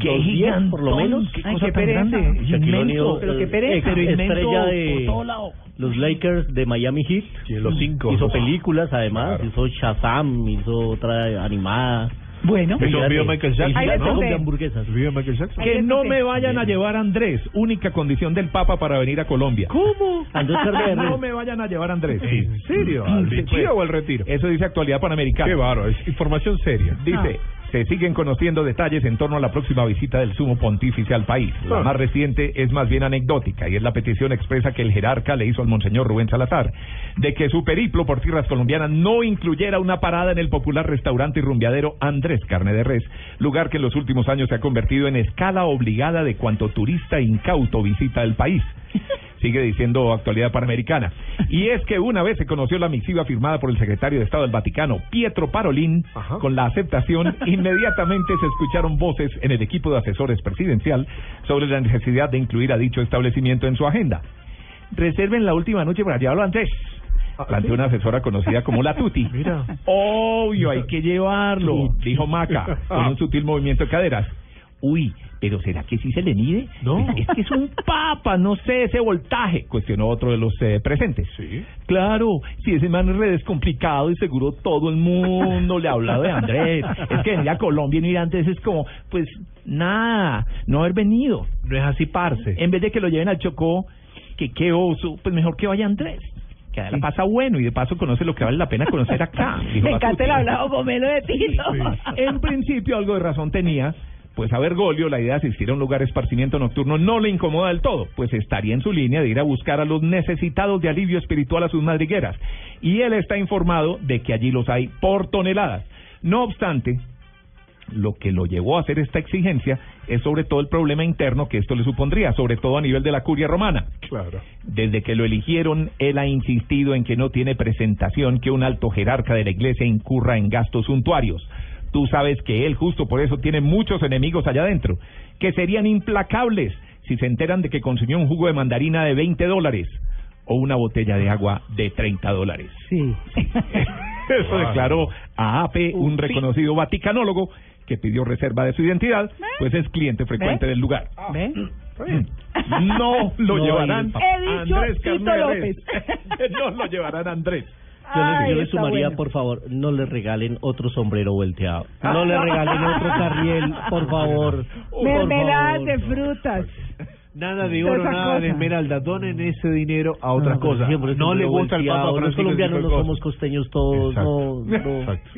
¡Qué 2.10 gigantón! por lo menos. ¡Qué Ay, cosa qué tan pereza. grande! Shaquille Inmenso. O'Neal, pero qué eh, pereza. Pero inmenso estrella por de todo lado. los Lakers de Miami Heat. Y en los cinco. Hizo películas además, Claro. hizo Shazam, hizo otra animada. Bueno, grande. Michael Jackson, Ahí conté. de hamburguesas. ¿El video de Michael Jackson? Que no me vayan a llevar a Andrés, única condición del Papa para venir a Colombia. ¿Cómo? No me vayan a llevar a Andrés. ¿En serio? ¿Al o al retiro? Eso dice Actualidad Panamericana. Qué bárbaro, es información seria. Dice, se siguen conociendo detalles en torno a la próxima visita del sumo pontífice al país. La Ah. más reciente es más bien anecdótica y es la petición expresa que el jerarca le hizo al monseñor Rubén Salazar de que su periplo por tierras colombianas no incluyera una parada en el popular restaurante y rumbeadero Andrés Carne de Res, lugar que en los últimos años se ha convertido en escala obligada de cuanto turista incauto visita el país. Sigue diciendo actualidad panamericana. Y es que una vez se conoció la misiva firmada por el secretario de Estado del Vaticano, Pietro Parolin, Ajá. con la aceptación, inmediatamente se escucharon voces en el equipo de asesores presidencial sobre la necesidad de incluir a dicho establecimiento en su agenda. Reserven la última noche para llevarlo antes. Planteó una asesora conocida como la Tuti. Mira. Obvio, hay que llevarlo, dijo Maca, con un sutil movimiento de caderas. Uy, pero ¿será que sí se le mide? No. Es, es que es un papa, no sé, ese voltaje, cuestionó otro de los eh, presentes. Sí. Claro, si ese man es re descomplicado y seguro todo el mundo le ha hablado de Andrés. Es que venir a Colombia y no ir antes es como, pues nada, no haber venido. No es así, parce. En vez de que lo lleven al Chocó, que qué oso, pues mejor que vaya Andrés. Que la pasa bueno y de paso conoce lo que vale la pena conocer acá. Me encanta el hablado gomelo de Tito. En principio algo de razón tenía, pues a Bergoglio la idea de asistir a un lugar de esparcimiento nocturno no le incomoda del todo, pues estaría en su línea de ir a buscar a los necesitados de alivio espiritual a sus madrigueras. Y él está informado de que allí los hay por toneladas. No obstante, lo que lo llevó a hacer esta exigencia es sobre todo el problema interno que esto le supondría, sobre todo a nivel de la curia romana. Claro. Desde que lo eligieron, él ha insistido en que no tiene presentación que un alto jerarca de la iglesia incurra en gastos suntuarios. Tú sabes que él justo por eso tiene muchos enemigos allá adentro, que serían implacables si se enteran de que consumió un jugo de mandarina de 20 dólares o una botella de agua de 30 dólares. Sí. Eso declaró a AP, un reconocido vaticanólogo que pidió reserva de su identidad, pues es cliente frecuente ¿Ve? del lugar. ¿Ve? No lo No, llevarán He dicho Andrés Tito Carneles. no lo llevarán Andrés. Yo le, yo le sumaría, bueno. por favor, no le regalen otro sombrero volteado. No le regalen otro carriel, por favor. por Mermeladas de frutas. Nada de oro, nada de esmeralda. Donen ese dinero a otras No, cosas. siempre No le gusta el Papa volteado. Los Francisco. colombianos no somos costeños todos. Exacto. No, no. Exacto.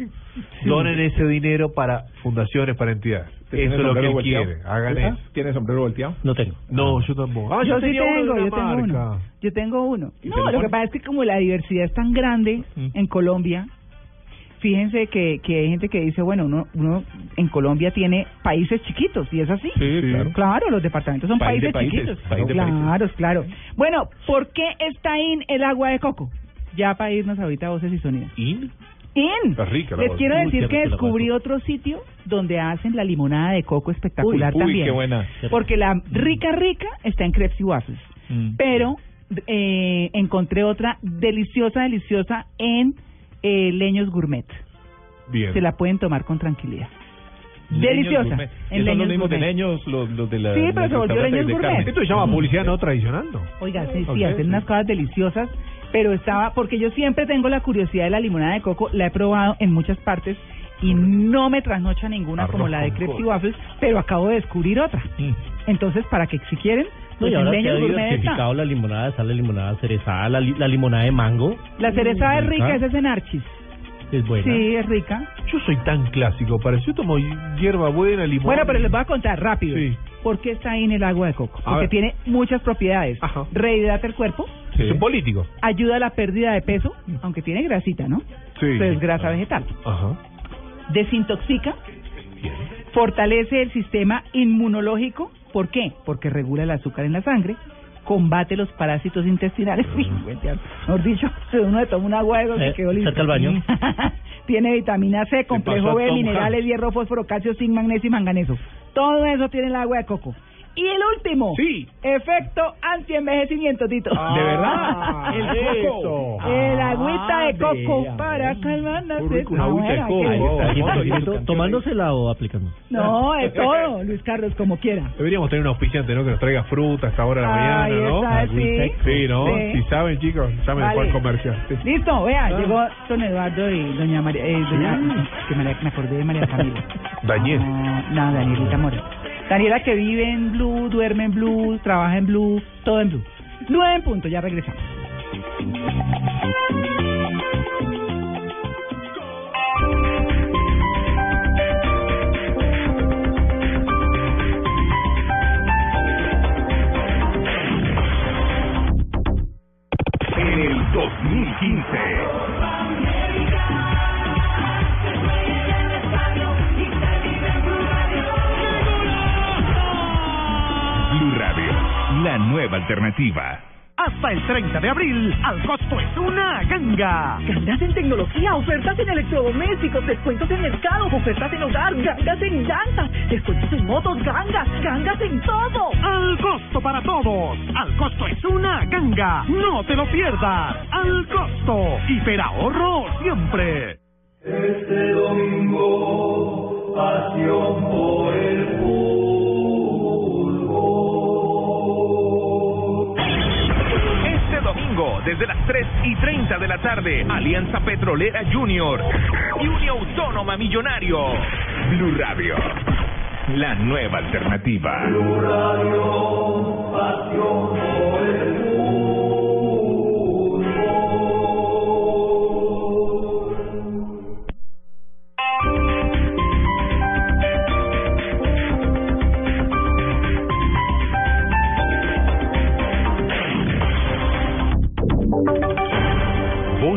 Donen ese dinero para fundaciones, para entidades. ¿Usted Eso es lo que él volteado? quiere. Hagan ¿Ah? eso. ¿Tiene sombrero volteado? No tengo. No, yo tampoco. Ah, yo sí tengo, yo uno. Yo tengo uno. ¿Y se No, lo que pasa es que como la diversidad es tan grande Mm. en Colombia, fíjense que, que hay gente que dice, bueno, uno, uno en Colombia tiene países chiquitos, y es así. Sí, claro. Claro, los departamentos son País de países, países, chiquitos. país de claro, claro. Bueno, ¿por qué está in el agua de coco? Ya para irnos ahorita a voces y sonidos. ¿In? In. Está rica la Les voz. quiero decir que descubrí otro sitio donde hacen la limonada de coco espectacular Uy, uy, también. qué buena. Porque la rica rica está en crepes y waffles. Mm. Pero eh, encontré otra deliciosa, deliciosa en eh, Leños Gourmet. Bien. Se la pueden tomar con tranquilidad. Leños Deliciosa. En ¿Y son los Leños mismos de leños, los, los de la Sí, pero se volvió Leños de Gourmet. Esto se llama publicidad no tradicional, ¿no? Oiga, sí, sí, hacen sí. unas cosas deliciosas, pero estaba, porque yo siempre tengo la curiosidad de la limonada de coco, la he probado en muchas partes y no me trasnocha ninguna Arroz como la de crepes y waffles, pero acabo de descubrir otra. Mm. Entonces, para que si quieren, No, pues y en ahora que ha está. diversificado la limonada, sale limonada cerezada, la, li- la limonada de mango. La cereza es rica, esa es en Archis. Es buena. Sí, es rica. Yo soy tan clásico, parece. Yo tomo hierba buena, limón. Bueno, pero les voy a contar rápido. Sí. ¿Por qué está ahí en el agua de coco? A Porque ver. tiene muchas propiedades. Ajá. Rehidrata el cuerpo, Sí. Es un político. ayuda a la pérdida de peso, aunque tiene grasita, ¿no? Sí. Pero es grasa vegetal. Ajá. Desintoxica, fortalece el sistema inmunológico. ¿Por qué? Porque regula el azúcar en la sangre, combate los parásitos intestinales. Mejor dicho, si uno le toma un agua de coco, Eh, quedó listo. cerca al baño. tiene vitamina C, complejo B, minerales, hierro, fósforo, calcio, zinc, magnesio y manganeso. Todo eso tiene el agua de coco. Y el último, Sí. efecto anti-envejecimiento, Tito. ¿De verdad? El coco. El agüita de coco vea. para calmar la sed. Ah, ¿Tomándosela o aplicando? No, de todo, Luis Carlos, como quiera. Deberíamos tener un auspiciante, ¿no? Que nos traiga fruta a esta hora de la mañana, ¿no? está, sí. Sí, ¿no? Sí. Si saben, chicos, llamen Vale. por comercial. Sí. Listo, vea, Ah. llegó don Eduardo y doña María, eh, doña, que María- me acordé de María Camila. Daniel. No, no, Danielita Mora. Daniela que vive en Blue, duerme en Blue, trabaja en Blue, todo en Blue. Blue en punto, ya regresamos. En el 2015. La nueva alternativa. Hasta el 30 de abril, al costo es una ganga. Gangas en tecnología, ofertas en electrodomésticos, descuentos en mercado, ofertas en hogar, gangas en llantas, descuentos en motos, gangas, gangas en todo. Al costo para todos. Al costo es una ganga. No te lo pierdas. Al costo. Hiperahorro siempre. Este domingo, pasión por el fútbol. desde las 3 y 30 de la tarde. Alianza Petrolera Junior y Unión Autónoma Millonario. Blue Radio, la nueva alternativa. Blue Radio, pasión por el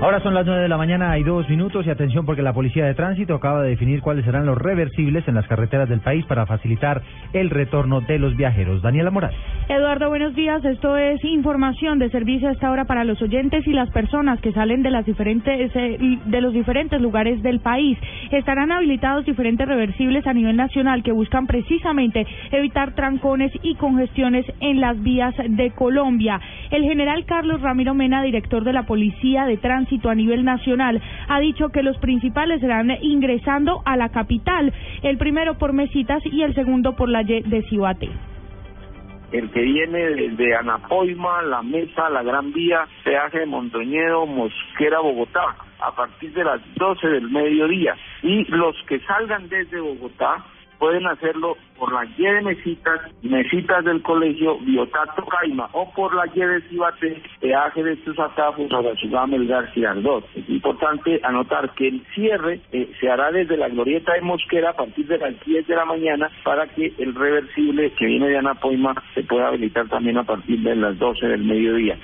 Ahora son las nueve de la mañana, hay dos minutos y atención porque la Policía de Tránsito acaba de definir cuáles serán los reversibles en las carreteras del país para facilitar el retorno de los viajeros. Daniela Morales. Eduardo, buenos días. Esto es información de servicio a esta hora para los oyentes y las personas que salen de las eh, de los diferentes lugares del país. Estarán habilitados diferentes reversibles a nivel nacional que buscan precisamente evitar trancones y congestiones en las vías de Colombia. El general Carlos Ramiro Mena, director de la Policía de Tránsito a nivel nacional, ha dicho que los principales serán ingresando a la capital, el primero por Mesitas y el segundo por la Y de Cibate. el que viene desde Anapoima, La Mesa, La Gran Vía, peaje de Montoñedo, Mosquera, Bogotá, a partir de las 12 del mediodía. Y los que salgan desde Bogotá pueden hacerlo por la Y de Mesitas, Mesitas del Colegio Biotato Caima, o por la Y de Cibate, peaje de Tuzatá, junto a la ciudad Melgar Girardot. Es importante anotar que el cierre eh, se hará desde la glorieta de Mosquera a partir de las 10 de la mañana para que el reversible que viene de Anapoima se pueda habilitar también a partir de las 12 del mediodía.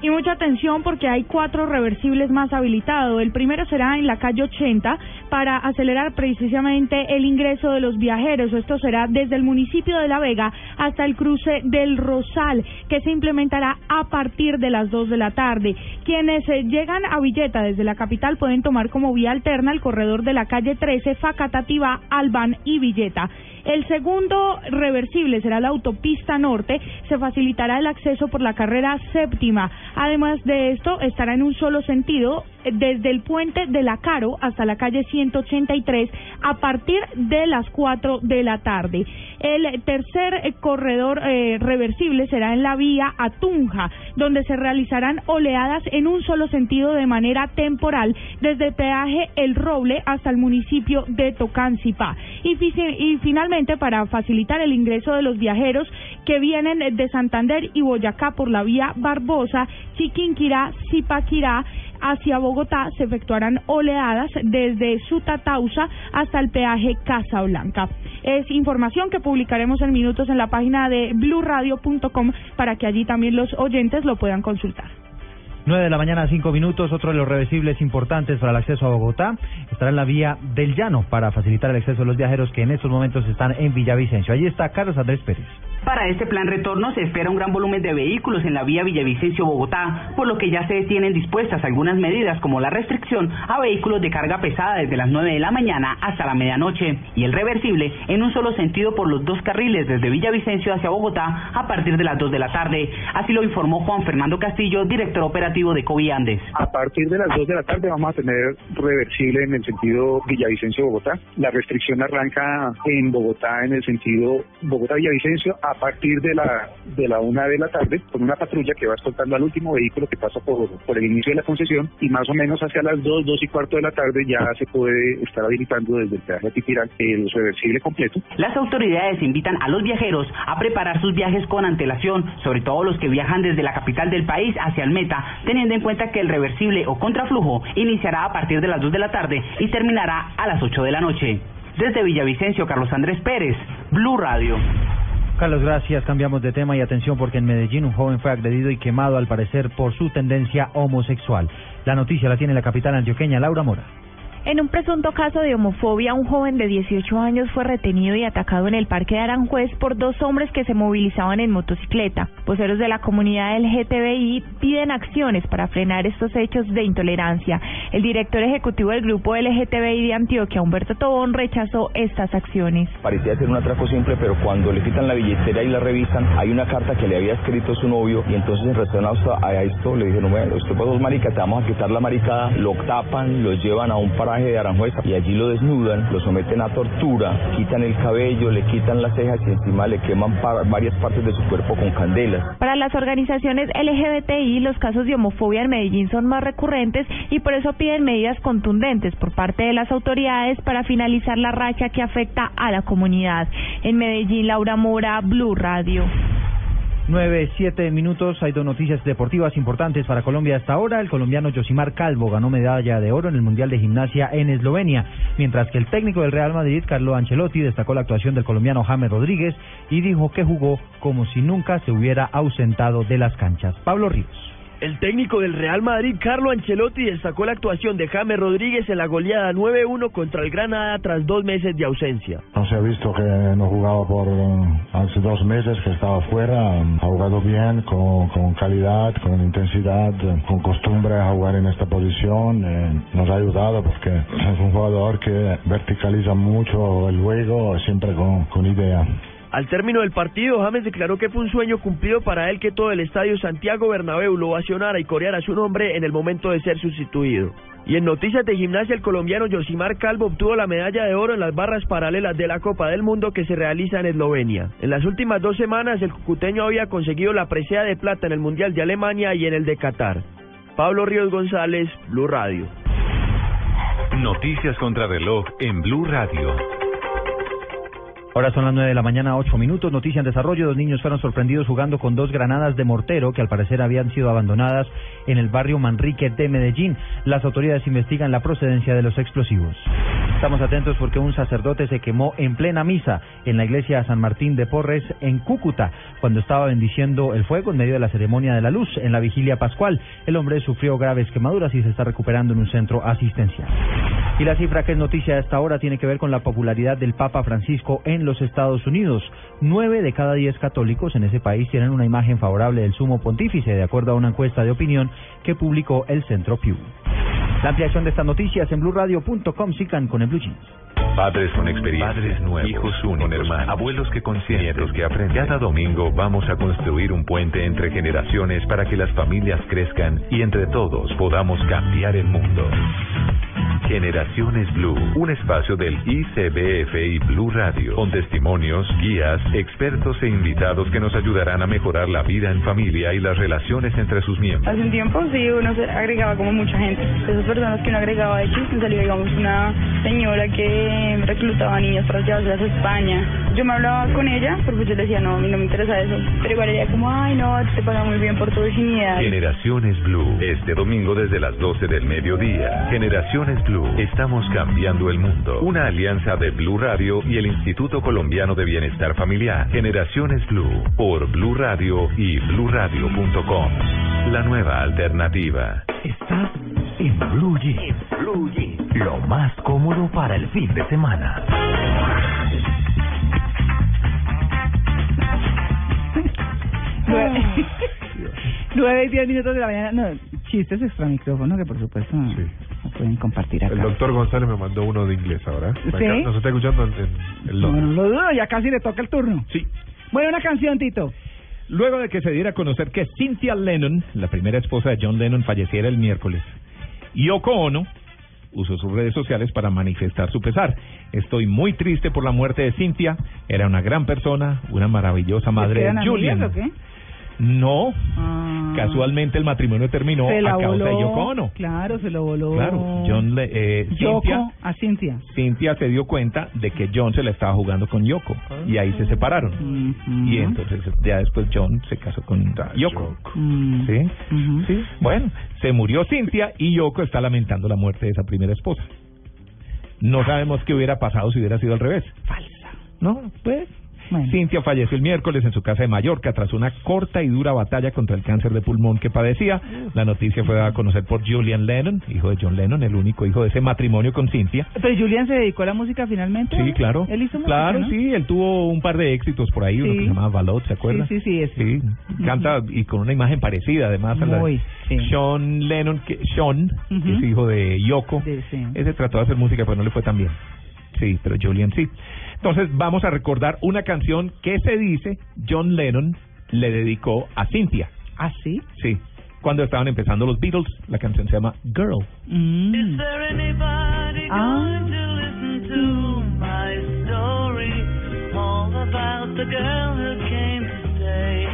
Y mucha atención porque hay cuatro reversibles más habilitados. El primero será en la calle 80 para acelerar precisamente el ingreso de los viajeros. Esto será desde el municipio de La Vega hasta el cruce del Rosal, que se implementará a partir de las 2 de la tarde. Quienes eh, llegan a Villeta desde la capital pueden tomar como vía alterna el corredor de la calle 13, Facatativá, Albán y Villeta. El segundo reversible será la autopista norte. Se facilitará el acceso por la carrera séptima. Además de esto, estará en un solo sentido eh, desde el puente de la Caro hasta la calle 183 a partir de las 4 de la tarde. El tercer eh, corredor eh, reversible será en la vía a Tunja, donde se realizarán oleadas en un solo sentido de manera temporal desde el peaje El Roble hasta el municipio de Tocancipá. Y finalmente, para facilitar el ingreso de los viajeros que vienen de Santander y Boyacá por la vía Barbosa, Chiquinquirá, Zipaquirá, hacia Bogotá se efectuarán oleadas desde Sutatausa hasta el peaje Casablanca. Es información que publicaremos en minutos en la página de bluradio.com para que allí también los oyentes lo puedan consultar. 9 de la mañana, 5 minutos. Otro de los reversibles importantes para el acceso a Bogotá estará en la vía del Llano para facilitar el acceso de los viajeros que en estos momentos están en Villavicencio. Allí está Carlos Andrés Pérez. Para este plan retorno se espera un gran volumen de vehículos en la vía Villavicencio-Bogotá, por lo que ya se tienen dispuestas algunas medidas como la restricción a vehículos de carga pesada desde las 9 de la mañana hasta la medianoche y el reversible en un solo sentido por los dos carriles desde Villavicencio hacia Bogotá a partir de las 2 de la tarde. Así lo informó Juan Fernando Castillo, director operativo de Covi Andes. A partir de las 2 de la tarde vamos a tener reversible en el sentido Villavicencio-Bogotá. La restricción arranca en Bogotá en el sentido Bogotá-Villavicencio a partir de la de la 1 de la tarde con una patrulla que va escoltando al último vehículo que pasa por, por el inicio de la concesión y más o menos hacia las 2, 2 y cuarto de la tarde ya se puede estar habilitando desde el peaje Titirán el reversible completo. Las autoridades invitan a los viajeros a preparar sus viajes con antelación, sobre todo los que viajan desde la capital del país hacia el meta, teniendo en cuenta que el reversible o contraflujo iniciará a partir de las 2 de la tarde y terminará a las 8 de la noche. Desde Villavicencio, Carlos Andrés Pérez, Blue Radio. Carlos, gracias. Cambiamos de tema y atención porque en Medellín un joven fue agredido y quemado al parecer por su tendencia homosexual. La noticia la tiene la capital antioqueña, Laura Mora. En un presunto caso de homofobia, un joven de 18 años fue retenido y atacado en el Parque de Aranjuez por dos hombres que se movilizaban en motocicleta. Voceros de la comunidad LGTBI piden acciones para frenar estos hechos de intolerancia. El director ejecutivo del grupo LGTBI de Antioquia, Humberto Tobón, rechazó estas acciones. Parecía ser un atraco simple, pero cuando le quitan la billetera y la revisan, hay una carta que le había escrito su novio y entonces en relación a esto le dijeron, bueno, usted dos maricas, te vamos a quitar la maricada, lo tapan, lo llevan a un paraje de Aranjuez y allí lo desnudan, lo someten a tortura, quitan el cabello, le quitan las cejas y encima le queman varias partes de su cuerpo con candelas. Para las organizaciones LGBTI, los casos de homofobia en Medellín son más recurrentes y por eso piden medidas contundentes por parte de las autoridades para finalizar la racha que afecta a la comunidad. En Medellín, Laura Mora, Blue Radio. Nueve, siete minutos. Hay dos noticias deportivas importantes para Colombia hasta ahora. El colombiano Josimar Calvo ganó medalla de oro en el Mundial de Gimnasia en Eslovenia, mientras que el técnico del Real Madrid, Carlo Ancelotti, destacó la actuación del colombiano James Rodríguez y dijo que jugó como si nunca se hubiera ausentado de las canchas. Pablo Ríos. El técnico del Real Madrid, Carlo Ancelotti, destacó la actuación de James Rodríguez en la goleada 9-1 contra el Granada tras dos meses de ausencia. No se ha visto que no jugaba por eh, hace dos meses que estaba fuera. Ha jugado bien, con, con calidad, con intensidad, con costumbre a jugar en esta posición. eh, nos ha ayudado porque es un jugador que verticaliza mucho el juego, siempre con, con idea. Al término del partido, James declaró que fue un sueño cumplido para él que todo el estadio Santiago Bernabéu lo ovacionara y coreara su nombre en el momento de ser sustituido. Y en noticias de gimnasia, el colombiano Josimar Calvo obtuvo la medalla de oro en las barras paralelas de la Copa del Mundo que se realiza en Eslovenia. En las últimas dos semanas, el cucuteño había conseguido la presea de plata en el Mundial de Alemania y en el de Qatar. Pablo Ríos González, Blue Radio. Noticias contra reloj en Blue Radio. Ahora son las nueve de la mañana, ocho minutos. Noticia en desarrollo. Dos niños fueron sorprendidos jugando con dos granadas de mortero que al parecer habían sido abandonadas en el barrio Manrique de Medellín. Las autoridades investigan la procedencia de los explosivos. Estamos atentos porque un sacerdote se quemó en plena misa en la iglesia San Martín de Porres en Cúcuta cuando estaba bendiciendo el fuego en medio de la ceremonia de la luz en la vigilia pascual. El hombre sufrió graves quemaduras y se está recuperando en un centro asistencial. Y la cifra que es noticia a esta tiene que ver con la popularidad del Papa Francisco en los Estados Unidos. Nueve de cada diez católicos en ese país tienen una imagen favorable del sumo pontífice, de acuerdo a una encuesta de opinión que publicó el Centro Pew. La ampliación de estas noticias en blueradio.com. Sigan con el Blue Jeans. Padres con experiencia, padres nuevos, hijos únicos, hermanos, abuelos que consienten, nietos que aprenden. Cada domingo vamos a construir un puente entre generaciones para que las familias crezcan y entre todos podamos cambiar el mundo. Generaciones Blue, un espacio del ICBF y Blue Radio, con testimonios, guías, expertos e invitados que nos ayudarán a mejorar la vida en familia y las relaciones entre sus miembros. Hace un tiempo sí uno se agregaba como mucha gente. Esas personas que uno agregaba de chiste salió digamos una señora que reclutaba niños para llevarlas a España. Yo me hablaba con ella porque yo le decía no, a mí no me interesa eso. Pero igual ella como ay no, te paga muy bien por tu virginidad. Generaciones Blue, este domingo desde las 12 del mediodía. Generaciones Blue, estamos cambiando el mundo. Una alianza de Blue Radio y el Instituto Colombiano de Bienestar Familiar. Generaciones Blue, por Blue Radio y bluradio.com. La nueva alternativa. Estás en Blue Jeans. Blue Jeans. Lo más cómodo para el fin de semana. Nueve, y diez minutos de la mañana. No, chistes extra micrófono que por supuesto no pueden compartir acá. El doctor González me mandó uno de inglés ahora. ¿Sí? Nos está escuchando en, en- en No, Londres. no lo dudo, ya casi le toca el turno. Sí. Bueno, una canción, Tito. Luego de que se diera a conocer que Cynthia Lennon, la primera esposa de John Lennon, falleciera el miércoles, Yoko Ono usó sus redes sociales para manifestar su pesar. Estoy muy triste por la muerte de Cynthia. Era una gran persona, una maravillosa madre ¿Quedan de amigas Julian. o qué? No, Ah. Casualmente el matrimonio terminó se la a causa de. Yoko Ono. Claro, se lo voló. Claro, John le, eh, Yoko Cynthia, a Cintia. Cynthia se dio cuenta de que John se la estaba jugando con Yoko y ahí se separaron. Y entonces ya después John se casó con Yoko. Mm. ¿Sí? Sí. Bueno, se murió Cynthia y Yoko está lamentando la muerte de esa primera esposa. No sabemos qué hubiera pasado si hubiera sido al revés. Falsa. No, pues. Cintia falleció el miércoles en su casa de Mallorca tras una corta y dura batalla contra el cáncer de pulmón que padecía. La noticia fue dada a conocer por Julian Lennon, hijo de John Lennon, el único hijo de ese matrimonio con Cynthia. Pero Julian se dedicó a la música finalmente. Sí, claro. Él hizo música, Claro, ¿no? sí, él tuvo un par de éxitos por ahí, uno Sí. que se llamaba Balot, ¿se acuerda? Sí, sí, sí, ese. canta y con una imagen parecida además a la Muy, sí. Sean Lennon, que Sean, que Ujú. es hijo de Yoko. De- sí. Ese trató de hacer música, pero no le fue tan bien. Sí, pero Julian sí. Entonces vamos a recordar una canción que se dice John Lennon le dedicó a Cynthia. ¿Ah, sí? Sí. Cuando estaban empezando los Beatles, la canción se llama Girl. Mm. Is there anybody Ah. to listen to my story, all about the girl who came to stay.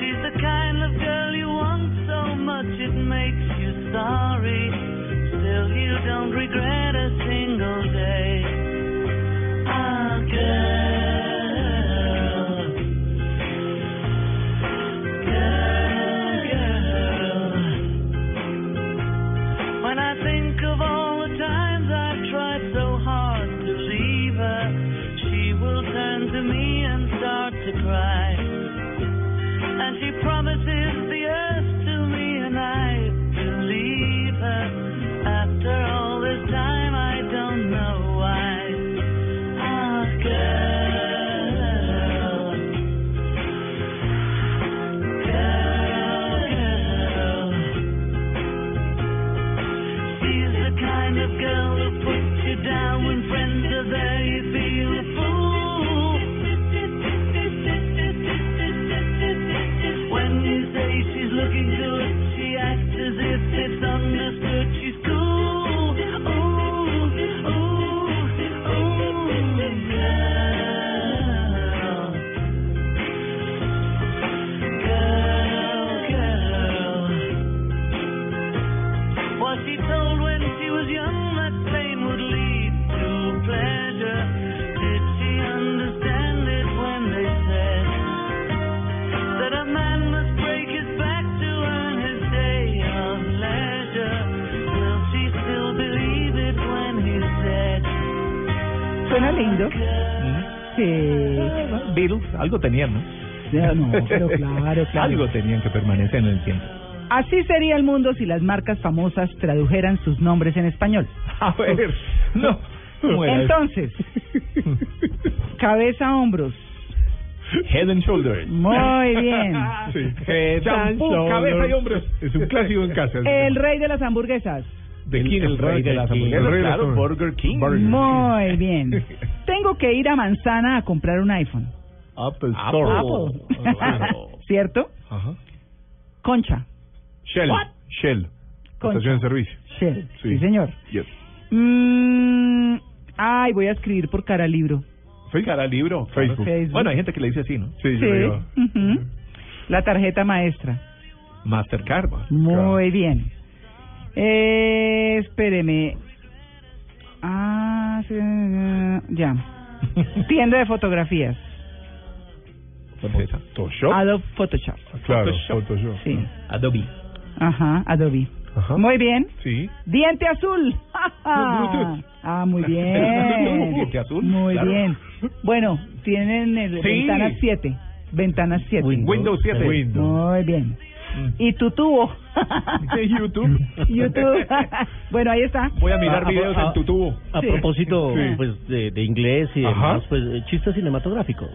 She's the kind of girl you want so much it makes you sorry. Still, you don't regret a Ah, Suena lindo. Sí. Beatles, algo tenían, ¿no? No, pero claro, claro. algo tenían que permanecer en el tiempo. Así sería el mundo si las marcas famosas tradujeran sus nombres en español. A ver, no. Entonces, cabeza, hombros. Head and Shoulders. Muy bien. Sí. Head and Shampoo, Shoulders. cabeza y hombros. Es un clásico en casa. El rey de las hamburguesas. ¿De quién el es rey de las hamburguesas? El rey de las Claro. Burger King. Muy bien. Tengo que ir a Manzana a comprar un iPhone. Apple Apple. Store. Claro. ¿Cierto? Ajá. Concha. Shell. What? Shell. Concha. Estación de servicio. Shell. Sí, Sí. señor. Yes. Mm, ay, voy a escribir por cara libro. Cara libro. Facebook. Facebook. Bueno, hay gente que le dice así, ¿no? Sí, Sí. yo digo. ujú. La tarjeta maestra. Mastercard. Muy bien. Eh, espéreme. Ah, sí, ya. Tienda de fotografías. Photoshop. Adobe Photoshop. Claro, Photoshop. Photoshop. Sí. Adobe. Ajá, Adobe. Ajá. Muy bien. Sí. Diente azul. Ah, muy bien. Diente azul, Muy claro. bien. Bueno, tienen el Sí. ventanas 7. Ventanas 7. Windows 7. Windows. Muy bien. Y tu tubo. YouTube. YouTube. bueno, ahí está. Voy a mirar Ah, videos en tu tubo. A Sí. propósito Sí. pues de, de inglés y Ajá. demás, pues eh, chiste cinematográfico.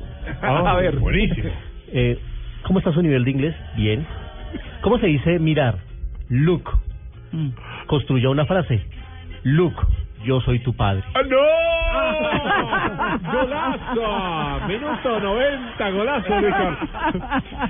Ah, a ver. Buenísimo. Eh, ¿Cómo está su nivel de inglés? Bien. ¿Cómo se dice mirar? Look. Mm. Construya una frase. Look, yo soy tu padre. ¡Ah, ¡No! ¡Golazo! Minuto 90, golazo, Richard.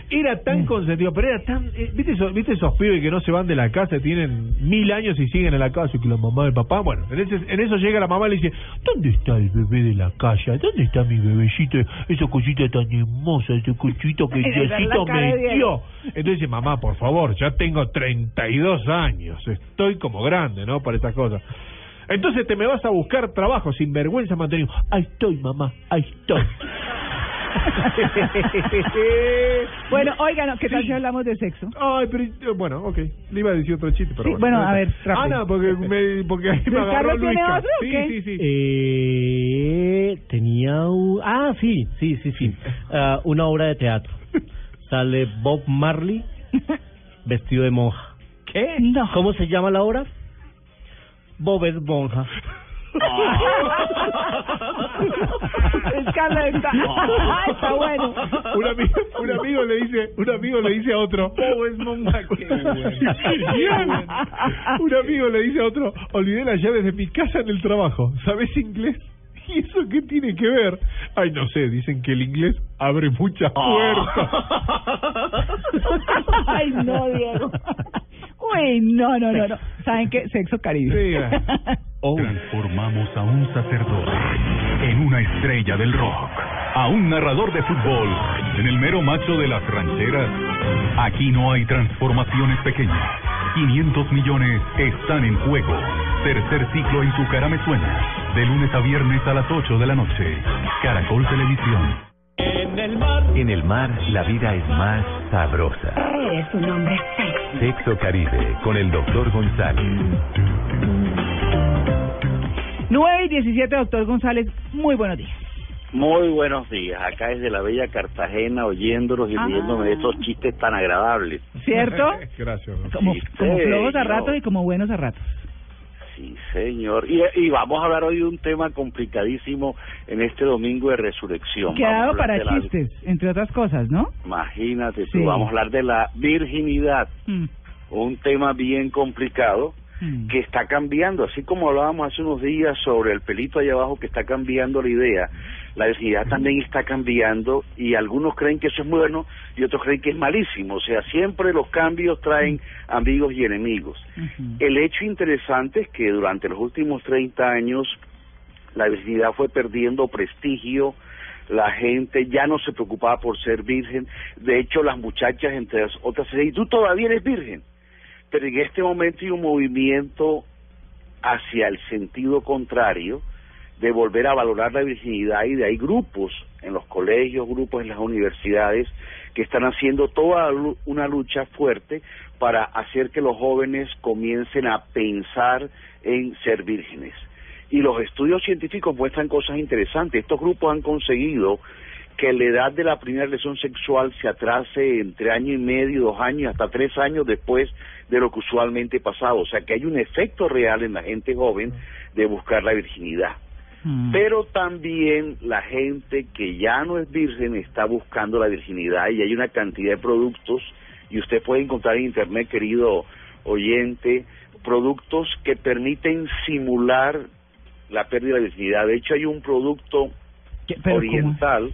Era tan consentido, pero era tan... eh, ¿viste, esos, ¿Viste esos pibes que no se van de la casa, tienen mil años y siguen en la casa y que la mamá y el papá? Bueno, en, ese, en eso llega la mamá y le dice, ¿dónde está el bebé de la calle? ¿Dónde está mi bebecito? Esa cosita tan hermosa, ese cosito que es Diosito cara de me Diego. dio. Entonces dice, mamá, por favor, ya tengo 32 años, estoy como grande, ¿no? Para estas cosas. Entonces te me vas a buscar trabajo sin vergüenza mantenido. Ahí estoy, mamá, ahí estoy. Bueno, oigan, ¿qué tal si hablamos de sexo? Ay, pero eh, bueno, ok. Le iba a decir otro chiste, pero Sí, bueno, a ver, rápido. Ah, no, porque, me, porque ahí me agarró ¿Carlos tiene Luisca. otro o Sí, qué? sí, sí. Eh, tenía un... Ah, sí, sí, sí, sí. Ah, una obra de teatro. Sale Bob Marley vestido de monja. ¿Qué? No. ¿Cómo se llama la obra? Bob es monja. Es Carla está. Está bueno. Un amigo, un amigo le dice, un amigo le dice a otro, Oh, es monja, qué bueno. un amigo le dice a otro, olvidé las llaves de mi casa en el trabajo. ¿Sabes inglés? ¿Y eso qué tiene que ver? Ay, no sé, dicen que el inglés abre muchas puertas. Ay, no, Diego. Uy, no, no, no, no. ¿Saben qué? Sexo caribe. Sí, Transformamos a un sacerdote en una estrella del rock, a un narrador de fútbol en el mero macho de las rancheras. Aquí no hay transformaciones pequeñas. 500 millones están en juego. Tercer ciclo en Tu cara me suena. De lunes a viernes a las 8 de la noche. Caracol Televisión. En el mar. En el mar, la vida es más sabrosa. Eres un hombre sexy. Sexo Caribe, con el doctor González. 9 y 17, doctor González, muy buenos días. Muy buenos días, acá desde la bella Cartagena, oyéndolos y Ah. riéndome de estos chistes tan agradables. ¿Cierto? Gracias. Como, Sí, como flojos a ratos y como buenos a ratos. Sí, señor. Y, y vamos a hablar hoy de un tema complicadísimo en este domingo de resurrección. Que ha Vamos a dado hablar para la- chistes, entre otras cosas, ¿no? Imagínate, tú, Sí. vamos a hablar de la virginidad, Mm. un tema bien complicado Mm. que está cambiando, así como hablábamos hace unos días sobre el pelito allá abajo que está cambiando la idea, la virginidad también está cambiando y algunos creen que eso es bueno y otros creen que es malísimo, o sea, siempre los cambios traen amigos y enemigos. El hecho interesante es que durante los últimos 30 años la virginidad fue perdiendo prestigio, la gente ya no se preocupaba por ser virgen, de hecho las muchachas entre las otras ¿y tú todavía eres virgen? Pero en este momento hay un movimiento hacia el sentido contrario de volver a valorar la virginidad y de hay grupos en los colegios, grupos en las universidades que están haciendo toda una lucha fuerte para hacer que los jóvenes comiencen a pensar en ser vírgenes. Y los estudios científicos muestran cosas interesantes. Estos grupos han conseguido que la edad de la primera relación sexual se atrase entre año y medio, dos años, hasta tres años después de lo que usualmente pasaba. O sea que hay un efecto real en la gente joven de buscar la virginidad. Pero también la gente que ya no es virgen está buscando la virginidad y hay una cantidad de productos y usted puede encontrar en internet, querido oyente, productos que permiten simular la pérdida de virginidad. De hecho, hay un producto oriental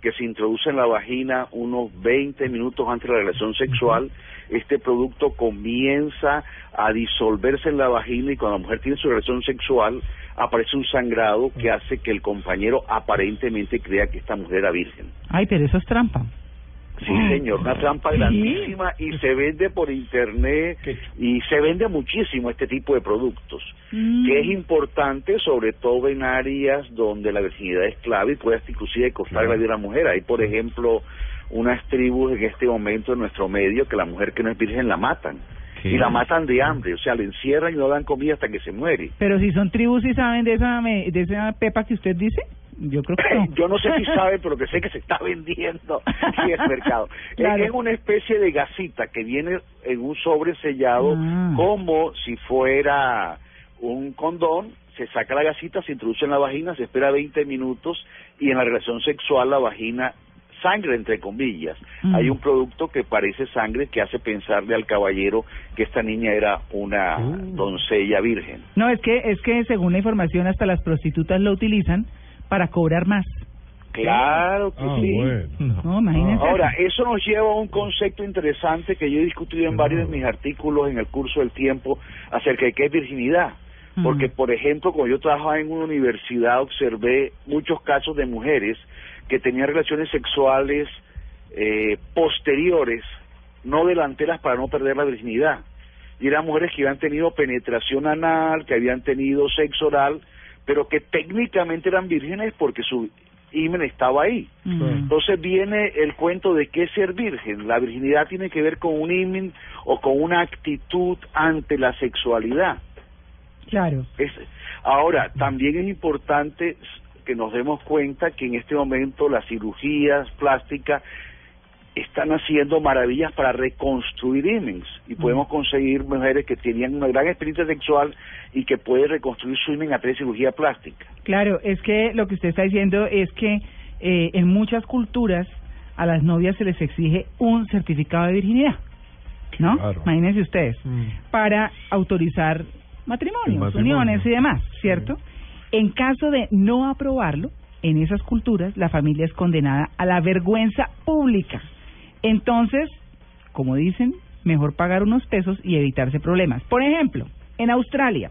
que se introduce en la vagina unos 20 minutos antes de la relación sexual. Este producto comienza a disolverse en la vagina y cuando la mujer tiene su relación sexual aparece un sangrado que hace que el compañero aparentemente crea que esta mujer era virgen. Ay, pero eso es trampa. Sí, señor, una trampa grandísima y se vende por internet y se vende muchísimo este tipo de productos, que es importante sobre todo en áreas donde la virginidad es clave y puede hasta inclusive costar la vida a la mujer. Hay, por ejemplo, unas tribus en este momento en nuestro medio que la mujer que no es virgen la matan. Sí. Y la matan de hambre, o sea, la encierran y no dan comida hasta que se muere. Pero si son tribus y saben de esa, me- de esa pepa que usted dice, yo creo que no. Yo no sé si sabe, pero que sé que se está vendiendo en el mercado. Claro. Es una especie de gasita que viene en un sobre sellado Ah. como si fuera un condón. Se saca la gasita, se introduce en la vagina, se espera 20 minutos y en la relación sexual la vagina sangre entre comillas. Mm. Hay un producto que parece sangre que hace pensarle al caballero que esta niña era una doncella virgen. No, es que, es que según la información hasta las prostitutas lo utilizan para cobrar más. Claro que Ah, sí. No, imagínense. Ahora, eso nos lleva a un concepto interesante que yo he discutido en varios de mis artículos en el curso del tiempo acerca de qué es virginidad. Porque, por ejemplo, cuando yo trabajaba en una universidad, observé muchos casos de mujeres que tenían relaciones sexuales eh, posteriores, no delanteras para no perder la virginidad. Y eran mujeres que habían tenido penetración anal, que habían tenido sexo oral, pero que técnicamente eran vírgenes porque su himen estaba ahí. Entonces viene el cuento de qué es ser virgen. La virginidad tiene que ver con un himen o con una actitud ante la sexualidad. Claro. Es, ahora, también es importante que nos demos cuenta que en este momento las cirugías plásticas están haciendo maravillas para reconstruir imens y podemos conseguir mujeres que tenían una gran experiencia sexual y que pueden reconstruir su imen a través de cirugía plástica. Claro, es que lo que usted está diciendo es que eh, en muchas culturas a las novias se les exige un certificado de virginidad, ¿no? Claro. Imagínense ustedes, para autorizar matrimonios, matrimonio. uniones y demás, ¿cierto? En caso de no aprobarlo, en esas culturas la familia es condenada a la vergüenza pública. Entonces, como dicen, mejor pagar unos pesos y evitarse problemas. Por ejemplo, en Australia,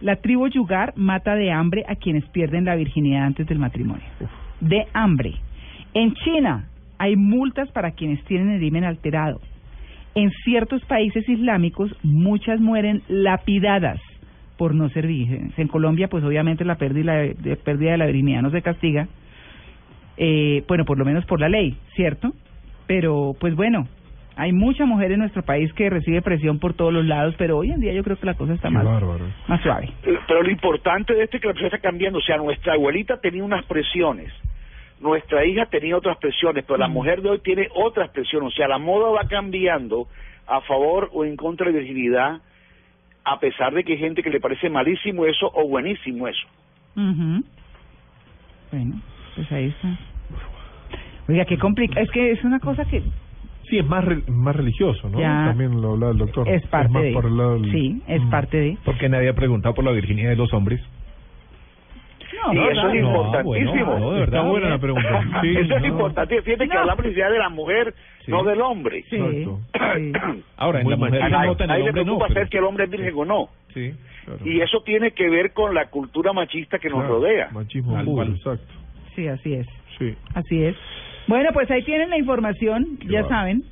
La tribu Yugar mata de hambre a quienes pierden la virginidad antes del matrimonio. De hambre. En China hay multas para quienes tienen el himen alterado. En ciertos países islámicos muchas mueren lapidadas por no ser vírgenes. En Colombia, pues obviamente la pérdida, de pérdida de la virginidad no se castiga, eh, bueno, por lo menos por la ley, ¿cierto? Pero, pues bueno, hay mucha mujer en nuestro país que recibe presión por todos los lados, pero hoy en día yo creo que la cosa está más, más suave. Pero lo importante de esto es que la presión está cambiando. O sea, nuestra abuelita tenía unas presiones, nuestra hija tenía otras presiones, pero la mujer de hoy tiene otras presiones. O sea, la moda va cambiando a favor o en contra de la virginidad, a pesar de que hay gente que le parece malísimo eso o buenísimo eso. Ujú. Bueno, pues ahí está. Oiga, qué complicado. Es que es una cosa que Sí, es más re- más religioso, ¿no? Ya. También lo hablaba el doctor. es parte más de. por el lado del- Sí, es Mm. parte de. Porque nadie ha preguntado por la virginidad de los hombres. No, y no, eso es no, importantísimo. bueno, no, de verdad. Está buena la pregunta. Sí, eso es no. importante. Fíjate que hablamos de la necesidad de la mujer, no del hombre. Ahora, en la mujer se A nota, en el le hombre no. preocupa pero- ser que el hombre es virgen o no. Sí. Claro. Y eso tiene que ver con la cultura machista que nos Claro, rodea. Machismo puro, exacto. Sí, así es. Sí. Así es. Bueno, pues ahí tienen la información, ya bárbaro. saben.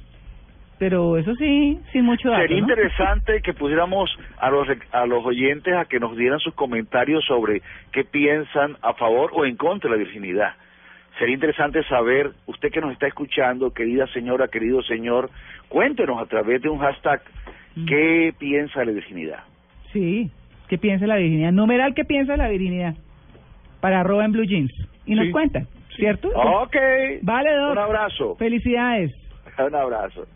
Pero eso sí, sin mucho dato, Sería ¿no? interesante que pudiéramos a los a los oyentes a que nos dieran sus comentarios sobre qué piensan a favor o en contra de la virginidad. Sería interesante saber, usted que nos está escuchando, querida señora, querido señor, cuéntenos a través de un hashtag Mm. qué piensa de la virginidad. Sí, ¿qué piensa la virginidad? Numeral, ¿qué piensa la virginidad? Para arroba en Blue Jeans. Y nos Sí. cuentan, ¿cierto? Ok. Vale, Doc. Un abrazo. Felicidades. Un abrazo.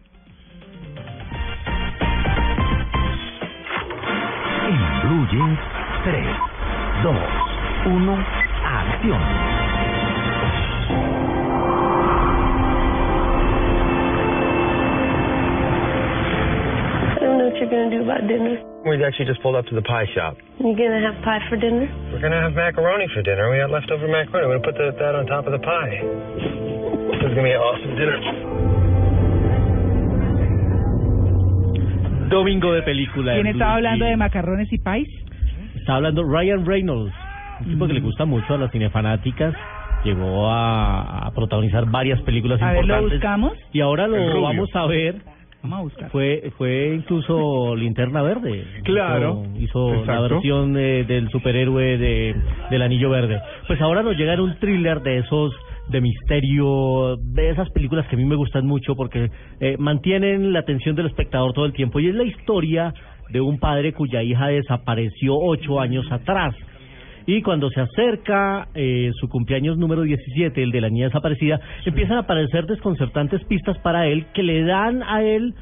En Blue Jeans, 3, 2, 1, acción. I don't know what you're gonna do about dinner. We actually just pulled up to the pie shop. You gonna have pie for dinner? We're gonna have macaroni for dinner. We got leftover macaroni. We're gonna put the, that on top of the pie. This is gonna be an awesome dinner. Domingo de película. ¿Quién estaba hablando de macarrones y pais? Está hablando Ryan Reynolds, un tipo que le gusta mucho a las cinefanáticas. Llegó a, a protagonizar varias películas A ver, ¿lo importantes. buscamos? Y ahora lo vamos a ver. Vamos a buscar. Fue fue incluso Linterna Verde. Claro. Hizo, hizo la versión de- del superhéroe de, del Anillo Verde. Pues ahora nos llega en un thriller de esos de misterio, de esas películas que a mí me gustan mucho porque eh, mantienen la atención del espectador todo el tiempo. Y es la historia de un padre cuya hija desapareció ocho años atrás. Y cuando se acerca eh, su cumpleaños número 17, el de la niña desaparecida, empiezan a aparecer desconcertantes pistas para él que le dan a él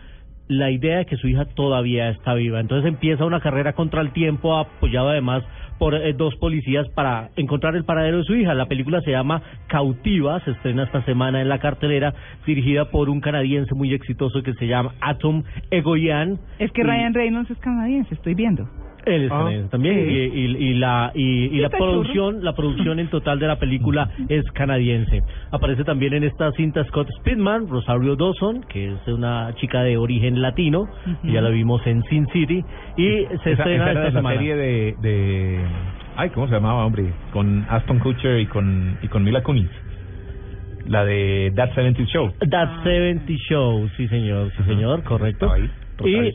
la idea de que su hija todavía está viva. Entonces empieza una carrera contra el tiempo, apoyado además por eh, dos policías para encontrar el paradero de su hija. La película se llama Cautiva, se estrena esta semana en la cartelera, dirigida por un canadiense muy exitoso que se llama Atom Egoyan. Es que Ryan Reynolds es canadiense, estoy viendo. Es Ah, también sí. y, y- y la y, y la producción la producción en total de la película es canadiense aparece también en esta cinta Scott Speedman Rosario Dawson que es una chica de origen latino Ujú. ya la vimos en Sin City y se Esa, estrena esa esta de la semana serie de, de... Ay, ¿cómo se llamaba, hombre? Con Aston Kutcher y con, y con Mila Kunis. La de That 70 Show. That 70 Show sí señor sí señor correcto ahí, y.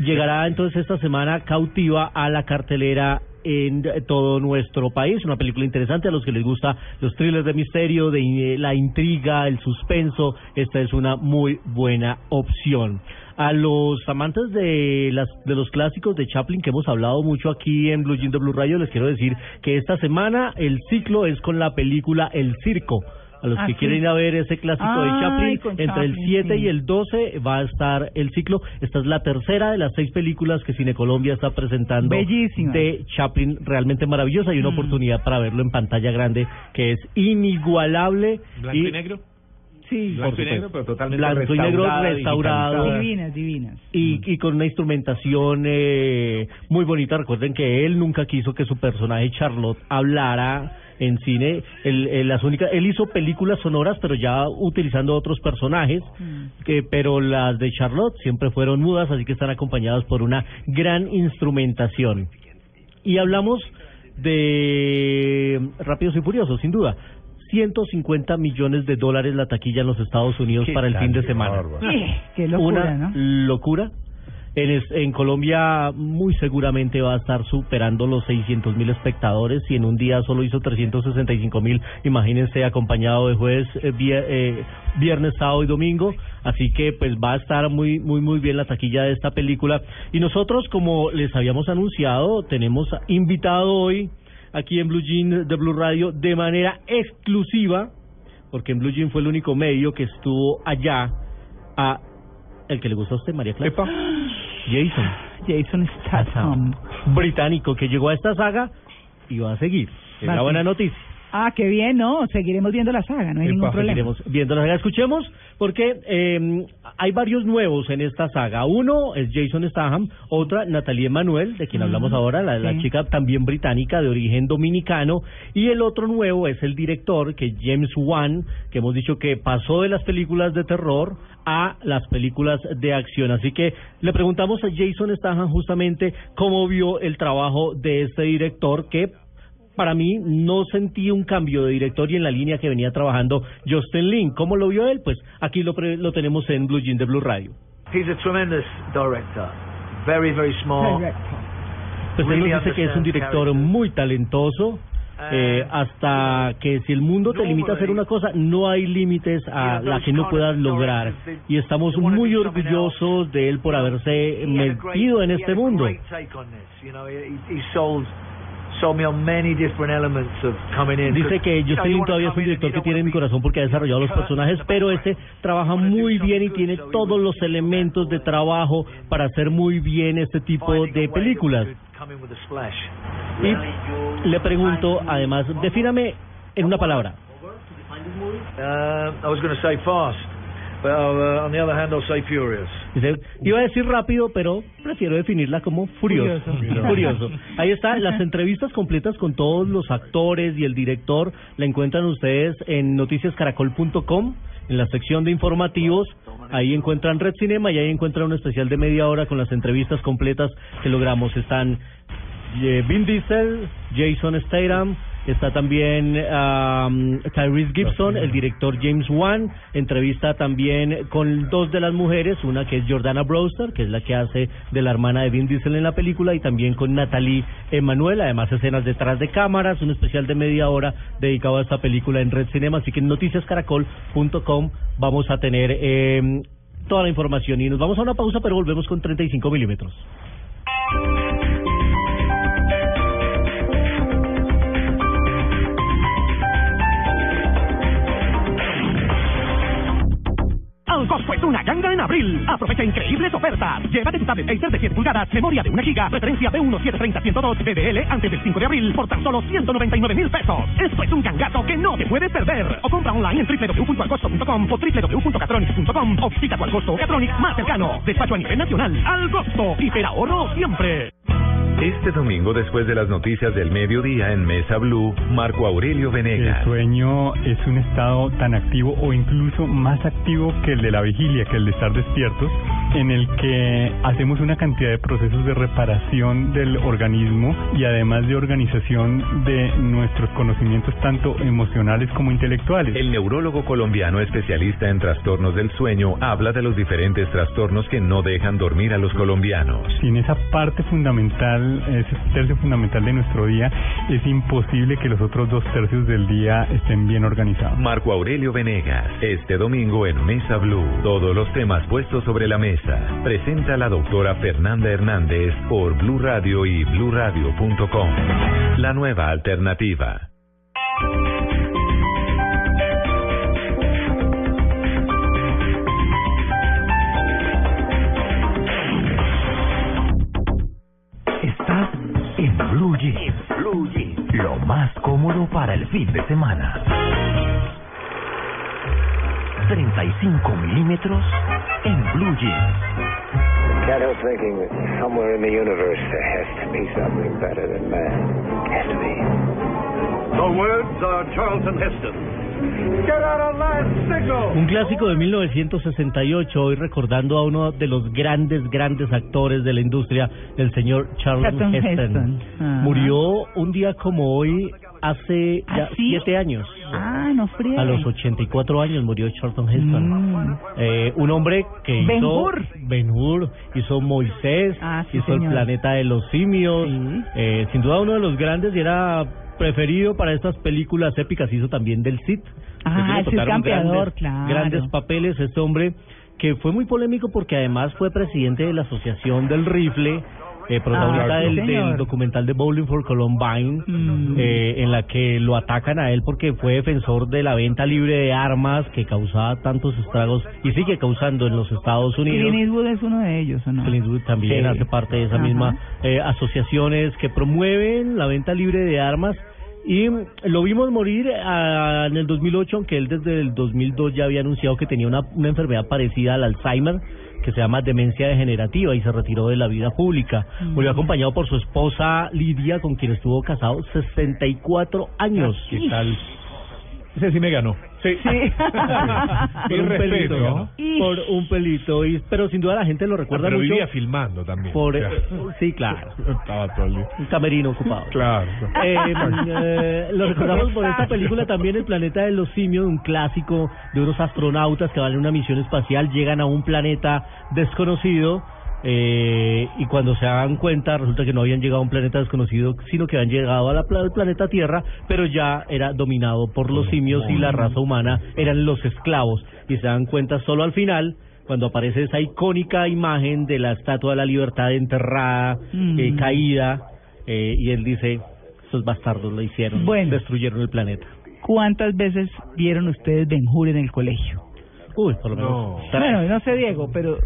Llegará entonces esta semana cautiva a la cartelera en todo nuestro país. Una película interesante a los que les gusta los thrillers de misterio, de eh, la intriga, el suspenso. Esta es una muy buena opción. A los amantes de las de los clásicos de Chaplin que hemos hablado mucho aquí en Blue Jean de Blue Radio, les quiero decir que esta semana el ciclo es con la película El Circo. A los Ah, que sí. quieren ir a ver ese clásico de Chaplin, entre el Chaplin, 7 sí. y el 12 va a estar el ciclo. Esta es la tercera de las seis películas que Cine Colombia está presentando Bellísima. de Chaplin, realmente maravillosa y una Mm. oportunidad para verlo en pantalla grande que es inigualable. ¿Blanco y negro? Sí. Blanco y negro, pero totalmente Blanco y negro restaurado. Divinas, divinas. y, y con una instrumentación eh, muy bonita. Recuerden que él nunca quiso que su personaje Charlotte hablara en cine. Él, él las únicas, él hizo películas sonoras, pero ya utilizando otros personajes. Que, pero las de Charlotte siempre fueron mudas, así que están acompañadas por una gran instrumentación. Y hablamos de Rápidos y Furiosos, sin duda. 150 millones de dólares la taquilla en los Estados Unidos para el fin de semana. bárbaro. Qué locura, Una ¿no? locura. En, Colombia muy seguramente va a estar superando los 600 mil espectadores y en un día solo hizo 365 mil, imagínense, acompañado de jueves, eh, eh, viernes, sábado y domingo. Así que pues va a estar muy, muy, muy bien la taquilla de esta película. Y nosotros, como les habíamos anunciado, tenemos invitado hoy aquí en Blue Jean de Blue Radio de manera exclusiva, porque en Blue Jean fue el único medio que estuvo allá a el que le gusta a usted, María Clara. Jason. Jason Statham. Británico que llegó a esta saga y va a seguir. Es la buena noticia. Ah, qué bien, ¿no? Seguiremos viendo la saga, no hay ningún problema. Seguiremos viendo la saga. Escuchemos, porque eh, hay varios nuevos en esta saga. Uno es Jason Statham, otra Natalie Emanuel, de quien hablamos ahora, la, la sí. chica también británica de origen dominicano. Y el otro nuevo es el director, que es James Wan, que hemos dicho que pasó de las películas de terror a las películas de acción. Así que le preguntamos a Jason Statham justamente cómo vio el trabajo de este director que para mí no sentí un cambio de director y en la línea que venía trabajando Justin Lin. ¿Cómo lo vio él? Pues aquí lo, pre- lo tenemos en Blue Jean de Blue Radio. He's a tremendous director. Very, very smart. Pues él nos dice que es un director muy talentoso. eh, hasta que si el mundo te limita a hacer una cosa, no hay límites a la que no puedas lograr. Y estamos muy orgullosos de él por haberse metido en este mundo. Dice que Justin todavía es un director que tiene mi corazón porque ha desarrollado los personajes, pero este trabaja muy bien y tiene todos los elementos de trabajo para hacer muy bien este tipo de películas. Y le pregunto, además, defíname en una palabra. Uh, I was going to say fast, but uh, on the other hand, I'll say furious. Dice, iba a decir rápido, pero prefiero definirla como furioso. Furioso. Furioso. Ahí está, las entrevistas completas con todos los actores y el director la encuentran ustedes en noticiascaracol.com, en la sección de informativos. Ahí encuentran Red Cinema y ahí encuentran un especial de media hora con las entrevistas completas que logramos. Están eh, Vin Diesel, Jason Statham, está también um, Tyrese Gibson, el director James Wan, entrevista también con dos de las mujeres, una que es Jordana Brewster, que es la que hace de la hermana de Vin Diesel en la película, y también con Natalie Emanuel, además escenas detrás de cámaras, un especial de media hora dedicado a esta película en Red Cinema, así que en noticiascaracol.com vamos a tener eh, toda la información. Y nos vamos a una pausa, pero volvemos con 35 milímetros. Al Costco es una ganga en abril. Aprovecha increíbles ofertas. Llévate tu tablet Acer de 7 pulgadas, memoria de 1 giga, referencia B1 730-102 BDL antes del 5 de abril por tan solo 199 mil pesos. Esto es un gangazo que no te puedes perder. O compra online en www.alcosto.com o www.catronics.com o visita tu Alcosto Catronics más cercano. Despacho a nivel nacional. Al Costo. Hiper ahorro siempre. Este domingo, después de las noticias del mediodía en Mesa Blue, Marco Aurelio Venegas. El sueño es un estado tan activo o incluso más activo que el de la vigilia, que el de estar despiertos, en el que hacemos una cantidad de procesos de reparación del organismo y además de organización de nuestros conocimientos tanto emocionales como intelectuales. El neurólogo colombiano especialista en trastornos del sueño habla de los diferentes trastornos que no dejan dormir a los colombianos. Sin esa parte fundamental, ese tercio fundamental de nuestro día, es imposible que los otros dos tercios del día estén bien organizados. Marco Aurelio Venegas, este domingo en Mesa Blue. Todos los temas puestos sobre la mesa. Presenta la doctora Fernanda Hernández por Blue Radio y bluradio.com. La nueva alternativa. Jeans. Blue Jeans. Lo más cómodo para el fin de semana. 35 milímetros en Blue Jeans. Can't help thinking that somewhere in the universe there has to be something better than man. Has to be. The words are Charlton Heston. Un clásico de 1968, hoy recordando a uno de los grandes, grandes actores de la industria, el señor Charlton Heston. Murió un día como hoy, hace ya ¿Ah, sí? siete años. Ah, no frío. A los 84 años murió Charlton Heston. Mm. Eh, un hombre que Ben hizo Hur. Ben Hur, hizo Moisés, Ah, sí, hizo el planeta de los simios. Eh, sin duda uno de los grandes y era preferido para estas películas épicas. Hizo también del Cid. Ah, campeador, grandes, claro. grandes papeles. Este hombre que fue muy polémico porque además fue presidente de la Asociación del Rifle. Eh, protagonista Ah, sí, del, del documental de Bowling for Columbine, Mm. eh, en la que lo atacan a él porque fue defensor de la venta libre de armas que causaba tantos estragos y sigue causando en los Estados Unidos. Clint Eastwood es uno de ellos, ¿o no? Clint Eastwood también Sí. hace parte de esa Ajá. misma eh, asociaciones que promueven la venta libre de armas y lo vimos morir ah, en el 2008 aunque él desde el 2002 ya había anunciado que tenía una, una enfermedad parecida al Alzheimer que se llama demencia degenerativa y se retiró de la vida pública. Mm. Murió acompañado por su esposa Lidia con quien estuvo casado 64 años. ¿Qué tal? Ese sí me ganó. Sí. por Mi un respeto, pelito, ¿no? por un pelito, y, pero sin duda la gente lo recuerda Ah, Pero mucho vivía filmando también. por O sea, sí, claro. Estaba todo el día. Un camerino ocupado. Claro. Eh, eh, lo recordamos por esta película también, El planeta de los simios, un clásico de unos astronautas que van en una misión espacial, llegan a un planeta desconocido eh, y cuando se dan cuenta resulta que no habían llegado a un planeta desconocido, sino que habían llegado pla- al planeta Tierra, pero ya era dominado por los simios y la raza humana eran los esclavos y se dan cuenta solo al final cuando aparece esa icónica imagen de la Estatua de la Libertad enterrada, Mm. eh, caída, eh, y él dice, esos bastardos lo hicieron, Bueno. destruyeron el planeta. ¿Cuántas veces vieron ustedes Ben Hur en el colegio? Uy, por lo menos. No. Bueno, no sé, Diego, pero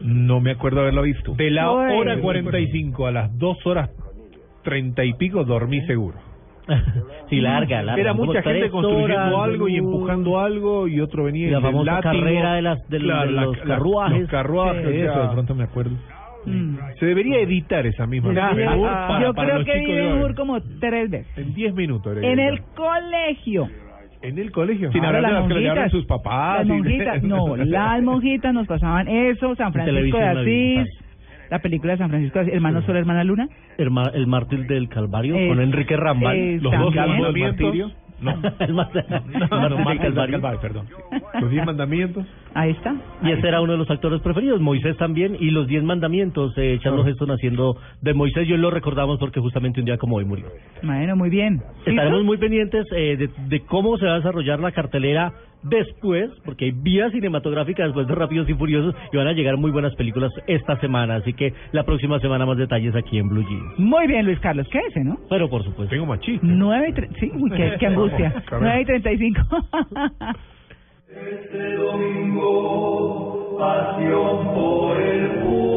No me acuerdo haberlo visto. De la Uy. hora 45 a las 2 horas 30 y pico dormí seguro. sí, larga, larga. Era mucha gente construyendo horas, algo y uy. empujando algo y otro venía Y la famosa látigo. carrera de las- de los- de los carruajes. los carruajes, Sí, eso, de pronto me acuerdo. Se debería editar esa misma Yo- Ben Hur ah, para, yo para creo que vi chicos de Ben hoy. Hur como tres veces. En 10 minutos. En el colegio. En el colegio. Sin Ahora hablar de las las que le hablan sus papás. Las y- monjitas, no, las monjitas nos pasaban eso, San Francisco de Asís, la película de San Francisco de Asís, Hermano Sol, Hermana Luna. El, mártir del Calvario Eh, con Enrique Rambal. eh, los dos del martirio. No, el el No, no, Calvario. Calvario, perdón. Los 10 mandamientos. Ahí está. Y ese era uno de los actores preferidos, Moisés también, y los diez mandamientos, eh, Charles Heston haciendo de Moisés, yo lo recordamos porque justamente un día como hoy murió. Bueno, muy bien. Estaremos muy pendientes eh, de, de cómo se va a desarrollar la cartelera después, porque hay vía cinematográfica después de Rápidos y Furiosos y van a llegar muy buenas películas esta semana, así que la próxima semana más detalles aquí en Blue Jeans. Muy bien, Luis Carlos, ¿qué es, no? Pero por supuesto. Tengo machista. 9 y tre- sí, uy, qué, qué angustia. Caray. 9 y 35. Este domingo, pasión por el fútbol.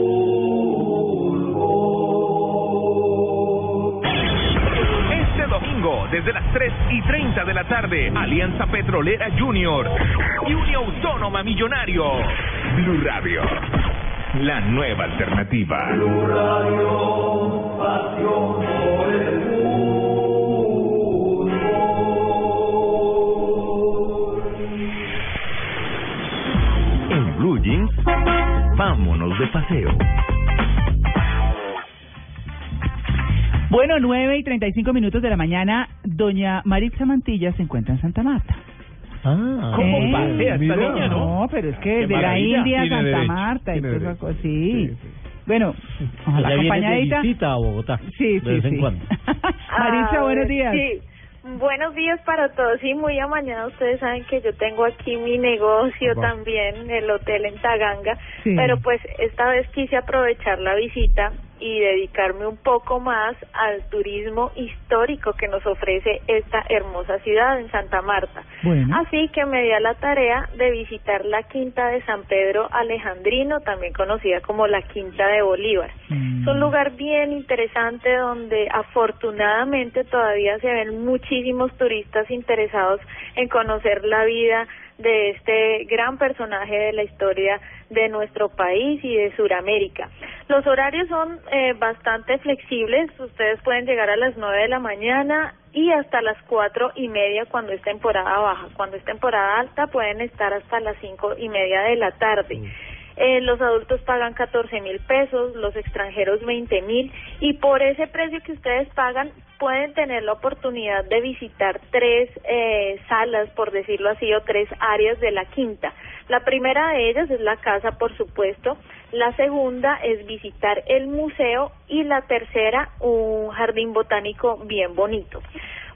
Domingo, desde las 3 y 30 de la tarde, Alianza Petrolera Junior y Unión Autónoma Millonario. Blue Radio, la nueva alternativa. Blue Radio, pasión por el fútbol. En Blue Jeans, vámonos de paseo. Bueno, 9 y 35 minutos de la mañana, doña Maritza Mantilla se encuentra en Santa Marta. Ah, ¿Cómo Eh, pasea esta niña, no? No, pero es que Qué de la. India Tiene Santa derecho, Marta y tiene toda esa derecho. cosa, sí. Sí, sí. Bueno, de acompañadita. visita a Bogotá. Sí, de sí, vez en sí. cuando. Maritza, Ah, buenos días. Sí. Buenos días para todos y muy amañada. Ustedes saben que yo tengo aquí mi negocio también, el hotel en Taganga, Sí. pero pues esta vez quise aprovechar la visita y dedicarme un poco más al turismo histórico que nos ofrece esta hermosa ciudad en Santa Marta. Bueno. Así que me di a la tarea de visitar la Quinta de San Pedro Alejandrino, también conocida como la Quinta de Bolívar. Es un lugar bien interesante donde afortunadamente todavía se ven muchísimos turistas interesados en conocer la vida de este gran personaje de la historia de nuestro país y de Sudamérica. Los horarios son eh, bastante flexibles, ustedes pueden llegar a las 9 de la mañana y hasta las cuatro y media cuando es temporada baja. Cuando es temporada alta pueden estar hasta las cinco y media de la tarde. Eh, los adultos pagan 14 mil pesos, los extranjeros 20 mil y por ese precio que ustedes pagan pueden tener la oportunidad de visitar tres eh, salas, por decirlo así, o tres áreas de la quinta. La primera de ellas es la casa, por supuesto. La segunda es visitar el museo y la tercera un jardín botánico bien bonito.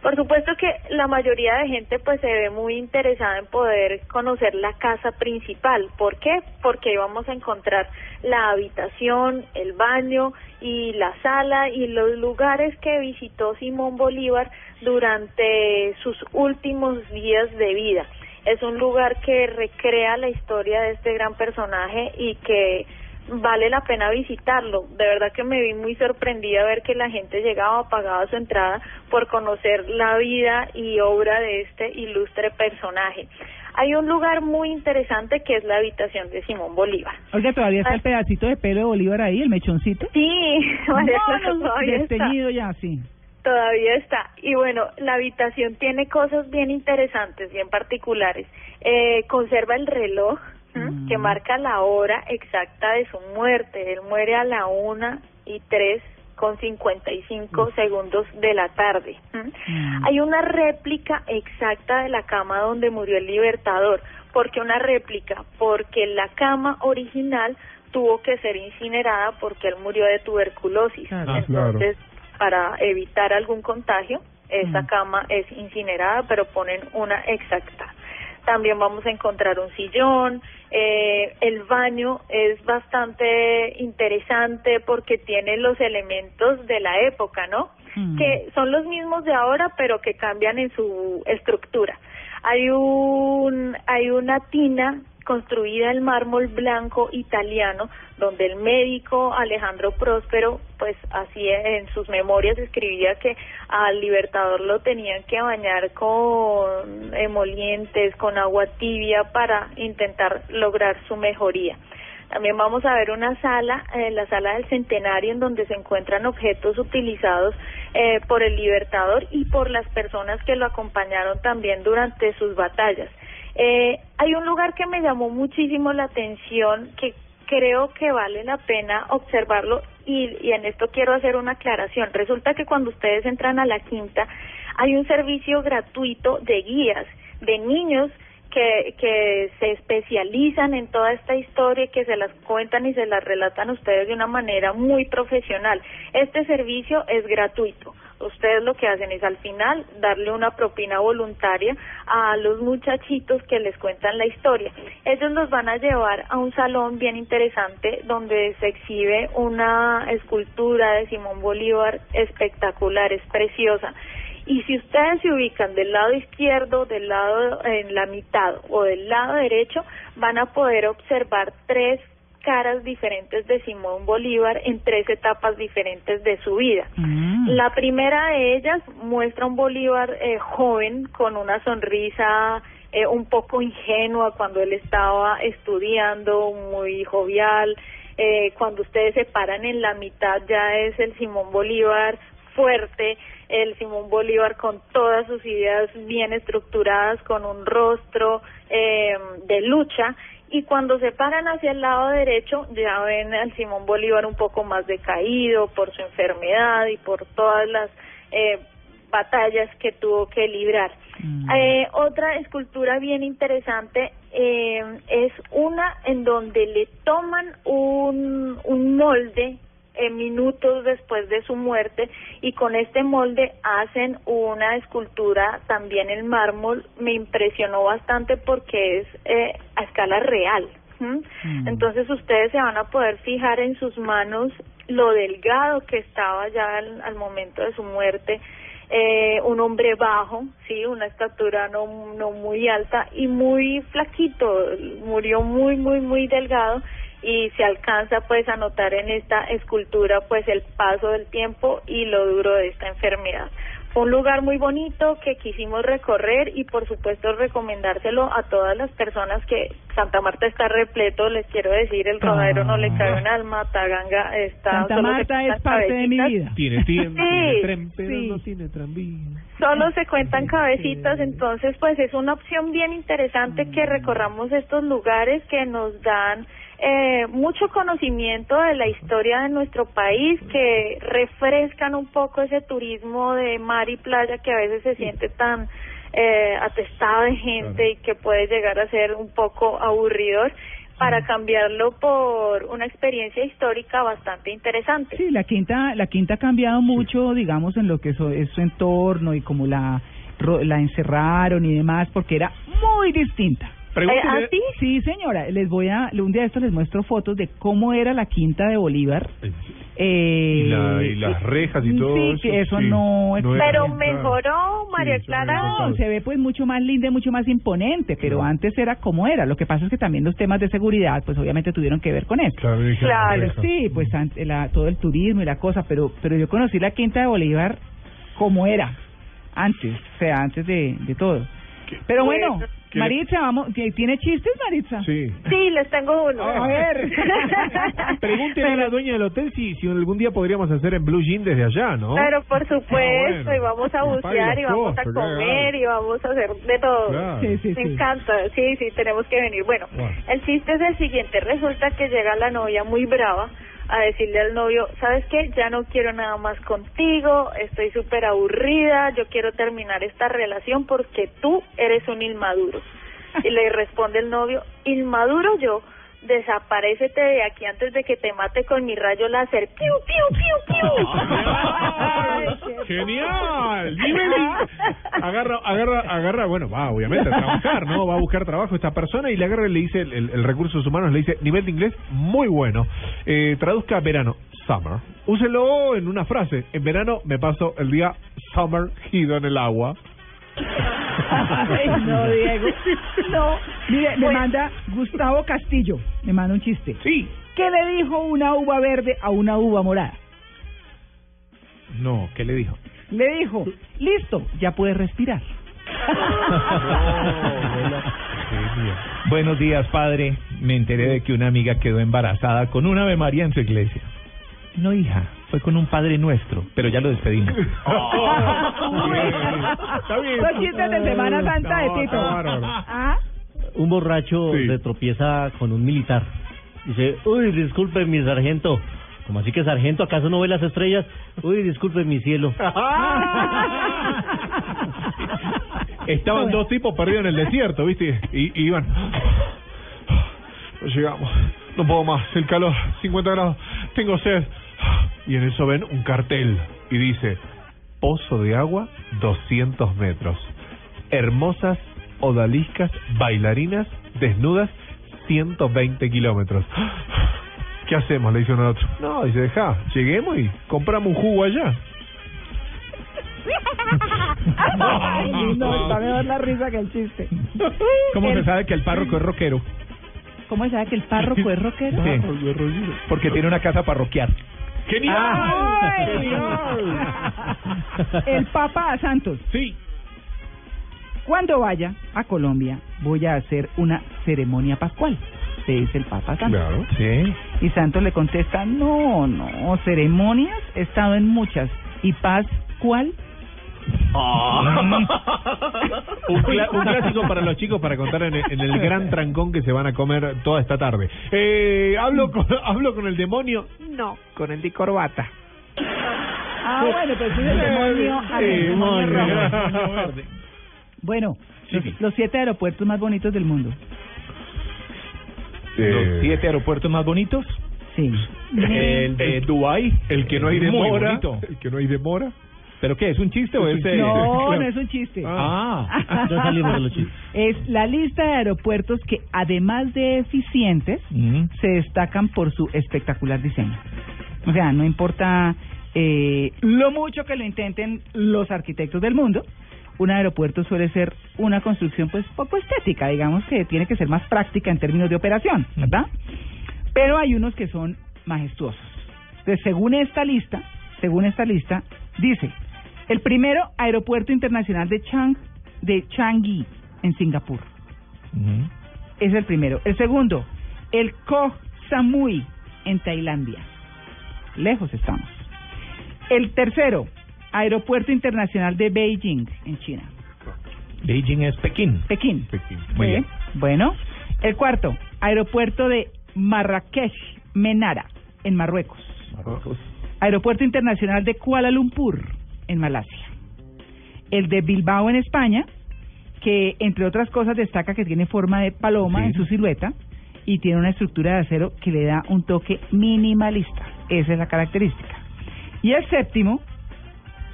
Por supuesto que la mayoría de gente pues se ve muy interesada en poder conocer la casa principal. ¿Por qué? Porque ahí vamos a encontrar la habitación, el baño y la sala y los lugares que visitó Simón Bolívar durante sus últimos días de vida. Es un lugar que recrea la historia de este gran personaje y que vale la pena visitarlo. De verdad que me vi muy sorprendida ver que la gente llegaba, pagaba su entrada por conocer la vida y obra de este ilustre personaje. Hay un lugar muy interesante que es la habitación de Simón Bolívar. Oiga, todavía está el pedacito de pelo de Bolívar ahí, el mechoncito. Sí, María No, todavía está. ya, sí. Todavía está. Y bueno, la habitación tiene cosas bien interesantes, bien particulares. Eh, conserva el reloj que marca la hora exacta de su muerte. Él muere a la una y tres con 55 segundos de la tarde. ¿m? Hay una réplica exacta de la cama donde murió el libertador. ¿Por qué una réplica? Porque la cama original tuvo que ser incinerada porque él murió de tuberculosis. Ah, Entonces, para evitar algún contagio, esa cama es incinerada, pero ponen una exacta. También vamos a encontrar un sillón, eh, el baño es bastante interesante porque tiene los elementos de la época, ¿no? Que son los mismos de ahora, pero que cambian en su estructura. Hay un hay una tina construida en mármol blanco italiano donde el médico Alejandro Próspero pues así en sus memorias escribía que al libertador lo tenían que bañar con emolientes, con agua tibia para intentar lograr su mejoría. También vamos a ver una sala, eh, la sala del centenario, en donde se encuentran objetos utilizados eh, por el libertador y por las personas que lo acompañaron también durante sus batallas. Eh, hay un lugar que me llamó muchísimo la atención, que creo que vale la pena observarlo y, y en esto quiero hacer una aclaración. Resulta que cuando ustedes entran a la quinta hay un servicio gratuito de guías de niños que, que se especializan en toda esta historia y que se las cuentan y se las relatan a ustedes de una manera muy profesional. Este servicio es gratuito. Ustedes lo que hacen es al final darle una propina voluntaria a los muchachitos que les cuentan la historia. Ellos los van a llevar a un salón bien interesante donde se exhibe una escultura de Simón Bolívar espectacular, es preciosa. Y si ustedes se ubican del lado izquierdo, del lado en la mitad o del lado derecho, van a poder observar tres caras diferentes de Simón Bolívar en tres etapas diferentes de su vida. La primera de ellas muestra un Bolívar eh, joven con una sonrisa eh, un poco ingenua cuando él estaba estudiando, muy jovial. Eh, cuando ustedes se paran en la mitad ya es el Simón Bolívar fuerte, el Simón Bolívar con todas sus ideas bien estructuradas, con un rostro eh, de lucha. Y cuando se paran hacia el lado derecho, ya ven al Simón Bolívar un poco más decaído por su enfermedad y por todas las eh, batallas que tuvo que librar. Eh, otra escultura bien interesante eh, es una en donde le toman un, un molde eh, minutos después de su muerte y con este molde hacen una escultura también en mármol. Me impresionó bastante porque es eh, a escala real. ¿m? Entonces ustedes se van a poder fijar en sus manos lo delgado que estaba ya al, al momento de su muerte. Eh, un hombre bajo, sí, una estatura no, no muy alta y muy flaquito, murió muy, muy, muy delgado y se alcanza pues a notar en esta escultura pues el paso del tiempo y lo duro de esta enfermedad. Fue un lugar muy bonito que quisimos recorrer y por supuesto recomendárselo a todas las personas que Santa Marta está repleto, les quiero decir, el rodadero no le cabe un alma, Taganga está... Santa solo Marta es parte de mi vida. Tiene tiempo, tiene tren, pero sí. no tiene tranvía. Solo se cuentan cabecitas, entonces pues es una opción bien interesante que recorramos estos lugares que nos dan eh, mucho conocimiento de la historia de nuestro país, que refrescan un poco ese turismo de mar y playa que a veces se siente tan eh, atestado de gente y que puede llegar a ser un poco aburridor para cambiarlo por una experiencia histórica bastante interesante. Sí, la quinta, la quinta ha cambiado mucho, digamos, en lo que eso- es su entorno y como la, ro- la encerraron y demás, porque era muy distinta. Pregúntele- ¿Ah, sí? Sí, señora, les voy a, un día de estos les muestro fotos de cómo era la quinta de Bolívar. Eh, Y, la- y las rejas y todo sí, eso. que eso sí. no Pero mejoró, María había Clara. se ve pues mucho más linda y mucho más imponente, pero antes era como era. Lo que pasa es que también los temas de seguridad, pues obviamente tuvieron que ver con eso. Claro, Claro. Sí, pues ante la, todo el turismo y la cosa, pero pero yo conocí la Quinta de Bolívar como era antes, o sea, antes de, de todo. Pero bueno. ¿Qué- Maritza, vamos, ¿tiene chistes, Maritza? Sí. Sí, les tengo uno. A ver. Pregúntele a la dueña del hotel si, si algún día podríamos hacer en Blue Jean desde allá, ¿no? Pero por supuesto, Ah, bueno. y vamos a bucear y vamos a comer y vamos a hacer de todo. Claro. Sí, sí, Me sí. encanta, sí, sí, tenemos que venir. Bueno, Bueno. el chiste es el siguiente, resulta que llega la novia muy brava a decirle al novio, ¿sabes qué? Ya no quiero nada más contigo, estoy súper aburrida, yo quiero terminar esta relación porque tú eres un inmaduro. Y le responde el novio, ¿inmaduro yo? Desaparécete de aquí antes de que te mate con mi rayo láser. ¡Piu, piu, piu, piu! ¡Genial! Agarra, agarra, agarra, bueno, va obviamente a trabajar, ¿no? Va a buscar trabajo esta persona y le agarra y le dice, el, recursos humanos le dice, nivel de inglés muy bueno. Eh, traduzca verano, summer. Úselo en una frase. En verano me paso el día sumergido en el agua. Ay, no, Diego. No. Mire, me manda Gustavo Castillo, me manda un chiste. Sí. ¿Qué le dijo una uva verde a una uva morada? No, ¿qué le dijo? Le dijo, listo, ya puedes respirar. Buenos días, padre. Me enteré de que una amiga quedó embarazada con un Ave María en su iglesia. No, hija, fue con un Padre Nuestro, pero ya lo despedimos. Está bien. Los chistes de Semana Santa de Tito. ¿Ah? Un borracho Sí. se tropieza con un militar. Dice, uy, disculpe mi sargento. ¿Cómo así que sargento? ¿Acaso no ve las estrellas? Uy, disculpe mi cielo. Estaban dos tipos perdidos en el desierto, ¿viste? Y, y iban. No llegamos. No puedo más. El calor, 50 grados. Tengo sed. Y en eso ven un cartel y dice: Pozo de agua, 200 metros. Hermosas odaliscas bailarinas desnudas, 120 kilómetros. ¿Qué hacemos? Le dice uno al otro. No, dice, deja, lleguemos y compramos un jugo allá. Ay, no, está mejor la risa que el chiste. ¿Cómo El- se sabe que el párroco es rockero? ¿Cómo se sabe que el párroco es rockero? Sí, porque tiene una casa parroquial. ¡Genial! El Papa a Santos. Sí. Cuando vaya a Colombia, voy a hacer una ceremonia pascual. Se dice el Papa Santos. Claro. Sí. Y Santos le contesta, no, no, ceremonias, he estado en muchas. ¿Y paz cuál? un, cla- un clásico para los chicos para contar en el, en el gran trancón que se van a comer toda esta tarde. Eh, hablo con hablo con el demonio. No, con el de corbata. Ah, bueno, pues es el demonio, al Sí, demonio demonio. rojo. Bueno, los, Sí. los siete aeropuertos más bonitos del mundo. Los siete aeropuertos más bonitos. Sí. El de Dubai, el que no hay demora, el que no hay demora. ¿Pero qué? ¿Es un chiste o es.? No, no es un chiste. Ah. Ya salimos de los chistes. Es la lista de aeropuertos que, además de eficientes, se destacan por su espectacular diseño. O sea, no importa eh, lo mucho que lo intenten los arquitectos del mundo, un aeropuerto suele ser una construcción pues poco estética, digamos que tiene que ser más práctica en términos de operación, ¿verdad? Pero hay unos que son majestuosos. Entonces, según esta lista, según esta lista, dice, El primero, Aeropuerto Internacional de Chang de Changi en Singapur. Es el primero. El segundo, el Koh Samui en Tailandia. Lejos estamos. El tercero, Aeropuerto Internacional de Beijing en China. Beijing es Pekín. Pekín. Muy Sí. bien. Bueno, el cuarto, Aeropuerto de Marrakech, Menara, en Marruecos. Aeropuerto Internacional de Kuala Lumpur, en Malasia. El de Bilbao, en España, que entre otras cosas destaca que tiene forma de paloma en su silueta y tiene una estructura de acero que le da un toque minimalista. Esa es la característica. Y el séptimo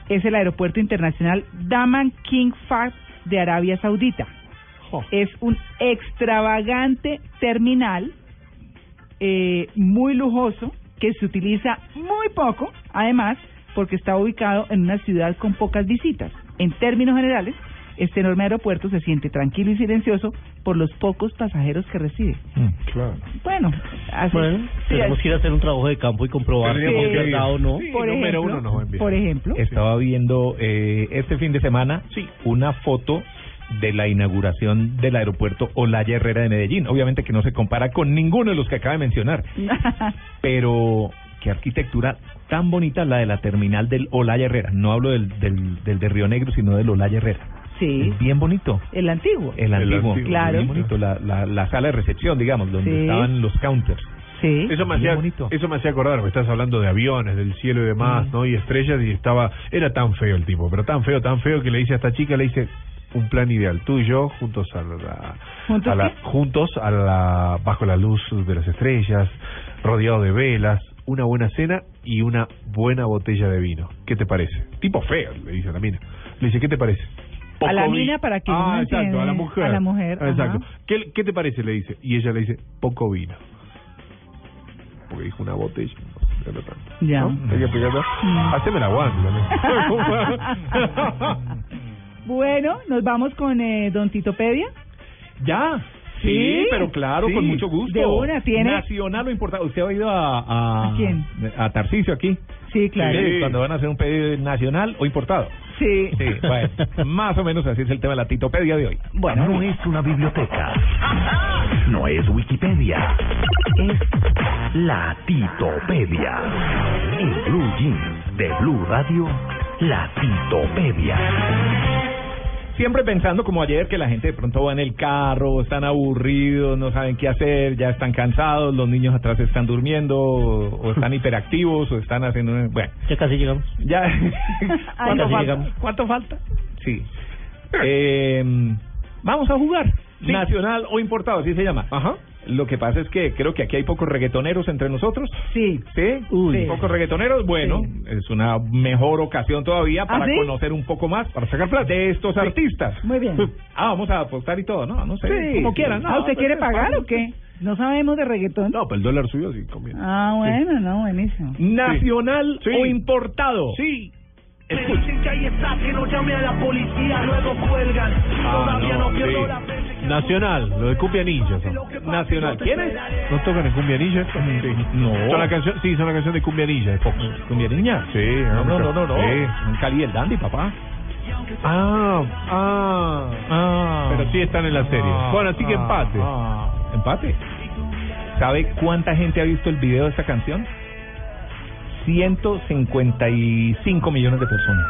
es el Aeropuerto Internacional Daman King Fahd de Arabia Saudita. Es un extravagante terminal eh, muy lujoso que se utiliza muy poco, además, porque está ubicado en una ciudad con pocas visitas. En términos generales, este enorme aeropuerto se siente tranquilo y silencioso por los pocos pasajeros que recibe. Claro. Bueno, así Bueno, sí, tenemos así- que ir a hacer un trabajo de campo y comprobar si ir. verdad o no. por ejemplo, por ejemplo, Estaba viendo eh, este fin de semana una foto de la inauguración del aeropuerto Olaya Herrera de Medellín. Obviamente que no se compara con ninguno de los que acaba de mencionar, pero qué arquitectura tan bonita la de la terminal del Olaya Herrera. No hablo del, del, del de Río Negro, sino del Olaya Herrera. Sí. Es bien bonito. el antiguo. El antiguo, Claro. bien bonito, la, la, la sala de recepción, digamos, donde Sí. estaban los counters. Sí. Eso me hacía, bonito. eso me hacía acordar, me estás hablando de aviones, del cielo y demás, ¿no? Y estrellas y estaba, era tan feo el tipo, pero tan feo, tan feo que le dice a esta chica, le dice un plan ideal, tú y yo juntos a la, ¿Juntos a la- juntos a la, bajo la luz de las estrellas, rodeado de velas, una buena cena y una buena botella de vino. ¿Qué te parece? Tipo feo, le dice a la mina. Le dice, ¿qué te parece? A la Poco vi- mina para que Ah, exacto, a la mujer. a la mujer, Ah, Exacto. ¿Qué, ¿Qué te parece? Le dice. Y ella le dice, poco vino. Porque dijo una botella. no era tanto. Ya. ¿No? Hay que explicarlo. Haceme la bueno, nos vamos con eh, Don Titopedia. Ya. Sí, pero claro, con mucho gusto. De una, tiene. Nacional lo importante. ¿Usted ha oído a, a, ¿A quién? a Tarcisio aquí? Sí, claro. Sí, cuando van a hacer un pedido nacional o importado. Sí. Sí, bueno, más o menos así es el tema de la titopedia de hoy. Bueno, no es una biblioteca. No es Wikipedia. Es la Titopedia. En Blue Jeans de Blue Radio, la Titopedia. Siempre pensando como ayer que la gente de pronto va en el carro, están aburridos, no saben qué hacer, ya están cansados, los niños atrás están durmiendo, o, o están hiperactivos, o están haciendo... Bueno, Ya casi llegamos. ya... ¿Cuánto casi falta? llegamos. ¿Cuánto falta? Sí. Eh, vamos a jugar. Nacional o importado, así se llama. Ajá. Lo que pasa es que creo que aquí hay pocos reggaetoneros entre nosotros. Sí. ¿Sí? Uy. Pocos reggaetoneros. Bueno, es una mejor ocasión todavía para ¿Ah, sí? conocer un poco más, para sacar plata de estos artistas. Muy bien. Ah, vamos a apostar y todo, ¿no? No sé, Sí. como quieran. No, ¿Ah, ¿Usted pues, quiere pagar o qué? No sabemos de reggaetón. No, pero el dólar subió, sí, conviene. Ah, bueno, no, buenísimo. ¿Nacional Sí. o importado? Sí. Me dicen que ahí está, que no llame a la policía, luego cuelgan. Ah, Todavía no, no, pierdo sí. la fe. Nacional, lo de Cumbia Ninja. son. Nacional. ¿Quién es? ¿No tocan en Cumbia Ninja esto? Sí. No. Son la canción, sí, son la canción de Cumbia Ninja. de poco. ¿Cumbia niña? Sí, No, no, no, no, no. Sí. Un Cali el Dandy, papá. Ah, ah, Ah. Pero sí están en la serie. Ah, bueno, así que ah, empate. ah. Empate. ¿Sabe cuánta gente ha visto el video de esta canción? 155 millones de personas.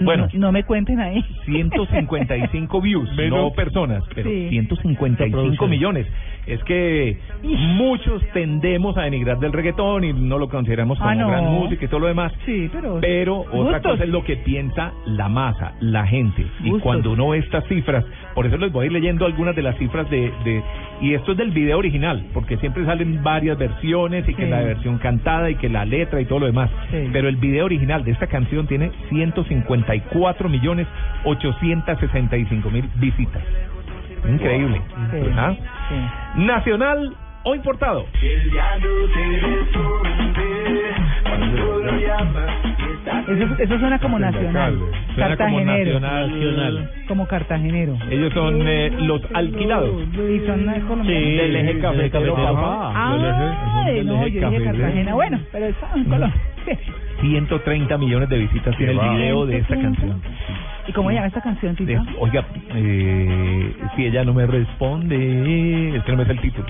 Bueno, No, no me cuenten ahí. 155 views, no Menos- personas, pero Sí. 155 millones. Es que muchos tendemos a denigrar del reggaetón y no lo consideramos como Ah, no. gran música y todo lo demás. Sí, pero... Pero otra Gustos. cosa es lo que piensa la masa, la gente. Y Gustos. cuando uno ve estas cifras, por eso les voy a ir leyendo algunas de las cifras de, de y esto es del video original, porque siempre salen varias versiones y que Sí. la versión cantada y que la letra y todo lo demás. Sí. Pero el video original de esta canción tiene 154 millones 865 mil visitas. Increíble. Sí. ¿Ah? Sí. Nacional o importado. Eso, eso suena como nacional. Suena como Cartagenero. nacional. Como cartagenero. Ellos son eh, los alquilados. Y son eh, colombianos. del eje cafetero. Ah, Del eje- no, yo dije. Cartagena. Bueno, pero está en Colombia. 130 millones de visitas tiene el video de esta canción. ¿Y cómo llama esta canción, Tito? Oiga, eh, si ella no me responde, este no es el título.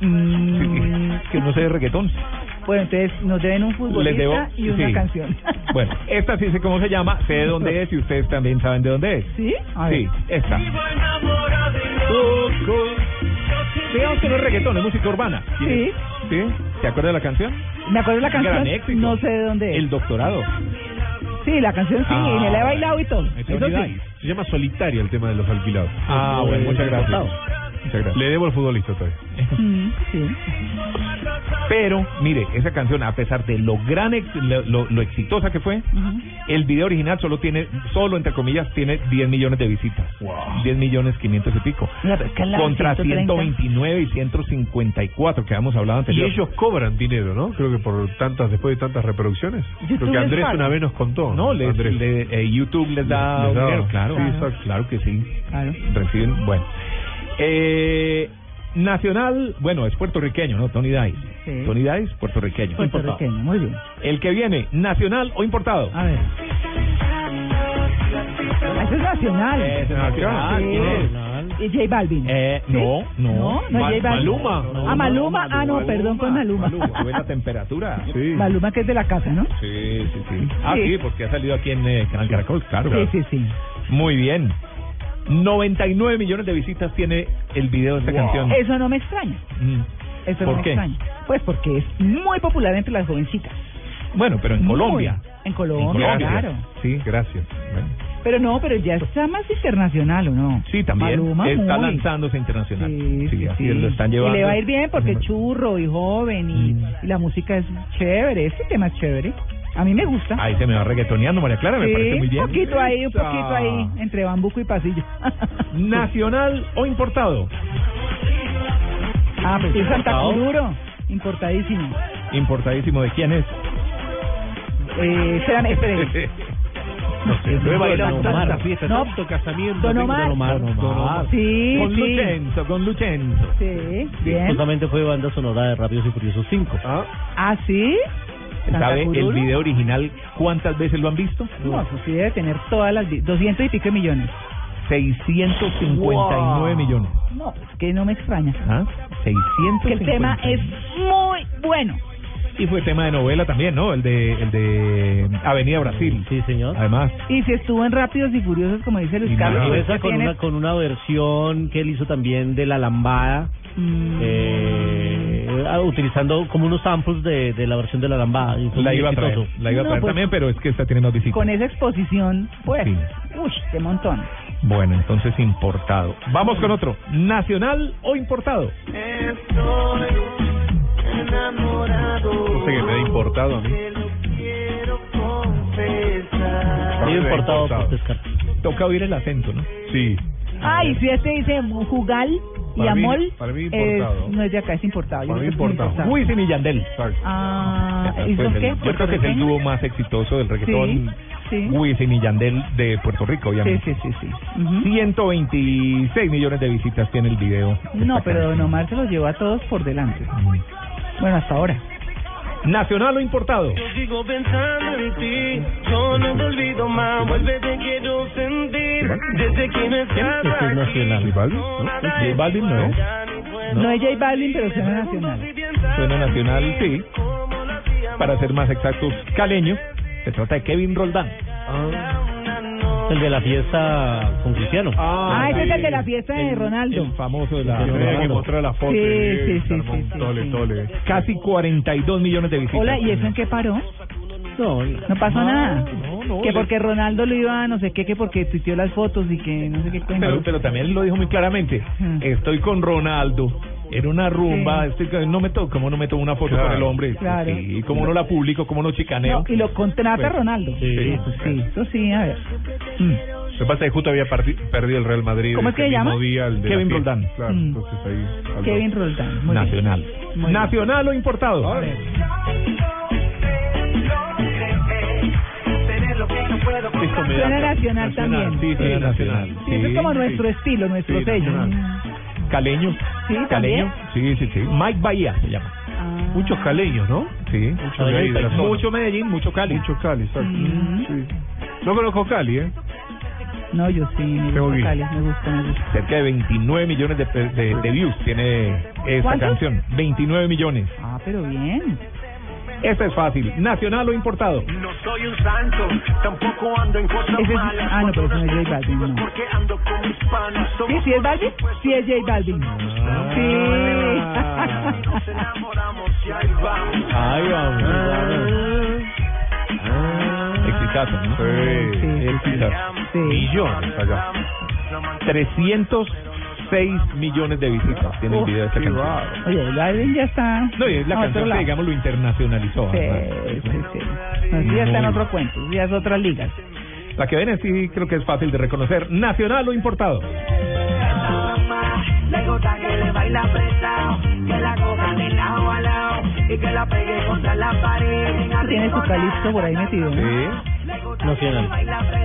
Mm, Que no sé de reggaetón. bueno, entonces nos deben un futbolista debo- y una sí. canción. Bueno, esta sí sé cómo se llama, sé de dónde es y ustedes también saben de dónde es. ¿Sí? A ver. Sí, esta. Digamos que no es reggaetón, es música urbana. Sí. ¿Sí? ¿Te acuerdas de la canción? Me acuerdo de la canción, Gran éxito. no sé de dónde es. El doctorado. Sí, la canción sí, Ah. y me la he bailado y todo. Eso sí. Se llama Solitaria el tema de los alquilados. Ah, bueno, muchas gracias. Muchas gracias. Le debo al futbolista todavía. Mm, sí. Pero, mire, esa canción, a pesar de lo gran, ex- lo, lo- lo exitosa que fue, el video original solo tiene, solo entre comillas, tiene 10 millones de visitas. 10 millones 500 y pico. Pero es que Contra 130. 129 y 154 que habíamos hablado Y anterior. ellos cobran dinero, ¿no? Creo que por tantas, después de tantas reproducciones. Creo YouTube que Andrés una vez nos contó. No, les, Andrés. le- eh, YouTube les da Les- les da- dinero, claro. sí, claro, exacto. que sí. Claro. Reciben, bueno. Eh, nacional, bueno, es puertorriqueño, ¿no? Tony Dice. Sí. Tony Dice, puertorriqueño. Puertorriqueño, muy bien. El que viene, nacional o importado. A ver. Ah, Eso es nacional. Es nacional. Sí. Y J Balvin. Eh, no, no. No, no Ma- es J Balvin. Maluma. Ah, Maluma. Ah, no, perdón con Maluma. Sube la temperatura. Sí. Maluma que es de la casa, ¿no? Sí, sí, sí. Ah, Sí. sí, porque ha salido aquí en eh, Canal Caracol, claro. Sí, sí, sí. Muy bien. 99 millones de visitas tiene el video de esta canción. Eso no me extraña. Mm. Eso ¿Por no me qué? extraña. Pues porque es muy popular entre las jovencitas. Bueno, pero en Muy. Colombia. En Colombia, claro. Sí, gracias. Bueno. Pero no, pero ya está más internacional, ¿o no? Sí, también Maluma, está muy. lanzándose internacional. Sí, Sí, así sí. lo están llevando. Y le va a ir bien porque es churro y joven y, Mm. y la música es chévere. Este tema es chévere. A mí me gusta. Ahí se me va reggaetoneando, María Clara, me Sí, parece muy bien. Un poquito ahí, un poquito ahí, entre bambuco y pasillo. ¿Nacional o importado? ah, pues sí, Santa. Cururo. Importadísimo. Importadísimo, ¿de quién es? Eh, espérame, espérame. No sé, Omar. tanta fiesta, No. tanto casamiento. Don Omar. Don Omar, Don Omar. Sí, Con sí. Lucenzo, con Lucenzo. Sí, bien. Justamente fue banda sonora de Rápidos y Furiosos 5. ¿Ah, sí? ¿Santa ¿Sabe el video original cuántas veces lo han visto? No, eso sí debe tener todas las... vi- 200 y pico de millones. 659 millones. No, pues que no me extraña. ¿Ah? 659. Que el tema es muy bueno. Y fue tema de novela también, ¿no? El de, el de Avenida Brasil. Sí, señor. Además. Y si estuvo en Rápidos y Furiosos, como dice Luis Carlos, Y esa con tiene- una, con una versión que él hizo también de La Lambada, Mm. eh, ah, utilizando como unos samples de, de la versión de La Lambada. La iba a traer, exitoso. la iba a No, traer pues- también, pero es que esta tiene más visitas. con esa exposición, pues, Sí. uy, qué montón. Bueno, entonces importado. Vamos con otro. ¿Nacional o importado? No sé qué me ha importado a mí. Sí, importado por descarte. Toca oír el acento, ¿no? Sí. Ay, si este dice jugal y Para mí- amol, importado. no es de acá, es importado. Yo Para mí creo que es importado. Wisin y Yandel. Ah, ¿y son qué? yo creo que es el dúo más exitoso del reggaetón. Sí, sí. Wisin y Yandel de Puerto Rico, Sí, obviamente. sí, sí, sí. Ujú. 126 millones de visitas tiene el video. de No, pero Don. Omar se los llevó a todos por delante. Bueno, hasta ahora. ¿Nacional o importado? Yo sigo pensando en ti, yo no me olvido más, vuelve te quiero sentir, desde que no estás es nacional. ¿J Balvin? ¿No? J Balvin no es. No es J Balvin, pero suena nacional. Suena nacional, sí. Para ser más exactos, caleño. Se trata de Kevin Roldán. El de la fiesta con Cristiano. Ah, ese es el de la fiesta de Ronaldo. El famoso de la... Que tenía que mostrar la foto. Sí, y sí, sí, sí, sí, tole, sí. tole. Casi 42 millones de visitas. Hola, ¿y eso en qué paró? No, No pasó No, nada. no, no, que porque Ronaldo lo iba a no sé qué, que porque tuiteó las fotos y que no sé qué. Pero, pero también lo dijo muy claramente. Mm. Estoy con Ronaldo. En una rumba, Sí. estoy con- no me toco, como no me tomo una foto Claro. con el hombre, Claro. y cómo no la publico, cómo no chicaneo. No, y lo contrata Pues, Ronaldo. sí. Eso sí, eso sí, a ver. Mm. Lo que pasa es que justo había perdido el Real Madrid. ¿Cómo es que se llama? Día, el de Kevin. Roldán. Claro, Mm. entonces ahí. Kevin Roldán. muy bien. Nacional. Muy bien. ¿Nacional o importado? Suena nacional también. Sí, sí, nacional. Sí, eso es como Sí, nuestro estilo, nuestro Sí, sello. nacional. Caleño. Sí, Caleño. Sí, sí, sí. Mike Bahía se llama. Muchos caleños, ¿no? Sí. Mucho de ahí de la zona. Mucho Medellín, mucho Cali. Mucho Cali, exacto. Mm. Sí. No conozco Cali, ¿eh? No, yo sí, me gusta me gusta, me gusta. Cerca de 29 millones de, de, de views tiene esta ¿Cuántos? canción. 29 millones. Ah, pero bien. Esta es fácil, nacional o importado. No soy un santo, tampoco ando en cosas es, malas. Ah, no, pero eso no es J Balvin. No. ¿Sí, sí es Balvin? Sí es J Balvin. Ah, sí. Ay, vamos. Ahí Ah, exitazo, ¿no? Sí, sí. Sí. Millones allá. 300 6 millones de visitas tiene el video de esta canción. Oye, la Edwin ya está. No, y es la canción que, digamos, lo internacionalizó. Sí, sí, sí. No, sí ya está en otro cuento, ya es otra liga. La que ven sí creo que es fácil de reconocer, nacional o importado. Tiene su calipso por ahí metido, ¿no? Sí. Nacional.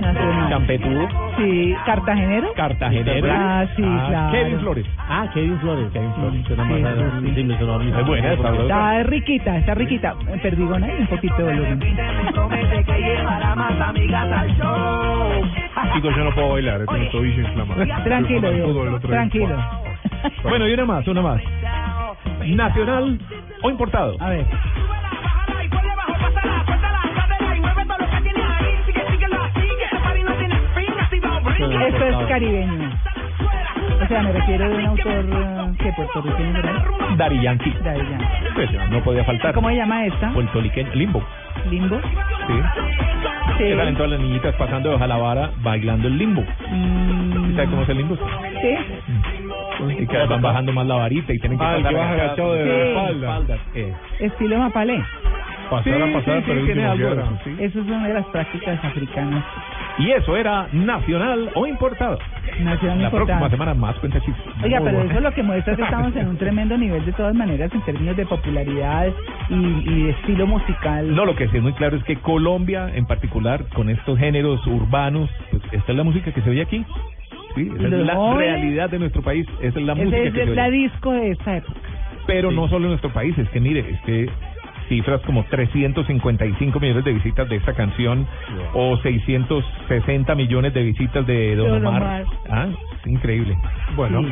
Nacional. Champetudo. Sí, cartagenero. Cartagenero. Ah, sí, claro. Kevin Flores. Ah, Kevin Flores. Kevin Flores. Suena Sí, más sí, sí. sí, me sonó a mí. Es buena, es sabrosa. Está riquita, está riquita. Perdigona y un poquito de volumen. Chicos, yo no puedo bailar, tengo el tobillo inflamado. Tranquilo, Yo tranquilo. Bueno, y una más, una más. ¿Nacional o importado? A ver. Esto es caribeño. O sea, me refiero de un autor eh, que puertorriqueño, ¿verdad? Dari Yankee. Daddy Yankee. Pues, no podía faltar. ¿Cómo se llama esta? Puertorriqueño. Limbo. Limbo. Sí. Sí. Que salen todas las niñitas pasando de Jalabara bailando el limbo. Mm, ¿Sabes cómo es el limbo? sí. Y que van bajando más la varita y tienen que Ah, pasar que vas agachado de Sí. la espalda. Eh. Estilo Mapalé. Pasar Sí, a pasar, sí, pero sí, el último era, eso, sí. Esas son de las prácticas africanas. Y eso era nacional o importado. Nacional La próxima importante. semana más cuenta chistes. Oiga, pero bueno. eso lo que muestra es que estamos en un tremendo nivel de todas maneras en términos de popularidad y, y de estilo musical. No, lo que sí es muy claro es que Colombia, en particular, con estos géneros urbanos, pues esta es la música que se oye aquí. Sí, esa es la jóvenes- realidad de nuestro país, esa es la música es que se la oye. disco de esta época. Pero no solo en nuestro país, es que mire, es que cifras como 355 millones de visitas de esta canción o 660 millones de visitas de Don, Don Omar. Omar. Ah, es increíble. Bueno,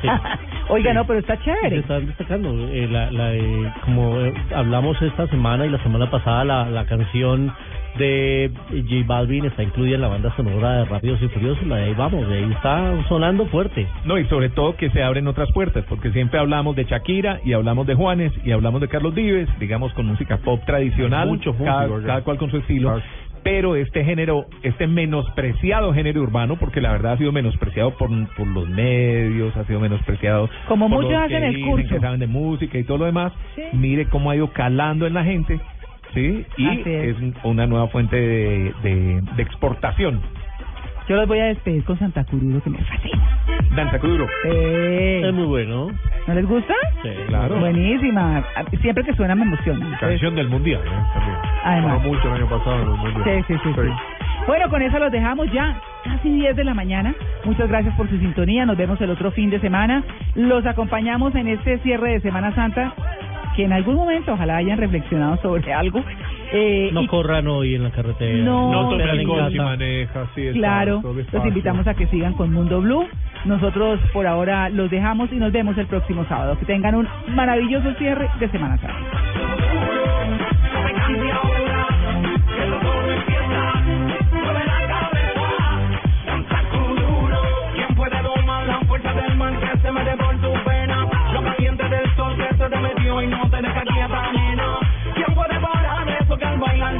Sí. Oiga, no, pero está Se chévere. están destacando, eh, la, la, eh, como eh, hablamos esta semana y la semana pasada, la, la canción de J Balvin está incluida en la banda sonora de Rápidos y Furiosos, la de ahí vamos, de ahí está sonando fuerte. No, y sobre todo que se abren otras puertas, porque siempre hablamos de Shakira y hablamos de Juanes y hablamos de Carlos Vives, digamos con música pop tradicional, Muchos cada, cada cual con su estilo. Pero este género, este menospreciado género urbano, porque la verdad ha sido menospreciado por, por los medios, ha sido menospreciado Como por muchos los hacen que el dicen curso. que saben de música y todo lo demás. Sí. Mire cómo ha ido calando en la gente, ¿sí? Y Así es. es una nueva fuente de, de, de exportación. Yo los voy a despedir con Santa Cururo, que me fascina. Danza Kuduro. Eh, Es muy bueno. ¿No les gusta? Sí. Claro. Buenísima. Siempre que suena me emociona. Canción del mundial, ¿eh? También. Además. Sonó mucho el año pasado en el mundial. Sí, sí, sí, sí. Bueno, con eso los dejamos ya casi 10 de la mañana. Muchas gracias por su sintonía. Nos vemos el otro fin de semana. Los acompañamos en este cierre de Semana Santa. Que en algún momento ojalá hayan reflexionado sobre algo. Eh, No y corran hoy en la carretera. No. No tome Esperen en alcohol si maneja, sí, Claro, los invitamos a que sigan con Mundo Blue. Nosotros por ahora los dejamos y nos vemos el próximo sábado. Que tengan un maravilloso cierre de Semana Santa. y no te deja quieta, nena. ¿Quién puede parar eso que al bailar